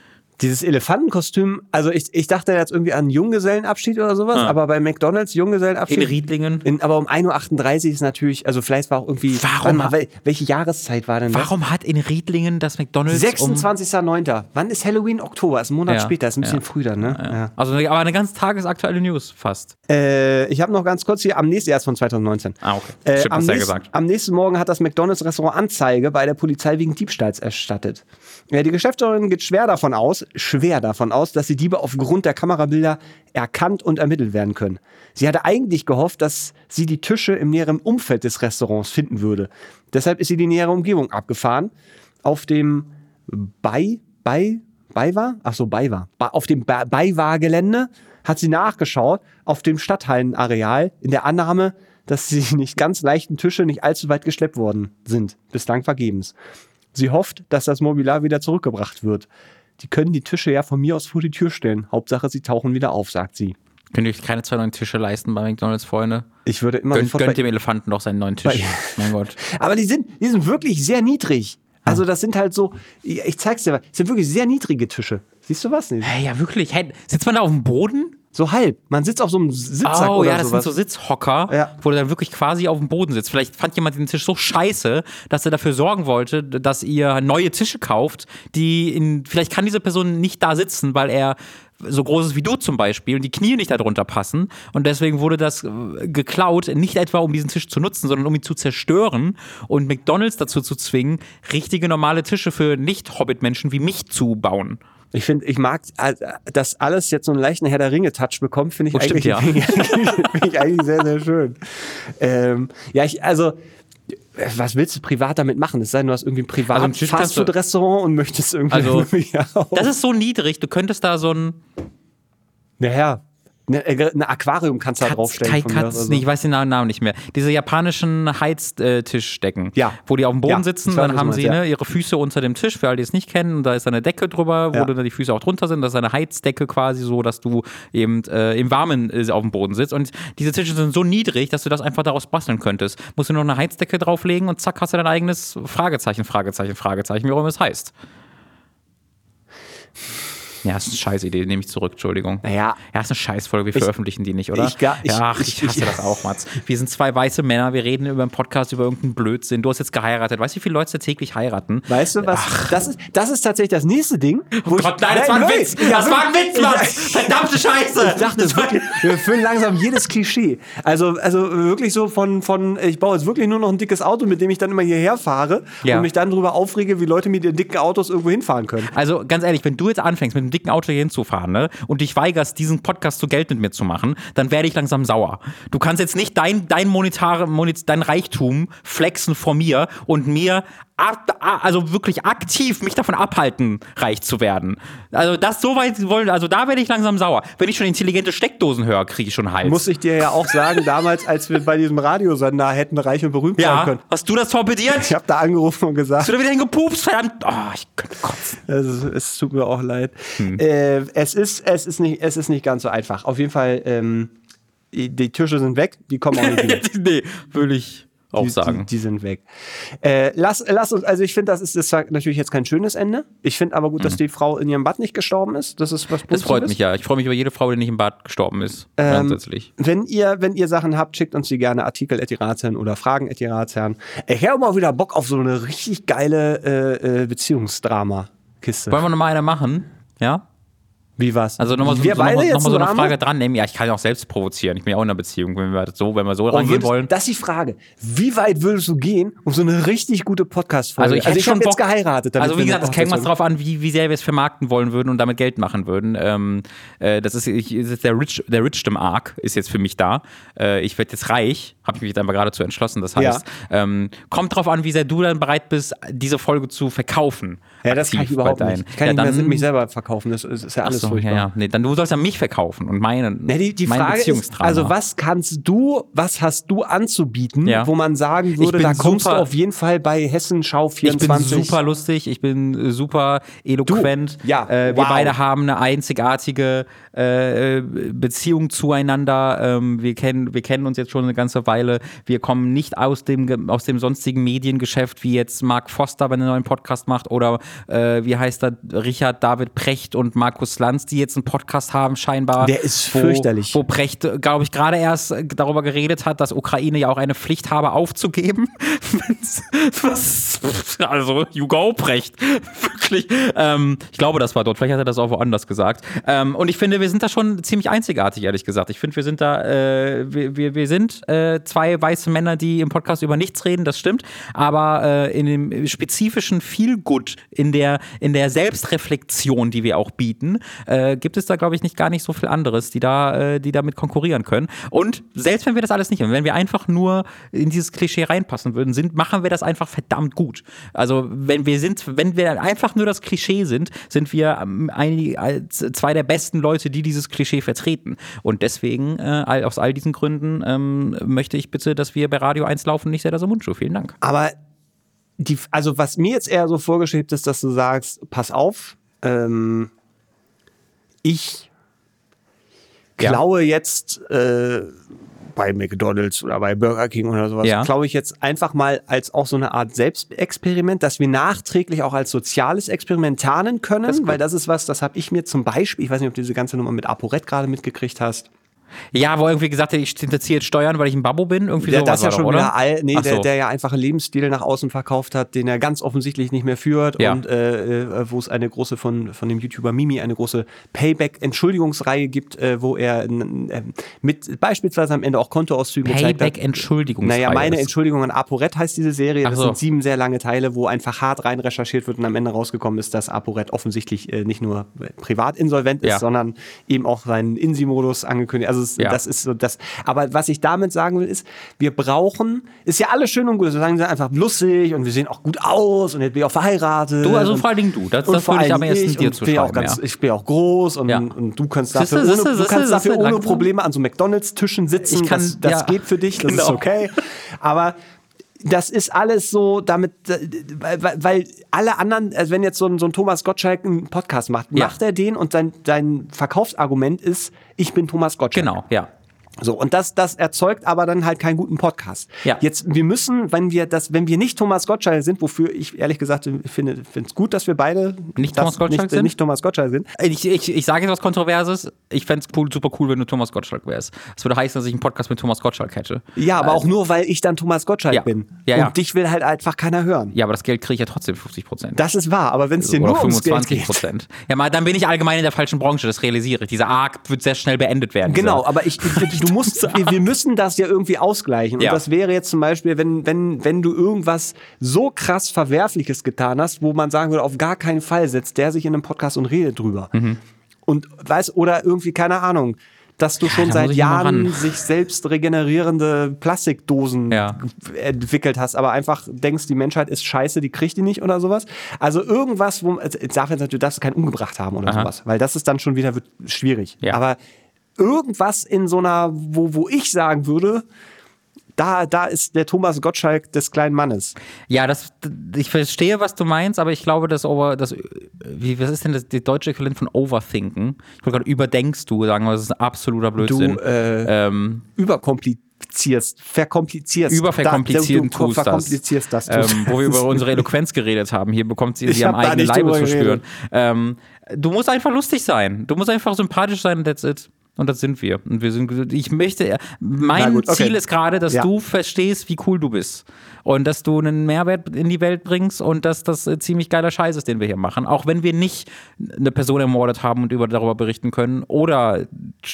Dieses Elefantenkostüm, also ich, ich dachte jetzt irgendwie an Junggesellenabschied oder sowas, ah. aber bei McDonalds Junggesellenabschied. In Riedlingen. In, aber um 1.38 Uhr ist natürlich, also vielleicht war auch irgendwie. Warum? Mal, welche Jahreszeit war denn das? Warum hat in Riedlingen das McDonalds. 26.09. Um Wann ist Halloween? Oktober, ist ein Monat ja, später, ist ein bisschen ja, früh dann, ne? Ja. Also, aber eine ganz tagesaktuelle News fast. Äh, ich habe noch ganz kurz hier, am nächsten, erst von 2019. Ah, okay. Äh, Stimmt, am, nächst, gesagt. am nächsten Morgen hat das McDonalds-Restaurant Anzeige bei der Polizei wegen Diebstahls erstattet. Ja, die Geschäftsführerin geht schwer davon aus, schwer davon aus, dass die Diebe aufgrund der Kamerabilder erkannt und ermittelt werden können. Sie hatte eigentlich gehofft, dass sie die Tische im näheren Umfeld des Restaurants finden würde. Deshalb ist sie die nähere Umgebung abgefahren. Auf dem Bei, Bei, Beiwa? Ach so, Beiwa. Auf dem Beiwa-Gelände hat sie nachgeschaut, auf dem Stadthallenareal, in der Annahme, dass die nicht ganz leichten Tische nicht allzu weit geschleppt worden sind. Bislang vergebens. Sie hofft, dass das Mobiliar wieder zurückgebracht wird. Die können die Tische ja von mir aus vor die Tür stellen. Hauptsache, sie tauchen wieder auf, sagt sie. Könnt ihr euch keine zwei neuen Tische leisten bei McDonalds, Freunde? Ich würde immer Gönnt, gönnt dem Elefanten doch seinen neuen Tisch. mein Gott. Aber die sind, die sind wirklich sehr niedrig. Also das sind halt so, ich zeig's dir mal, das sind wirklich sehr niedrige Tische. Siehst du was? Nicht? Hey, ja, wirklich. Hey, sitzt man da auf dem Boden? So halb. Man sitzt auf so einem Sitzsack oh, oder ja, das sowas. sind so Sitzhocker, ja. wo du dann wirklich quasi auf dem Boden sitzt. Vielleicht fand jemand den Tisch so scheiße, dass er dafür sorgen wollte, dass ihr neue Tische kauft, die in, vielleicht kann diese Person nicht da sitzen, weil er so groß ist wie du zum Beispiel und die Knie nicht darunter passen. Und deswegen wurde das äh, geklaut, nicht etwa um diesen Tisch zu nutzen, sondern um ihn zu zerstören und McDonalds dazu zu zwingen, richtige normale Tische für Nicht-Hobbit-Menschen wie mich zu bauen. Ich finde, ich mag, äh, dass alles jetzt so einen leichten Herr der Ringe-Touch bekommt, finde ich, oh, eigentlich, ja. find ich eigentlich sehr, sehr schön. Ähm, ja, ich, also, was willst du privat damit machen? Es sei denn, du hast irgendwie ein privat also Fastfood-Restaurant und möchtest irgendwie. Also, das ist so niedrig, du könntest da so ein. Naja, eine, äh, eine Aquarium kannst du da draufstellen. Kai Katz, so. nee, ich weiß den Namen nicht mehr. Diese japanischen Heiztischdecken, ja. wo die auf dem Boden ja, sitzen, dann haben sie ja. ne, ihre Füße unter dem Tisch, für alle, die es nicht kennen, und da ist eine Decke drüber, wo ja. dann die Füße auch drunter sind. Das ist eine Heizdecke quasi so, dass du eben äh, im Warmen äh, auf dem Boden sitzt. Und diese Tische sind so niedrig, dass du das einfach daraus basteln könntest. Musst du nur eine Heizdecke drauflegen und zack, hast du dein eigenes Fragezeichen, Fragezeichen, Fragezeichen, wie auch immer es heißt. Ja, ist eine scheiß Idee, nehme ich zurück, Entschuldigung. Naja. Ja, ist eine Scheißfolge, wir ich, veröffentlichen die nicht, oder? Ich, gar, ich, ach, ich, hasse das auch, Mats. Wir sind zwei weiße Männer, wir reden über einen Podcast über irgendeinen Blödsinn. Du hast jetzt geheiratet. Weißt du, wie viele Leute täglich heiraten? Weißt du was? Das ist, das ist tatsächlich das nächste Ding. Oh Gott, nein, das war ein Witz! Das war ein Witz, Mats! Verdammte Scheiße! Ich dachte, wirklich, wir erfüllen langsam jedes Klischee. Also, also wirklich so von, von, ich baue jetzt wirklich nur noch ein dickes Auto, mit dem ich dann immer hierher fahre ja. und mich dann darüber aufrege, wie Leute mit ihren dicken Autos irgendwo hinfahren können. Also ganz ehrlich, wenn du jetzt anfängst, mit einem dicken Auto hier hinzufahren, fahren ne, und dich weigerst, diesen Podcast zu Geld mit mir zu machen, dann werde ich langsam sauer. Du kannst jetzt nicht dein, dein, Monetare, dein Reichtum flexen vor mir und mir also wirklich aktiv mich davon abhalten, reich zu werden. Also das so weit wollen, also da werde ich langsam sauer. Wenn ich schon intelligente Steckdosen höre, kriege ich schon Hals. Muss ich dir ja auch sagen, damals, als wir bei diesem Radiosender hätten reich und berühmt ja, sein können. Hast du das torpediert? Ich habe da angerufen und gesagt. Hast du da wieder hingepupst? Verdammt. Oh, ich könnte kotzen. Es, es, tut mir auch leid. Hm. Äh, es, ist, es, ist nicht, es ist nicht ganz so einfach. Auf jeden Fall, ähm, die Tische sind weg, die kommen auch nicht wieder. nee, würde ich auch die, sagen. Die, die, sind weg. Äh, lass, lass uns, also ich finde, das ist, das ist natürlich jetzt kein schönes Ende. Ich finde aber gut, mhm. dass die Frau in ihrem Bad nicht gestorben ist. Das ist was Das freut mich ja. Ich freue mich über jede Frau, die nicht im Bad gestorben ist. Ähm, grundsätzlich. Wenn ihr, wenn ihr Sachen habt, schickt uns die gerne Artikel Ratsherrn oder Fragen Ratsherrn. Ich habe mal wieder Bock auf so eine richtig geile äh, äh, Beziehungsdrama-Kiste. Wollen wir nochmal eine machen? Ja? Wie was? Also nochmal so, Wir so, noch beide mal- jetzt noch so eine zusammen? Frage dran nehmen. Ja, ich kann ja auch selbst provozieren. Ich bin ja auch in einer Beziehung, wenn wir so, wenn wir so Und rangehen würdest, wollen. Das ist die Frage. Wie weit würdest du gehen, um so eine richtig gute Podcast-Folge? Also ich hätte schon hab jetzt geheiratet. Also wie gesagt, das käme was drauf an, wie, wie sehr wir es vermarkten wollen würden und damit Geld machen würden. Ähm, äh, das ist, ich, ist der Rich, der Richdom-Arc ist jetzt für mich da. Äh, ich werde jetzt reich, habe ich mich jetzt einfach gerade zu entschlossen. Das heißt, ähm, kommt drauf an, wie sehr du dann bereit bist, diese Folge zu verkaufen. Ja, das kann ich überhaupt nicht. Ich kann ja, nicht mehr dann- mich selber verkaufen. Das ist, ist ja alles furchtbar. ja, ja. Nee, dann du sollst ja mich verkaufen und meine, Ja, die, die mein Frage ist, also was kannst du, was hast du anzubieten, Ja. wo man sagen würde, da kommst super- du auf jeden Fall bei Hessenschau Ich bin 24. super lustig, ich bin äh, super eloquent. Du, ja, äh, wir wow. beide haben eine einzigartige äh, äh, Beziehung zueinander. Ähm, wir, kennen, wir kennen uns jetzt schon eine ganze Weile. Wir kommen nicht aus dem, aus dem sonstigen Mediengeschäft, wie jetzt Mark Foster, wenn er einen neuen Podcast macht, oder äh, wie heißt er, Richard David Precht und Markus Lanz, die jetzt einen Podcast haben, scheinbar. Der ist fürchterlich. Wo Precht, glaube ich, gerade erst äh, darüber geredet hat, dass Ukraine ja auch eine Pflicht habe, aufzugeben. Also, you go, Precht. Wirklich. Ähm, ich glaube, das war dort. Vielleicht hat er das auch woanders gesagt. Ähm, und ich finde, wir sind da schon ziemlich einzigartig, ehrlich gesagt. Ich finde, wir sind da, äh, wir, wir, wir sind äh, zwei weiße Männer, die im Podcast über nichts reden, das stimmt. Aber äh, in dem spezifischen Feelgood, in der, in der Selbstreflexion, die wir auch bieten, äh, gibt es da, glaube ich, nicht gar nicht so viel anderes, die da, äh, die damit konkurrieren können. Und selbst wenn wir das alles nicht haben, wenn wir einfach nur in dieses Klischee reinpassen würden, sind, machen wir das einfach verdammt gut. Also wenn wir sind, wenn wir einfach nur das Klischee sind, sind wir ähm, ein, zwei der besten Leute, die dieses Klischee vertreten. Und deswegen, äh, aus all diesen Gründen, ähm, möchte ich bitte, dass wir bei Radio 1 laufen, nicht sehr das Mundschuh. Vielen Dank. Aber die, also was mir jetzt eher so vorgeschrieben ist, dass du sagst, pass auf, ähm, ich Ja. klaue jetzt äh, bei McDonalds oder bei Burger King oder sowas, Ja. klaue ich jetzt einfach mal als auch so eine Art Selbstexperiment, dass wir nachträglich auch als soziales Experiment tarnen können, weil das ist was, das habe ich mir zum Beispiel, ich weiß nicht, ob du diese ganze Nummer mit ApoRed gerade mitgekriegt hast. Ja, wo irgendwie gesagt hat, ich hinterziehe jetzt Steuern, weil ich ein Babbo bin. Irgendwie sowas das ist ja schon wieder oder? all, nee, Ach der, so. der ja einfach einen Lebensstil nach außen verkauft hat, den er ganz offensichtlich nicht mehr führt Ja. und äh, äh, wo es eine große von, von dem YouTuber Mimi eine große Payback-Entschuldigungsreihe gibt, äh, wo er äh, mit beispielsweise am Ende auch Kontoauszüge gezeigt hat. Payback-Entschuldigung. Naja, meine Entschuldigung an ApoRed heißt diese Serie. Das so. sind sieben sehr lange Teile, wo einfach hart rein recherchiert wird und am Ende rausgekommen ist, dass ApoRed offensichtlich äh, nicht nur privat insolvent ist, Ja. sondern eben auch seinen INSI-Modus angekündigt. Also es, Ja. das ist so das. Aber was ich damit sagen will, ist, wir brauchen, ist ja alles schön und gut. Wir sagen sie einfach lustig und wir sehen auch gut aus und jetzt bin ich auch verheiratet. Du, also und, vor allen Dingen du. Das, das würde ich am ehesten ich dir ja auch zuschreiben. ganz, Ja. Ich bin auch groß und, Ja. und du kannst dafür, siehste, ohne, du kannst dafür ohne. Probleme an so McDonalds-Tischen sitzen. Kann- das das geht für dich, das ist Genau. okay. Aber das ist alles so, damit, weil alle anderen, also wenn jetzt so ein, so ein Thomas Gottschalk einen Podcast macht, Ja. macht er den und sein, sein Verkaufsargument ist, ich bin Thomas Gottschalk. Genau, ja. So, und das, das erzeugt aber dann halt keinen guten Podcast. Ja. Jetzt, wir müssen, wenn wir das, wenn wir nicht Thomas Gottschalk sind, wofür ich ehrlich gesagt finde, finde es gut, dass wir beide Nicht das Thomas Gottschalk nicht, sind? nicht Thomas Gottschalk sind. Ich, ich, ich sage jetzt was Kontroverses. Ich fände es cool, super cool, wenn du Thomas Gottschalk wärst. Das würde heißen, dass ich einen Podcast mit Thomas Gottschalk hätte. Ja, aber auch nur, weil ich dann Thomas Gottschalk Ja. bin. Ja, und ja. dich will halt einfach keiner hören. Ja, aber das Geld kriege ich ja trotzdem 50 Prozent. Das ist wahr, aber wenn es dir Oder nur ums Geld 25 geht. Prozent. Ja, mal, dann bin ich allgemein in der falschen Branche, das realisiere ich. Dieser Arc wird sehr schnell beendet werden. Genau, dieser- aber ich, du musst, wir, wir müssen das ja irgendwie ausgleichen. Ja. Und das wäre jetzt zum Beispiel, wenn, wenn, wenn du irgendwas so krass Verwerfliches getan hast, wo man sagen würde, auf gar keinen Fall setzt der sich in einem Podcast und redet drüber. Mhm. Und weiß, oder irgendwie, keine Ahnung, dass du schon da seit ich Jahren sich selbst regenerierende Plastikdosen Ja. entwickelt hast, aber einfach denkst, die Menschheit ist scheiße, die kriegt die nicht oder sowas. Also irgendwas, wo es darf jetzt natürlich, du darfst keinen umgebracht haben oder Aha. sowas, weil das ist dann schon wieder schwierig. Ja. Aber irgendwas in so einer, wo, wo ich sagen würde, da, da ist der Thomas Gottschalk des kleinen Mannes. Ja, das, ich verstehe, was du meinst, aber ich glaube, das Over, das, wie, was ist denn das, die deutsche Äquivalent von Overthinken? Ich wollte gerade überdenkst du sagen, aber das ist ein absoluter Blödsinn. Du, äh, ähm, Überkomplizierst, verkomplizierst. überverkomplizieren da, du, du das. verkomplizierst das. tust. Ähm, wo wir über unsere Eloquenz geredet haben. Hier bekommt sie sie am eigenen Leibe zu spüren. Ähm, du musst einfach lustig sein. Du musst einfach sympathisch sein, that's it. Und das sind wir. Und wir sind, ich möchte, mein gut, okay. Ziel ist gerade, dass Ja. du verstehst, wie cool du bist. Und dass du einen Mehrwert in die Welt bringst und dass das äh, ziemlich geiler Scheiß ist, den wir hier machen. Auch wenn wir nicht eine Person ermordet haben und über, darüber berichten können oder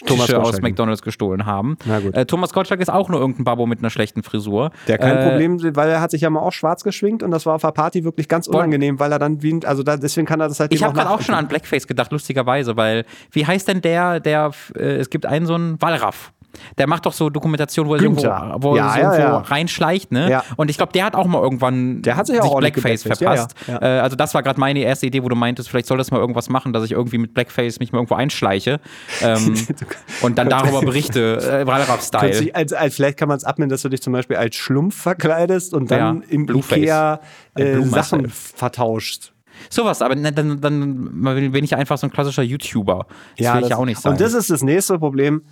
Thomas Tische aus. McDonalds gestohlen haben. Na gut. Äh, Thomas Gottschalk ist auch nur irgendein Babbo mit einer schlechten Frisur. Der kein Äh, Problem, weil er hat sich ja mal auch schwarz geschwingt und das war auf der Party wirklich ganz unangenehm, weil er dann wie, ein- also da, deswegen kann er das halt Ich habe gerade auch schon an Blackface gedacht, lustigerweise, weil wie heißt denn der, der äh, es gibt einen so einen Wallraff. Der macht doch so Dokumentationen, wo er sich irgendwo, Günther. wo Ja, sich ja, ja. reinschleicht, ne? Und ich glaube, der hat auch mal irgendwann Der hat sich auch ordentlich Blackface verpasst. Äh, also das war gerade meine erste Idee, wo du meintest, vielleicht soll das mal irgendwas machen, dass ich irgendwie mit Blackface mich mal irgendwo einschleiche ähm, und dann darüber berichte, äh, Wallraff-Style. Vielleicht kann man es abnehmen, dass du dich zum Beispiel als Schlumpf verkleidest und dann im Blueface. Ikea äh, Blue Sachen vertauscht. Sowas, aber dann, dann bin ich einfach so ein klassischer YouTuber. Das will ich ja auch nicht sein. Und das ist das nächste Problem.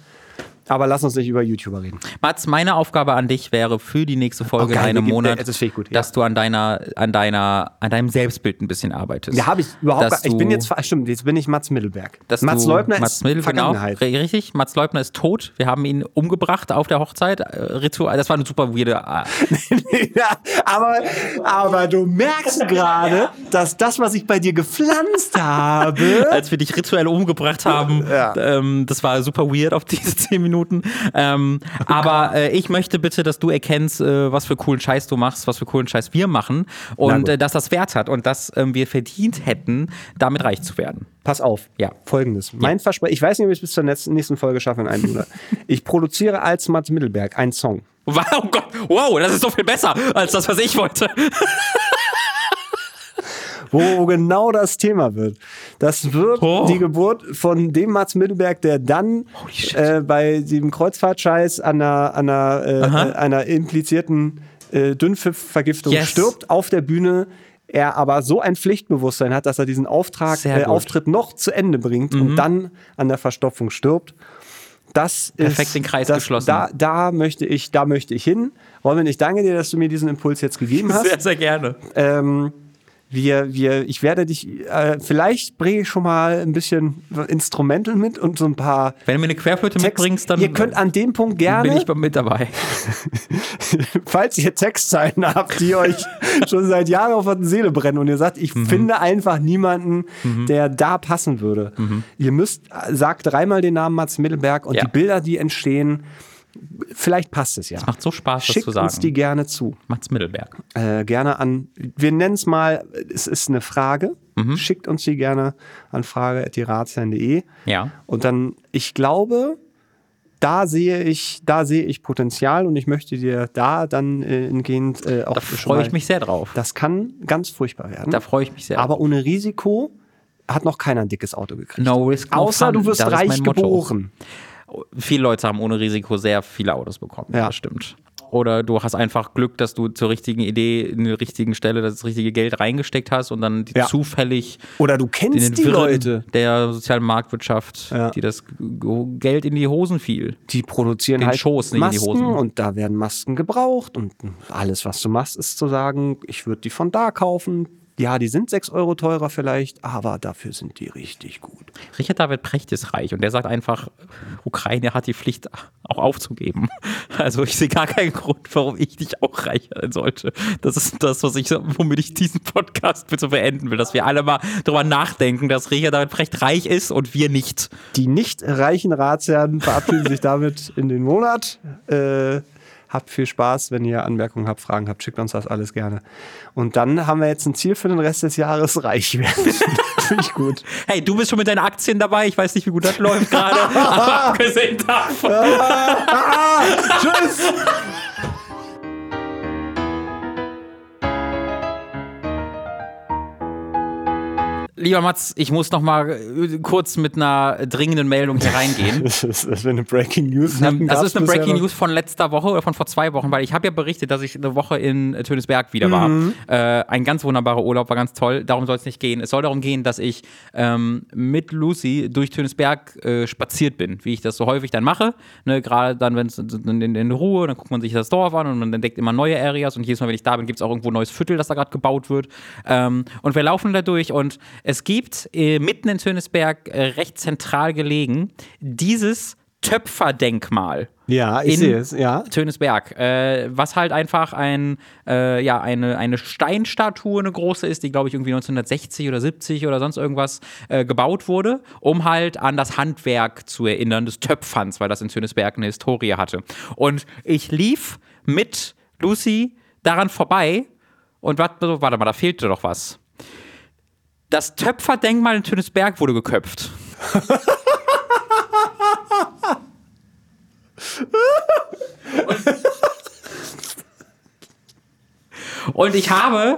Aber lass uns nicht über YouTuber reden. Mats, meine Aufgabe an dich wäre für die nächste Folge Oh, geil, in einem Monat, das gut, ja. dass du an deiner, an deiner, an deinem Selbstbild ein bisschen arbeitest. Ja, habe ich überhaupt gar, Ich bin jetzt, stimmt, jetzt bin ich Mats Mittelberg. dass Mats Leubner Mats ist Mittel, genau, Vergangenheit. ri- richtig. Mats Leubner ist tot. Wir haben ihn umgebracht auf der Hochzeit. Äh, Ritual. Das war eine super weirde. Äh, ja, aber, aber du merkst gerade, dass das, was ich bei dir gepflanzt habe, als wir dich rituell umgebracht haben. Ja. Ähm, das war super weird auf diese zehn Minuten. Ähm, aber äh, ich möchte bitte, dass du erkennst, äh, was für coolen Scheiß du machst, was für coolen Scheiß wir machen und äh, dass das Wert hat und dass ähm, wir verdient hätten, damit reich zu werden. pass auf. Ja. Folgendes. Mein Versprechen, ich weiß nicht, ob ich es bis zur nächsten nächsten Folge schaffe in einem Monat. Ich produziere als Mats Mittelberg einen Song. Wow, oh Gott, wow, das ist so viel besser als das, was ich wollte. wo genau das Thema wird. Das wird Oh. die Geburt von dem Mats Mittelberg, der dann äh, bei dem Kreuzfahrtscheiß an einer, an einer, äh, äh, einer implizierten äh, Dünnpfiff-Vergiftung Yes. stirbt auf der Bühne. Er aber so ein Pflichtbewusstsein hat, dass er diesen Auftrag, äh. Mhm. Auftritt noch zu Ende bringt und dann an der Verstopfung stirbt. Das Perfekt ist, den Kreis das, geschlossen. Da, da möchte ich, da möchte ich hin. Robin, ich danke dir, dass du mir diesen Impuls jetzt gegeben hast. Sehr, sehr gerne. Ähm, wir, wir, ich werde dich, äh, vielleicht bringe ich schon mal ein bisschen Instrumental mit und so ein paar Wenn du mir eine Querflöte Text. mitbringst, dann ihr könnt an dem Punkt bin gerne, ich mit dabei. falls ihr Textzeilen habt, die euch schon seit Jahren auf der Seele brennen und ihr sagt, ich Mhm. finde einfach niemanden, der da passen würde. Ihr müsst, sagt dreimal den Namen Mats Mittelberg und Ja. die Bilder, die entstehen, vielleicht passt es ja. Macht so Spaß, das Schickt zu sagen. uns die gerne zu. Mats Mittelberg. äh, gerne an, wir nennen es mal, es ist eine Frage. Mhm. Schickt uns die gerne an frage.diratsherrn.de. Ja. Und dann, ich glaube, da sehe ich, da sehe ich Potenzial und ich möchte dir da dann äh, hingehend äh, auch Da freue ich mich sehr drauf. Das kann ganz furchtbar werden. Da freue ich mich sehr aber ohne Risiko hat noch keiner ein dickes Auto gekriegt. No risk, no Außer fun. du wirst Das reich mein Motto. Viele Leute haben ohne Risiko sehr viele Autos bekommen. Ja. Das stimmt. Oder du hast einfach Glück, dass du zur richtigen Idee in der richtigen Stelle das richtige Geld reingesteckt hast und dann Ja. zufällig Oder du kennst die Wirren Leute, der sozialen Marktwirtschaft, Ja. die das Geld in die Hosen fiel. die produzieren Den halt Schoß, nicht in die Masken Hosen. und da werden Masken gebraucht und alles, was du machst, ist zu sagen, ich würde die von da kaufen. Ja, die sind 6 Euro teurer vielleicht, aber dafür sind die richtig gut. Richard David Precht ist reich und der sagt einfach, Ukraine hat die Pflicht auch aufzugeben. Also ich sehe gar keinen Grund, warum ich nicht auch reich sein sollte. Das ist das, was ich, womit ich diesen Podcast bitte beenden will, dass wir alle mal drüber nachdenken, dass Richard David Precht reich ist und wir nicht. Die nicht reichen Ratsherren verabschieden sich damit in den Monat. Äh, habt viel Spaß, wenn ihr Anmerkungen habt, Fragen habt, schickt uns das alles gerne. Und dann haben wir jetzt ein Ziel für den Rest des Jahres, reich werden. Finde ich gut. Hey, du bist schon mit deinen Aktien dabei. Ich weiß nicht, wie gut das läuft gerade. Aber abgesehen davon. Tschüss! Lieber Mats, ich muss noch mal äh, kurz mit einer dringenden Meldung hier reingehen. Das ist, eine Breaking News. Hatten, Das ist eine Breaking. News von letzter Woche oder von vor zwei Wochen, weil ich habe ja berichtet, dass ich eine Woche in äh, Tönisberg wieder war. Mhm. Äh, ein ganz wunderbarer Urlaub, war ganz toll. Darum soll es nicht gehen. Es soll darum gehen, dass ich ähm, mit Lucy durch Tönisberg äh, spaziert bin, wie ich das so häufig dann mache. Ne, Gerade dann, wenn es in, in, in Ruhe, dann guckt man sich das Dorf an und man entdeckt immer neue Areas und jedes Mal, wenn ich da bin, gibt es auch irgendwo ein neues Viertel, das da gerade gebaut wird. Ähm, und wir laufen da durch und es gibt äh, mitten in Tönisberg äh, recht zentral gelegen dieses Töpferdenkmal. Ja, ich sehe es, ja. Tönesberg, äh, was halt einfach ein, äh, ja, eine, eine Steinstatue, eine große ist, die, glaube ich, irgendwie 1960 oder 70 oder sonst irgendwas äh, gebaut wurde, um halt an das Handwerk zu erinnern des Töpferns, weil das in Tönesberg eine Historie hatte. Und ich lief mit Lucy daran vorbei und warte, warte mal, da fehlte doch was. Das Töpferdenkmal in Tönesberg wurde geköpft. Und ich habe,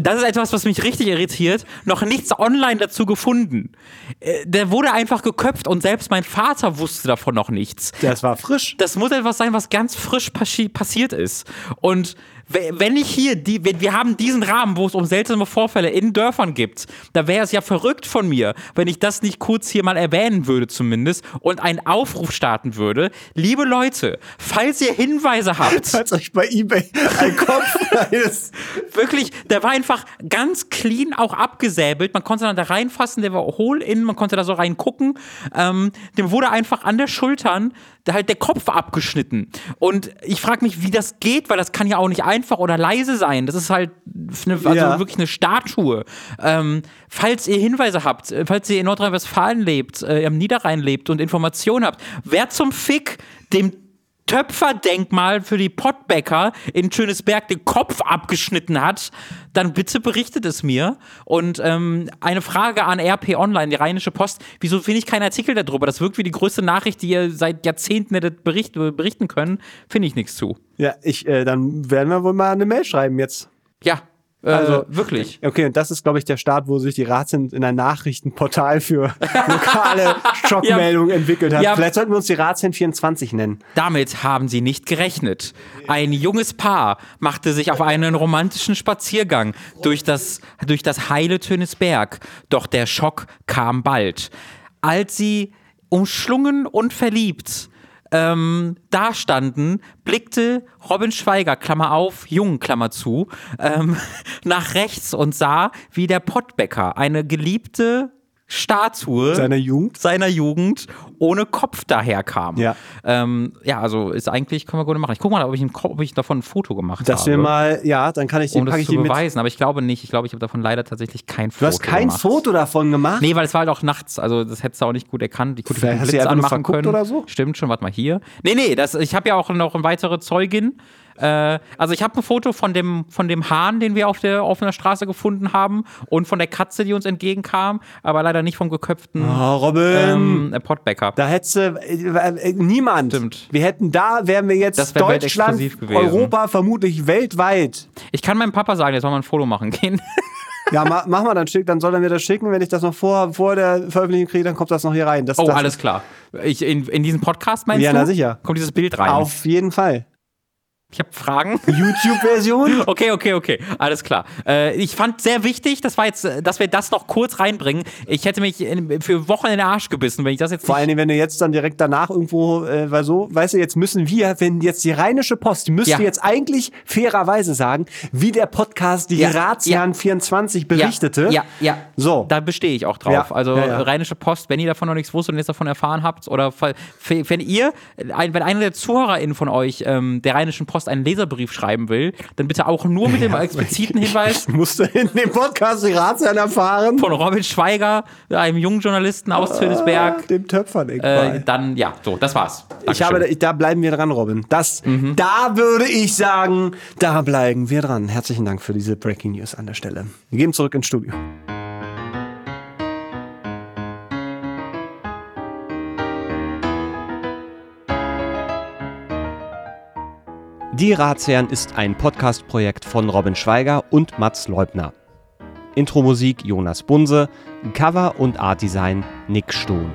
das ist etwas, was mich richtig irritiert, noch nichts online dazu gefunden. Äh, Der wurde einfach geköpft und selbst mein Vater wusste davon noch nichts. Das war frisch. Das muss etwas sein, was ganz frisch passi passiert ist. Und wenn ich hier, die, wir haben diesen Rahmen, wo es um seltsame Vorfälle in Dörfern gibt, da wäre es ja verrückt von mir, wenn ich das nicht kurz hier mal erwähnen würde zumindest und einen Aufruf starten würde. Liebe Leute, falls ihr Hinweise habt, Falls euch bei Ebay ein Kopf eines wirklich, der war einfach ganz clean auch abgesäbelt. Man konnte dann da reinfassen, der war hohl innen, man konnte da so reingucken. Ähm, dem wurde einfach an der Schultern halt der Kopf abgeschnitten. Und ich frage mich, wie das geht, weil das kann ja auch nicht einfach oder leise sein. Das ist halt eine, also Ja. wirklich eine Statue. Ähm, falls ihr Hinweise habt, äh, falls ihr in Nordrhein-Westfalen lebt, äh, am Niederrhein lebt und Informationen habt, wer zum Fick dem Töpferdenkmal für die Pottbäcker in Schönesberg den Kopf abgeschnitten hat, dann bitte berichtet es mir. Und ähm, eine Frage an RP Online, die Rheinische Post. Wieso finde ich keinen Artikel darüber? Das wirkt wie die größte Nachricht, die ihr seit Jahrzehnten hättet bericht, berichten können. Finde ich nichts zu. Ja, ich, äh, dann werden wir wohl mal eine Mail schreiben jetzt. Ja, Also- wirklich. Okay, und das ist, glaube ich, der Start, wo sich die Ratsend in ein Nachrichtenportal für lokale Schockmeldungen entwickelt hat. Ja. Vielleicht sollten wir uns die Ratsend 24 nennen. Damit haben sie nicht gerechnet. Ein junges Paar machte sich auf einen romantischen Spaziergang durch das, durch das heile Tönisberg. Doch der Schock kam bald. Als sie umschlungen und verliebt ähm, dastanden, blickte Robin Schweiger, Klammer auf, Jung, Klammer zu, ähm, nach rechts und sah, wie der Pottbäcker, eine geliebte Statue Seiner Jugend. seiner Jugend ohne Kopf daherkam. Ja. Ähm, ja, also ist eigentlich, können wir gut machen. Ich guck mal, ob ich, ein, ob ich davon ein Foto gemacht Dass habe. wir mal, ja, dann kann ich die, um das ich zu die mit. beweisen, aber ich glaube nicht. Ich glaube, ich habe davon leider tatsächlich kein Foto Du hast kein gemacht. Foto davon gemacht? Nee, weil es war halt auch nachts, also das hättest du auch nicht gut erkannt. Ich den du Blitz anmachen können. oder so? Stimmt schon, warte mal hier. Nee, nee, das, ich habe ja auch noch eine weitere Zeugin. Äh, also ich habe ein Foto von dem, von dem Hahn, den wir auf der offenen Straße gefunden haben und von der Katze, die uns entgegenkam, aber leider nicht vom geköpften Oh, Robin. ähm, Pottbäcker. Da hättest du äh, äh, niemand. Stimmt. Wir hätten da, wären wir jetzt wär Deutschland. Europa, vermutlich weltweit. Ich kann meinem Papa sagen, jetzt soll man ein Foto machen gehen. Ja, ma, mach mal dann schick, dann soll er mir das schicken. Wenn ich das noch vor, vor der Veröffentlichung kriege, dann kommt das noch hier rein. Das, Oh, das alles klar. Ich, in, in diesen Podcast meinst Ja, du? na sicher. Kommt dieses Bild rein? Auf jeden Fall. Ich habe Fragen. YouTube-Version? Okay, okay, okay, alles klar. Äh, ich fand sehr wichtig, das war jetzt, äh, dass wir das noch kurz reinbringen. Ich hätte mich in, für Wochen in den Arsch gebissen, wenn ich das jetzt Vor allen Dingen, wenn du jetzt dann direkt danach irgendwo, äh, weil so, weißt du, jetzt müssen wir, wenn jetzt die Rheinische Post, die müsste Ja. jetzt eigentlich fairerweise sagen, wie der Podcast die Ja, Ratsherren 24 berichtete. Ja, ja. So. Da bestehe ich auch drauf. Ja, Also ja, ja. Rheinische Post, wenn ihr davon noch nichts wusstet und jetzt davon erfahren habt, oder wenn ihr, wenn einer der ZuhörerInnen von euch ähm, der Rheinischen Post einen Leserbrief schreiben will, dann bitte auch nur mit dem expliziten Hinweis Musste in dem Podcast die Ratsherren erfahren. von Robin Schweiger, einem jungen Journalisten aus Tönisberg. Dem Töpfern Äh, dann, ja, so, das war's. Ich Dankeschön. habe, ich, da bleiben wir dran, Robin. Das, da würde ich sagen, da bleiben wir dran. Herzlichen Dank für diese Breaking News an der Stelle. Wir gehen zurück ins Studio. Die Ratsherren ist ein Podcast-Projekt von Robin Schweiger und Mats Leubner. Intro-Musik Jonas Bunse, Cover und Art-Design Nick Stohn.